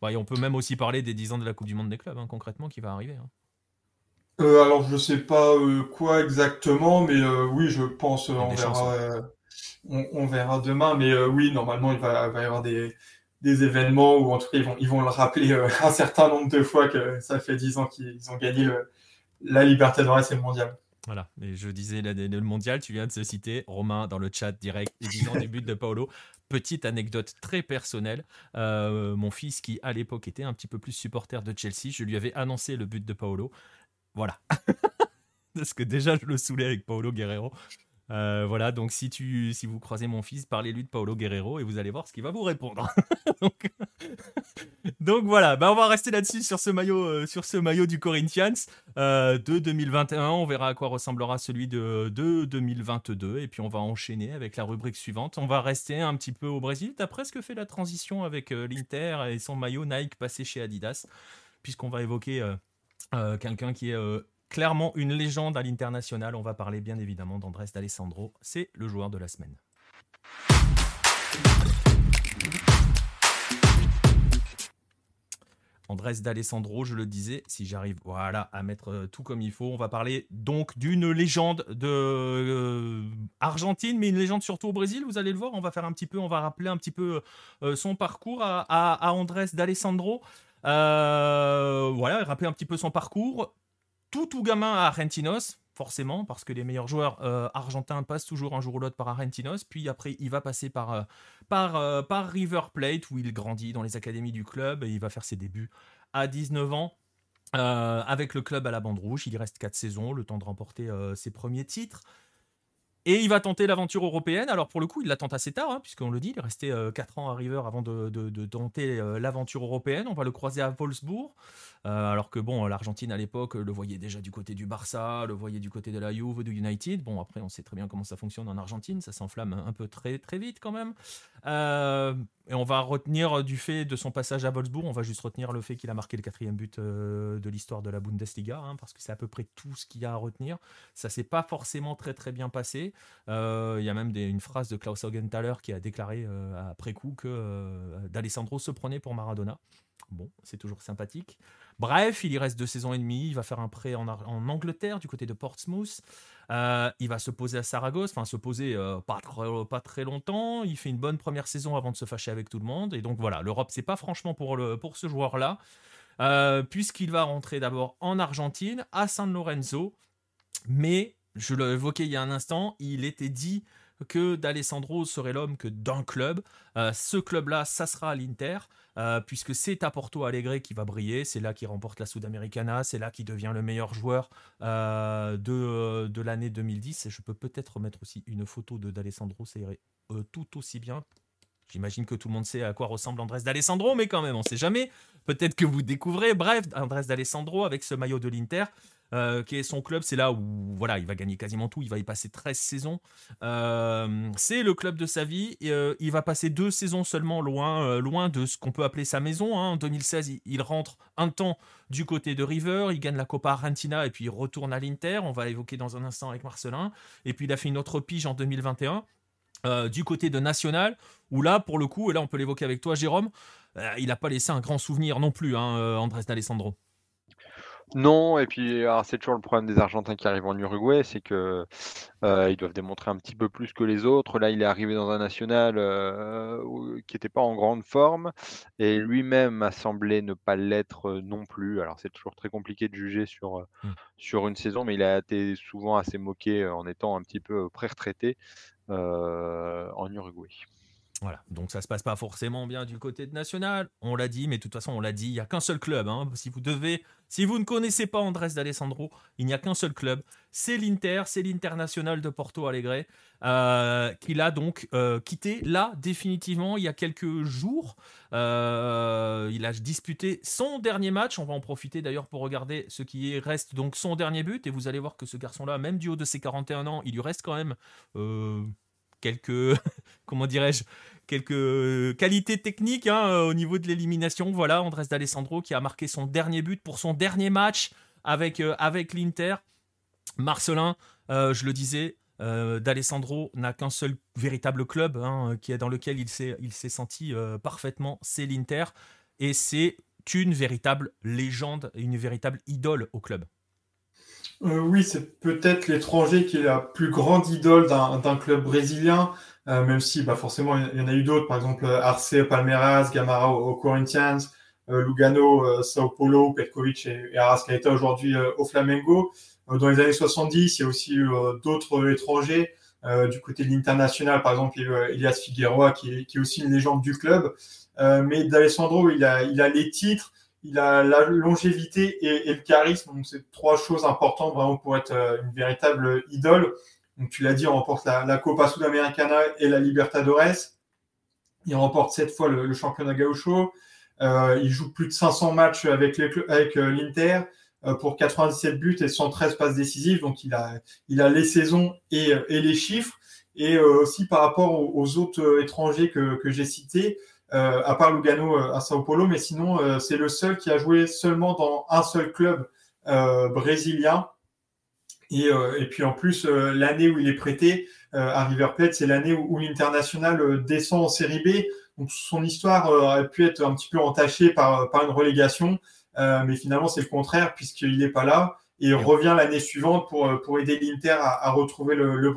Bah, On peut même aussi parler des 10 ans de la Coupe du Monde des clubs, hein, concrètement, qui va arriver. Hein. Euh, alors, je ne sais pas euh, quoi exactement, mais oui, je pense, on verra, on, verra, demain, mais oui, normalement, il va, y avoir des, des événements où, en tout cas, ils vont, ils vont le rappeler un certain nombre de fois que ça fait 10 ans qu'ils ont gagné le la Libertadores et le mondial. Voilà, et je disais le mondial, tu viens de se citer, Romain, dans le chat direct, disant des buts de Paolo. Petite anecdote très personnelle, euh, mon fils qui à l'époque était un petit peu plus supporter de Chelsea, je lui avais annoncé le but de Paolo. Voilà. Parce que déjà je le saoulais avec Paolo Guerrero. Euh, voilà, donc si, tu, si vous croisez mon fils, parlez-lui de Paolo Guerrero et vous allez voir ce qu'il va vous répondre. donc, voilà, bah on va rester là-dessus sur ce maillot, euh, sur ce maillot du Corinthians euh, de 2021. On verra à quoi ressemblera celui de, de 2022 et puis on va enchaîner avec la rubrique suivante. On va rester un petit peu au Brésil. Tu as presque fait la transition avec l'Inter et son maillot Nike passé chez Adidas, puisqu'on va évoquer quelqu'un qui est clairement une légende à l'international. On va parler bien évidemment d'Andrés D'Alessandro. C'est le joueur de la semaine. Andrés D'Alessandro, je le disais, si j'arrive à mettre euh, tout comme il faut, on va parler donc d'une légende de euh, mais une légende surtout au Brésil, vous allez le voir, on va faire un petit peu, on va rappeler un petit peu euh, son parcours à, à, Andrés D'Alessandro. voilà, rappeler un petit peu son parcours tout tout gamin à Argentinos, forcément, parce que les meilleurs joueurs euh, argentins passent toujours un jour ou l'autre par Argentinos, puis après il va passer par, euh, euh, par River Plate, où il grandit dans les académies du club, et il va faire ses débuts à 19 ans. avec le club à la bande rouge, il reste 4 saisons, le temps de remporter ses premiers titres. Et il va tenter l'aventure européenne. Alors pour le coup, il la tente assez tard, hein, puisqu'on le dit, il est resté 4 ans à River avant de, tenter l'aventure européenne. On va le croiser à Wolfsburg. Euh, alors que bon, l'Argentine à l'époque le voyait déjà du côté du Barça, le voyait du côté de la Juve, du United. Bon, après, on sait très bien comment ça fonctionne en Argentine, ça s'enflamme un peu très très vite quand même. Euh, et on va retenir du fait de son passage à Wolfsburg, on va juste retenir le fait qu'il a marqué le quatrième but euh, de l'histoire de la Bundesliga, hein, parce que c'est à peu près tout ce qu'il y a à retenir. Ça s'est pas forcément très très bien passé. Il y a même une phrase de Klaus Augenthaler qui a déclaré après coup que D'Alessandro se prenait pour Maradona. Bon, c'est toujours sympathique. Bref, il y reste deux saisons et demie. Il va faire un prêt en, Angleterre, du côté de Portsmouth. Euh, il va se poser à Saragosse, enfin se poser euh, pas, très, longtemps. Il fait une bonne première saison avant de se fâcher avec tout le monde. Et donc voilà, l'Europe, c'est pas franchement pour, ce joueur-là. Euh, puisqu'il va rentrer d'abord en Argentine, à San Lorenzo. Mais, je l'ai évoqué il y a un instant, il était dit que d'Alessandro serait l'homme que d'un club. ce club-là, ça sera l'Inter. puisque c'est à Porto Alegre qui va briller, c'est là qu'il remporte la Sudamericana, c'est là qu'il devient le meilleur joueur de, de l'année 2010. Et je peux peut-être remettre aussi une photo de d'Alessandro, ça irait tout aussi bien J'imagine que tout le monde sait à quoi ressemble Andrés d'Alessandro, mais quand même, on ne sait jamais. Peut-être que vous découvrez. Bref, Andrés d'Alessandro avec ce maillot de l'Inter. Euh, qui est son club, c'est là où voilà, il va gagner quasiment tout, il va y passer 13 saisons. Euh, c'est le club de sa vie, euh, il va passer deux saisons seulement loin, loin de ce qu'on peut appeler sa maison. Hein. En 2016, il, rentre un temps du côté de River, il gagne la Copa Argentina et puis il retourne à l'Inter, on va l'évoquer dans un instant avec Marcelin. Et puis il a fait une autre pige en 2021. Euh, du côté de National, où là, pour le coup, et là on peut l'évoquer avec toi, Jérôme, euh, il n'a pas laissé un grand souvenir non plus, hein, euh, Andrés d'Alessandro. Non, et puis c'est toujours le problème des Argentins qui arrivent en Uruguay, c'est que ils doivent démontrer un petit peu plus que les autres. Là, il est arrivé dans un national qui n'était pas en grande forme, et lui-même a semblé ne pas l'être non plus. Alors c'est toujours très compliqué de juger sur, mmh. sur une saison, mais il a été souvent assez moqué en étant un petit peu pré-retraité. Euh, en Uruguay. Voilà, donc ça se passe pas forcément bien du côté de National, on l'a dit, mais de toute façon on l'a dit, il n'y a qu'un seul club. Hein. Si vous devez, si vous ne connaissez pas Andrés d'Alessandro, il n'y a qu'un seul club, c'est l'Inter, c'est l'International de Porto Alegre, euh, qu'il a donc euh, quitté là définitivement il y a quelques jours. Euh, il a disputé son dernier match, on va en profiter d'ailleurs pour regarder ce qui reste donc son dernier but, et vous allez voir que ce garçon-là, même du haut de ses 41 ans, il lui reste quand même quelques, comment dirais-je, quelques qualités techniques hein, euh, au niveau de l'élimination. Voilà, Andrés D'Alessandro qui a marqué son dernier but pour son dernier match avec, euh, l'Inter. Marcelin, euh, je le disais, D'Alessandro n'a qu'un seul véritable club hein, dans lequel il s'est, il s'est senti parfaitement, c'est l'Inter. Et c'est une véritable légende, une véritable idole au club. Euh, oui, c'est peut-être l'étranger qui est la plus grande idole d'un club brésilien, euh, même si bah, forcément il y en a eu d'autres, par exemple Arce, Palmeiras, Gamara au, Corinthians, euh, Lugano, Sao Paulo, Petkovic et, Arrascaeta aujourd'hui au Flamengo. dans les années 70, il y a aussi eu d'autres étrangers. du côté de l'international, par exemple, il y a Elias Figueroa qui est, qui est, aussi une légende du club. mais D'Alessandro, il a, il a les titres, il a la longévité et, le charisme. Donc, c'est trois choses importantes vraiment pour être euh, une véritable idole. Donc, tu l'as dit, on remporte la, Copa Sudamericana et la Libertadores. Il remporte sept fois le, championnat gaucho. Euh, il joue plus de 500 matchs avec euh, l'Inter pour 97 buts et 113 passes décisives. Donc, il a, les saisons et, les chiffres. Et aussi par rapport aux, autres étrangers que j'ai cités, euh, à part Lugano euh, à Sao Paulo, mais sinon, euh, c'est le seul qui a joué seulement dans un seul club brésilien. Et, et, puis en plus, l'année où il est prêté à River Plate, c'est l'année où, l'international descend en série B. Donc son histoire aurait pu être un petit peu entachée par, par une relégation, mais finalement c'est le contraire puisqu'il n'est pas là et revient l'année suivante pour, pour aider l'Inter à, retrouver le, le.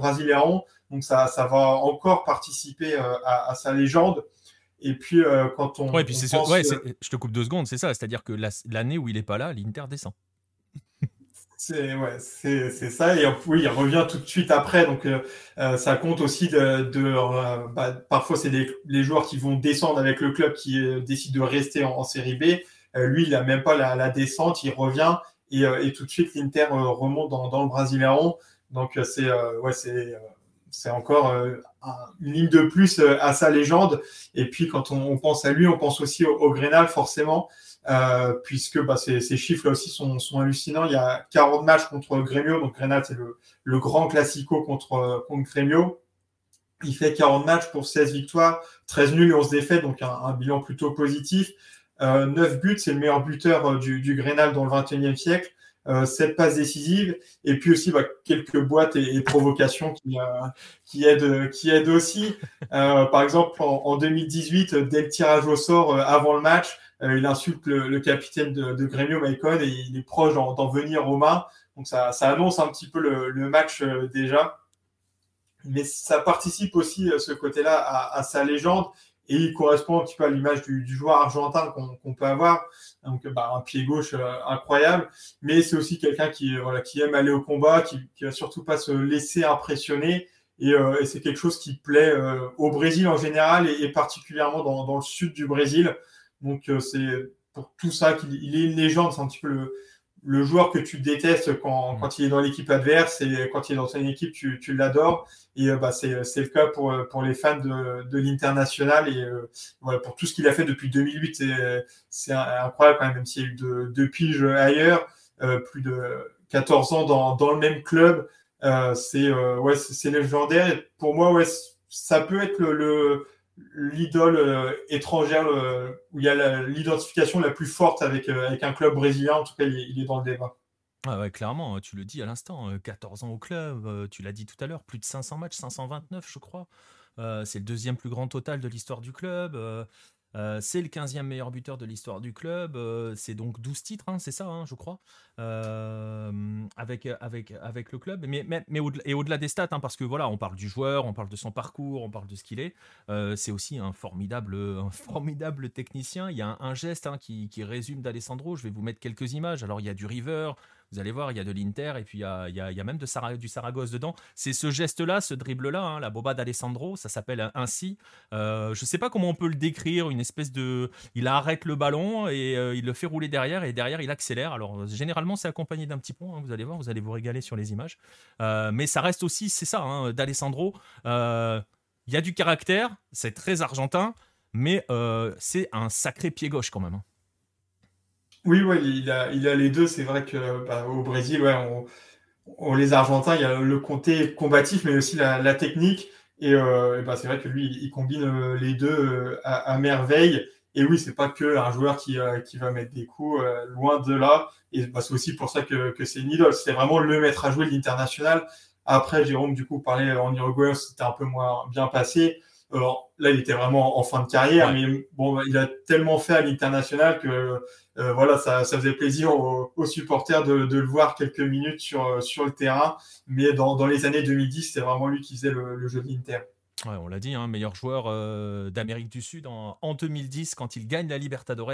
Donc ça, ça va encore participer à, à, sa légende. Et puis, euh, quand on. Ouais, puis c'est ouais, je te coupe deux secondes, c'est ça. C'est-à-dire que l'année où il n'est pas là, l'Inter descend. C'est ouais, ça. Et oui, il revient tout de suite après. Donc, euh, euh, ça compte aussi de. de bah, parfois, c'est les, joueurs qui vont descendre avec le club qui décident de rester en, série B. lui, il n'a même pas la, descente. Il revient et, et tout de suite, l'Inter remonte dans, dans le Brasileirão. Donc, c'est ouais, c'est c'est encore euh, une ligne de plus euh, à sa légende. Et puis quand on, pense à lui, on pense aussi au, Grenal forcément, euh, puisque bah, ces, chiffres là aussi sont, hallucinants. Il y a 40 matchs contre Grêmio, donc Grenal c'est le, grand classico contre, contre Grêmio. Il fait 40 matchs pour 16 victoires, 13 nuls et 11 défaites, donc un, bilan plutôt positif. 9 buts, c'est le meilleur buteur du, du Grenal dans le 21e siècle euh, cette passe décisive, et puis aussi bah, quelques boîtes et, provocations qui, euh, qui, aident, qui aussi. Euh, par exemple, en, 2018, dès le tirage au sort euh, avant le match, euh, il insulte le, capitaine de, de Grêmio, Maicon, et il est proche d'en venir aux mains. Donc ça, ça, annonce un petit peu le, match déjà. Mais ça participe aussi, ce côté-là, à, sa légende et il correspond un petit peu à l'image du, joueur argentin qu'on peut avoir. Donc, bah, un pied gauche euh, incroyable, mais c'est aussi quelqu'un qui, voilà, qui aime aller au combat, qui, qui va surtout pas se laisser impressionner Et, c'est quelque chose qui plaît au Brésil en général et, particulièrement dans, dans, le sud du Brésil. Donc c'est pour tout ça qu'il est une légende. C'est un petit peu le, le joueur que tu détestes quand, mm. quand il est dans l'équipe adverse et quand il est dans une équipe, tu, tu l'adores. Et euh, bah, c'est le cas pour, pour les fans de, de l'international et euh, voilà, pour tout ce qu'il a fait depuis 2008. C'est incroyable quand même, même s'il y a eu deux, deux piges ailleurs, euh, plus de 14 ans dans, dans le même club. Euh, c'est ouais, c'est légendaire. Et pour moi, ouais, ça peut être le, le l'idole euh, étrangère euh, où il y a l'identification la, plus forte avec, euh, avec un club brésilien. En tout cas, il, est dans le débat. Ah clairement, tu le dis à l'instant, 14 ans au club, tu l'as dit tout à l'heure, plus de 500 matchs, 529 je crois. c'est le deuxième plus grand total de l'histoire du club. Euh, c'est le 15e meilleur buteur de l'histoire du club. Euh, c'est donc 12 titres, hein, c'est ça, hein, je crois, euh, avec, avec, avec le club. Mais, mais, au et au-delà des stats, hein, parce que voilà, on parle du joueur, on parle de son parcours, on parle de ce qu'il est. c'est aussi un formidable, un formidable technicien. Il y a un, geste qui, qui, résume d'Alessandro. Je vais vous mettre quelques images. Alors, il y a du River, vous allez voir, il y a de l'Inter et puis il y a, même du Saragosse dedans. C'est ce geste-là, ce dribble-là, hein, la boba d'Alessandro, ça s'appelle ainsi. Euh, je ne sais pas comment on peut le décrire, une espèce de... Il arrête le ballon et euh, il le fait rouler derrière et derrière il accélère. Alors généralement c'est accompagné d'un petit pont, hein, vous allez voir, vous allez vous régaler sur les images. Euh, mais ça reste aussi, c'est ça, hein, d'Alessandro. Il y a du caractère, c'est très argentin, mais c'est un sacré pied gauche quand même. Oui, ouais, il a, il a les deux. C'est vrai que bah, au Brésil, ouais, on, les Argentins, il y a le côté combatif, mais aussi la, technique. Et, euh, bah, c'est vrai que lui, il combine euh, les deux euh, à, merveille. Et oui, c'est pas que un joueur qui, qui va mettre des coups loin de là. Et bah, c'est aussi pour ça que, que c'est une idole. C'est vraiment le maître à jouer de l'international. Après, Jérôme, du coup, parlait en Uruguay, c'était un peu moins bien passé. Alors là, il était vraiment en fin de carrière, mais bon, il a tellement fait à l'international que euh, voilà, ça, faisait plaisir aux, supporters de, le voir quelques minutes sur, euh, le terrain. Mais dans, les années 2010, c'est vraiment lui qui faisait le, jeu de l'Inter. On l'a dit, hein, meilleur joueur euh, d'Amérique du Sud en, en, 2010 quand il gagne la Libertadores.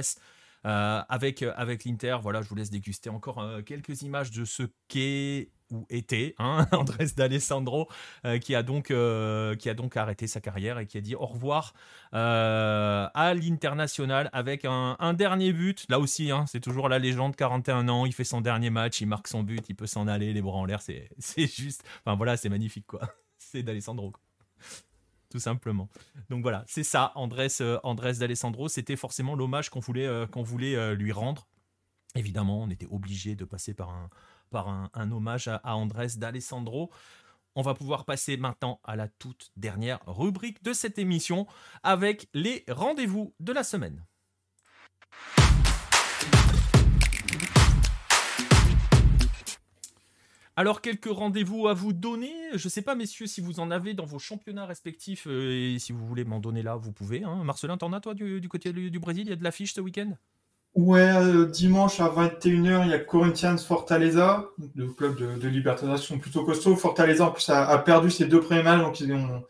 avec l'Inter, voilà, je vous laisse déguster encore quelques images de ce qu'est ou était hein, Andrés D'Alessandro, euh, qui, a donc, euh, qui a donc arrêté sa carrière et qui a dit au revoir euh, à l'international avec un, dernier but. Là aussi, hein, c'est toujours la légende, 41 ans, il fait son dernier match, il marque son but, il peut s'en aller, les bras en l'air, c'est juste. Enfin voilà, c'est magnifique quoi. C'est D'Alessandro. Tout simplement. Donc voilà, c'est ça, Andrés, Andrés D'Alessandro. C'était forcément l'hommage qu'on voulait, qu'on voulait lui rendre. Évidemment, on était obligé de passer par un, par un, hommage à, Andrés d'Alessandro. On va pouvoir passer maintenant à la toute dernière rubrique de cette émission avec les rendez-vous de la semaine. Alors, quelques rendez-vous à vous donner. Je ne sais pas, messieurs, si vous en avez dans vos championnats respectifs euh, et si vous voulez m'en donner là, vous pouvez. Hein. Marcelin, t'en as, toi, du, côté du, du Brésil? Il y a de l'affiche ce week-end? Ouais, euh, dimanche à 21h, il y a Corinthians Fortaleza, le club de, de Libertadores sont plutôt costauds. Fortaleza, en plus, a, perdu ses deux premiers matchs, donc ils ont,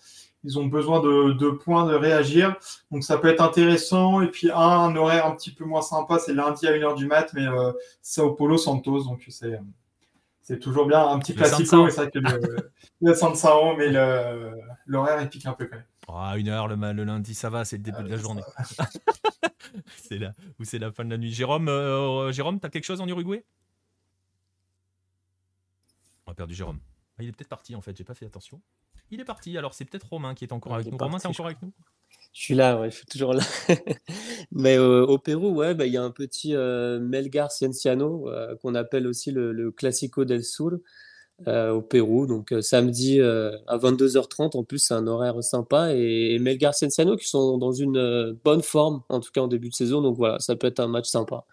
ils ont besoin de, de, points, de réagir. Donc ça peut être intéressant. Et puis un, horaire un petit peu moins sympa, c'est lundi à 1h du mat, mais euh, Sao Paulo Santos, donc c'est c'est toujours bien un petit classico. C'est vrai que le, le San mais l'horaire, il pique un peu quand même. Ah, une heure le, le, lundi, ça va, c'est le début ah, de la journée. c'est là ou c'est la fin de la nuit. Jérôme, euh, Jérôme, t'as quelque chose en Uruguay? On a perdu Jérôme. Ah, il est peut-être parti en fait, j'ai pas fait attention. Il est parti, alors c'est peut-être Romain qui est encore avec nous. Romain, t'es encore avec nous? Je suis là, je suis toujours là. Mais euh, au Pérou, ouais, bah, il y a un petit euh, Melgar Cienciano qu'on appelle aussi le, le Classico del Sur. Euh, au Pérou. Donc euh, samedi euh, à 22h30, en plus, c'est un horaire sympa. Et, Melgar Cienciano qui sont dans une bonne forme, en tout cas en début de saison. Donc voilà, ça peut être un match sympa.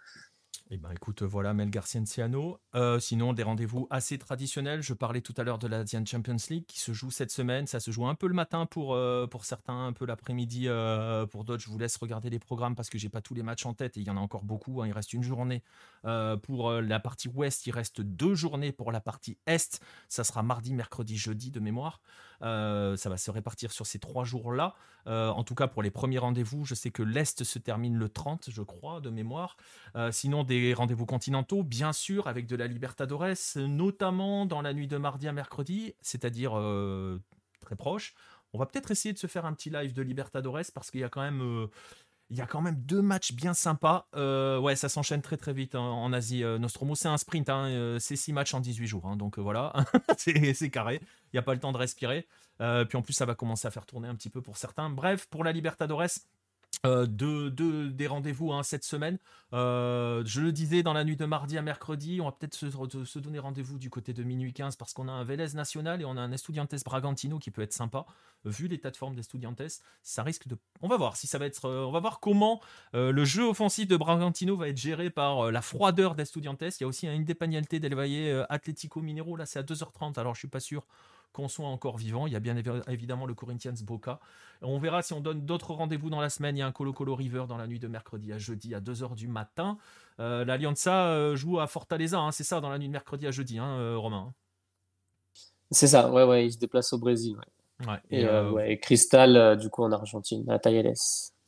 Eh ben, écoute, voilà Melgar Cienciano. Euh, sinon, des rendez-vous assez traditionnels. Je parlais tout à l'heure de la l'Asian Champions League qui se joue cette semaine. Ça se joue un peu le matin pour, euh, certains, un peu l'après-midi euh, pour d'autres. Je vous laisse regarder les programmes parce que j'ai pas tous les matchs en tête et il y en a encore beaucoup. Hein. Il reste une journée pour la partie ouest. Il reste deux journées pour la partie est. Ça sera mardi, mercredi, jeudi de mémoire. Ça va se répartir sur ces trois jours-là. en tout cas, pour les premiers rendez-vous, je sais que l'Est se termine le 30, je crois, de mémoire. sinon, des rendez-vous continentaux, bien sûr, avec de la Libertadores, notamment dans la nuit de mardi à mercredi, c'est-à-dire euh, très proche. On va peut-être essayer de se faire un petit live de Libertadores parce qu'il y a quand même il y a quand même deux matchs bien sympas. Euh, ouais, ça s'enchaîne très très vite en Asie. Euh, Nostromo, c'est un sprint. Hein, euh, c'est six matchs en 18 jours. Hein, donc voilà, c'est carré. Il n'y a pas le temps de respirer. puis en plus, ça va commencer à faire tourner un petit peu pour certains. Bref, pour la Libertadores, euh, de, des rendez-vous hein, cette semaine. Euh, je le disais, dans la nuit de mardi à mercredi, on va peut-être se, donner rendez-vous du côté de minuit 15 parce qu'on a un Vélez National et on a un Estudiantes Bragantino qui peut être sympa. Vu l'état de forme d'Estudiantes, ça risque de. On va voir si ça va être. Euh, on va voir comment le jeu offensif de Bragantino va être géré par la froideur d'Estudiantes. Il y a aussi un Independiente del Valle Atlético Minero, là c'est à 2h30, alors je suis pas sûr qu'on soit encore vivant. Il y a bien évidemment le Corinthians Boca. On verra si on donne d'autres rendez-vous dans la semaine. Il y a un Colo Colo River dans la nuit de mercredi à jeudi à 2h du matin. Euh, L'Alianza euh, joue à Fortaleza, hein, c'est ça, dans la nuit de mercredi à jeudi, hein, euh, Romain? C'est ça, ouais, ouais, il se déplace au Brésil. Ouais. et, et, Cristal, du coup, en Argentine, à Talleres.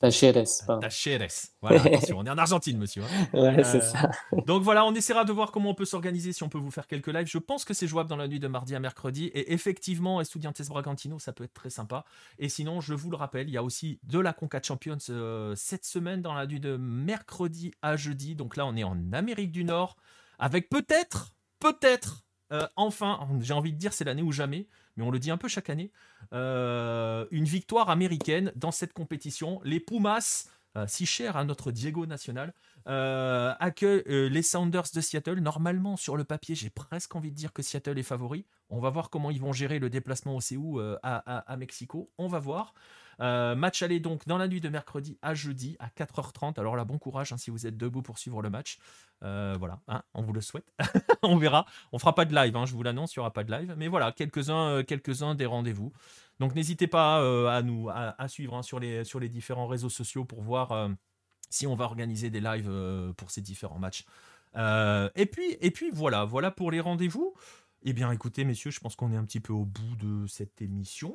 Tacheres. Tacheres. Voilà, attention, on est en Argentine, monsieur. Hein. ouais, c'est euh, ça. donc voilà, on essaiera de voir comment on peut s'organiser, si on peut vous faire quelques lives. Je pense que c'est jouable dans la nuit de mardi à mercredi. Et effectivement, Estudiantes Bragantino, ça peut être très sympa. Et sinon, je vous le rappelle, il y a aussi de la Conca Champions euh, cette semaine dans la nuit de mercredi à jeudi. Donc là, on est en Amérique du Nord avec peut-être, peut-être, euh, enfin, j'ai envie de dire c'est l'année ou jamais, mais on le dit un peu chaque année, euh, une victoire américaine dans cette compétition. Les Pumas, euh, si chers à notre Diego national, euh, accueillent les Sounders de Seattle. Normalement, sur le papier, j'ai presque envie de dire que Seattle est favori. On va voir comment ils vont gérer le déplacement au CEU à, Mexico. On va voir. Euh, match aller donc dans la nuit de mercredi à jeudi à 4h30. Alors là, bon courage hein, si vous êtes debout pour suivre le match. Euh, voilà, hein, on vous le souhaite. on verra. On fera pas de live, hein, je vous l'annonce, il n'y aura pas de live. Mais voilà, quelques-uns euh, quelques des rendez-vous. Donc n'hésitez pas à nous à, suivre sur, les, sur les différents réseaux sociaux pour voir si on va organiser des lives pour ces différents matchs. et, puis, et puis voilà, voilà pour les rendez-vous. Eh bien écoutez messieurs, je pense qu'on est un petit peu au bout de cette émission.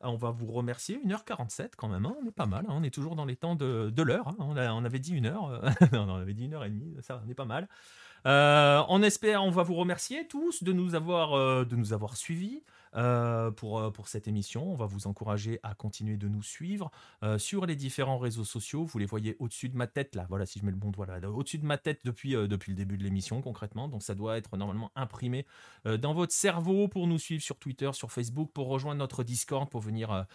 Ah, on va vous remercier. 1h47 quand même, hein. on est pas mal. Hein. on est toujours dans les temps de, l'heure. Hein. on, avait dit une heure. Euh, on avait dit une heure et demie. Ça, on est pas mal. Euh, on espère, on va vous remercier tous de nous avoir, euh, de nous avoir suivis. Euh, pour, euh, pour cette émission. On va vous encourager à continuer de nous suivre euh, sur les différents réseaux sociaux. Vous les voyez au-dessus de ma tête, là. Voilà, si je mets le bon doigt là, au-dessus de ma tête depuis, depuis le début de l'émission, concrètement. Donc ça doit être normalement imprimé dans votre cerveau pour nous suivre sur Twitter, sur Facebook, pour rejoindre notre Discord, pour venir,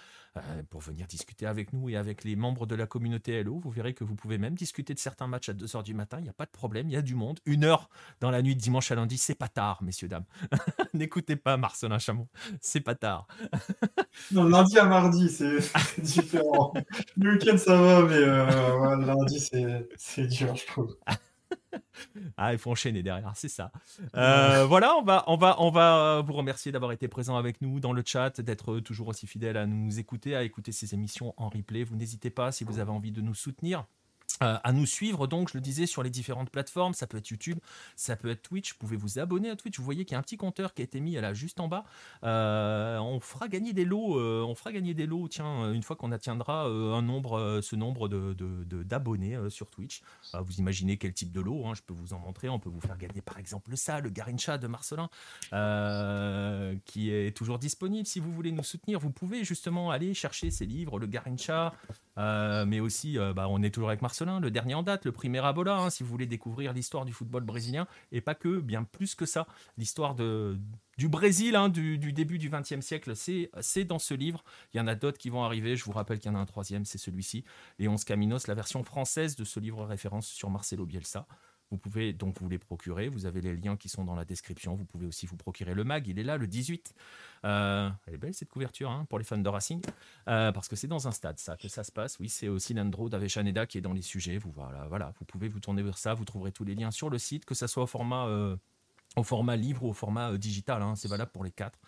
pour venir discuter avec nous et avec les membres de la communauté Hello. Vous verrez que vous pouvez même discuter de certains matchs à 2h du matin. Il n'y a pas de problème, il y a du monde. Une heure dans la nuit de dimanche à lundi, c'est pas tard, messieurs, dames. N'écoutez pas Marcelin Chamon c'est pas tard. non, lundi à mardi, c'est différent. Le week-end, ça va, mais euh, lundi, c'est dur, je trouve. Ah, il faut enchaîner derrière, c'est ça. Euh, voilà, on va, on, va, on va vous remercier d'avoir été présent avec nous dans le chat, d'être toujours aussi fidèle à nous écouter, à écouter ces émissions en replay. Vous n'hésitez pas, si vous avez envie de nous soutenir, euh, à nous suivre, donc, je le disais, sur les différentes plateformes. Ça peut être YouTube, ça peut être Twitch. Vous pouvez vous abonner à Twitch. Vous voyez qu'il y a un petit compteur qui a été mis là, juste en bas. Euh, on fera gagner des lots. Euh, on fera gagner des lots, tiens, une fois qu'on atteindra un nombre, ce nombre d'abonnés de, sur Twitch. vous imaginez quel type de lot. Hein, je peux vous en montrer. On peut vous faire gagner, par exemple, ça, le Garincha de Marcelin, qui est toujours disponible. Si vous voulez nous soutenir, vous pouvez justement aller chercher ces livres, le Garincha, mais aussi, bah, on est toujours avec Marcelin le dernier en date, le premier Abola, hein, si vous voulez découvrir l'histoire du football brésilien, et pas que, bien plus que ça, l'histoire du Brésil hein, du, début du XXe siècle, c'est dans ce livre. Il y en a d'autres qui vont arriver, je vous rappelle qu'il y en a un troisième, c'est celui-ci, Léon Caminos, la version française de ce livre référence sur Marcelo Bielsa. Vous pouvez donc vous les procurer. Vous avez les liens qui sont dans la description. Vous pouvez aussi vous procurer le mag. Il est là le 18. Euh, elle est belle cette couverture hein, pour les fans de Racing. Euh, parce que c'est dans un stade ça que ça se passe. Oui, c'est aussi Landro d'Avechaneda qui est dans les sujets. Vous, voilà, voilà, vous pouvez vous tourner vers ça. Vous trouverez tous les liens sur le site, que ce soit au format, euh, au format livre ou au format digital. Hein. c'est valable pour les quatre.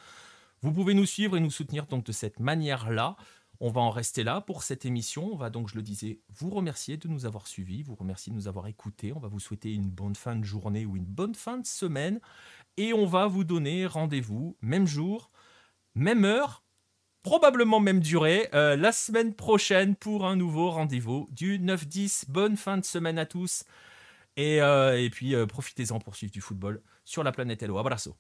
Vous pouvez nous suivre et nous soutenir donc de cette manière-là. On va en rester là pour cette émission. On va donc, je le disais, vous remercier de nous avoir suivis, vous remercier de nous avoir écoutés. On va vous souhaiter une bonne fin de journée ou une bonne fin de semaine. Et on va vous donner rendez-vous, même jour, même heure, probablement même durée, euh, la semaine prochaine pour un nouveau rendez-vous du 9-10. Bonne fin de semaine à tous. Et, euh, puis, euh, profitez-en pour suivre du football sur la planète Hello. Abrazo.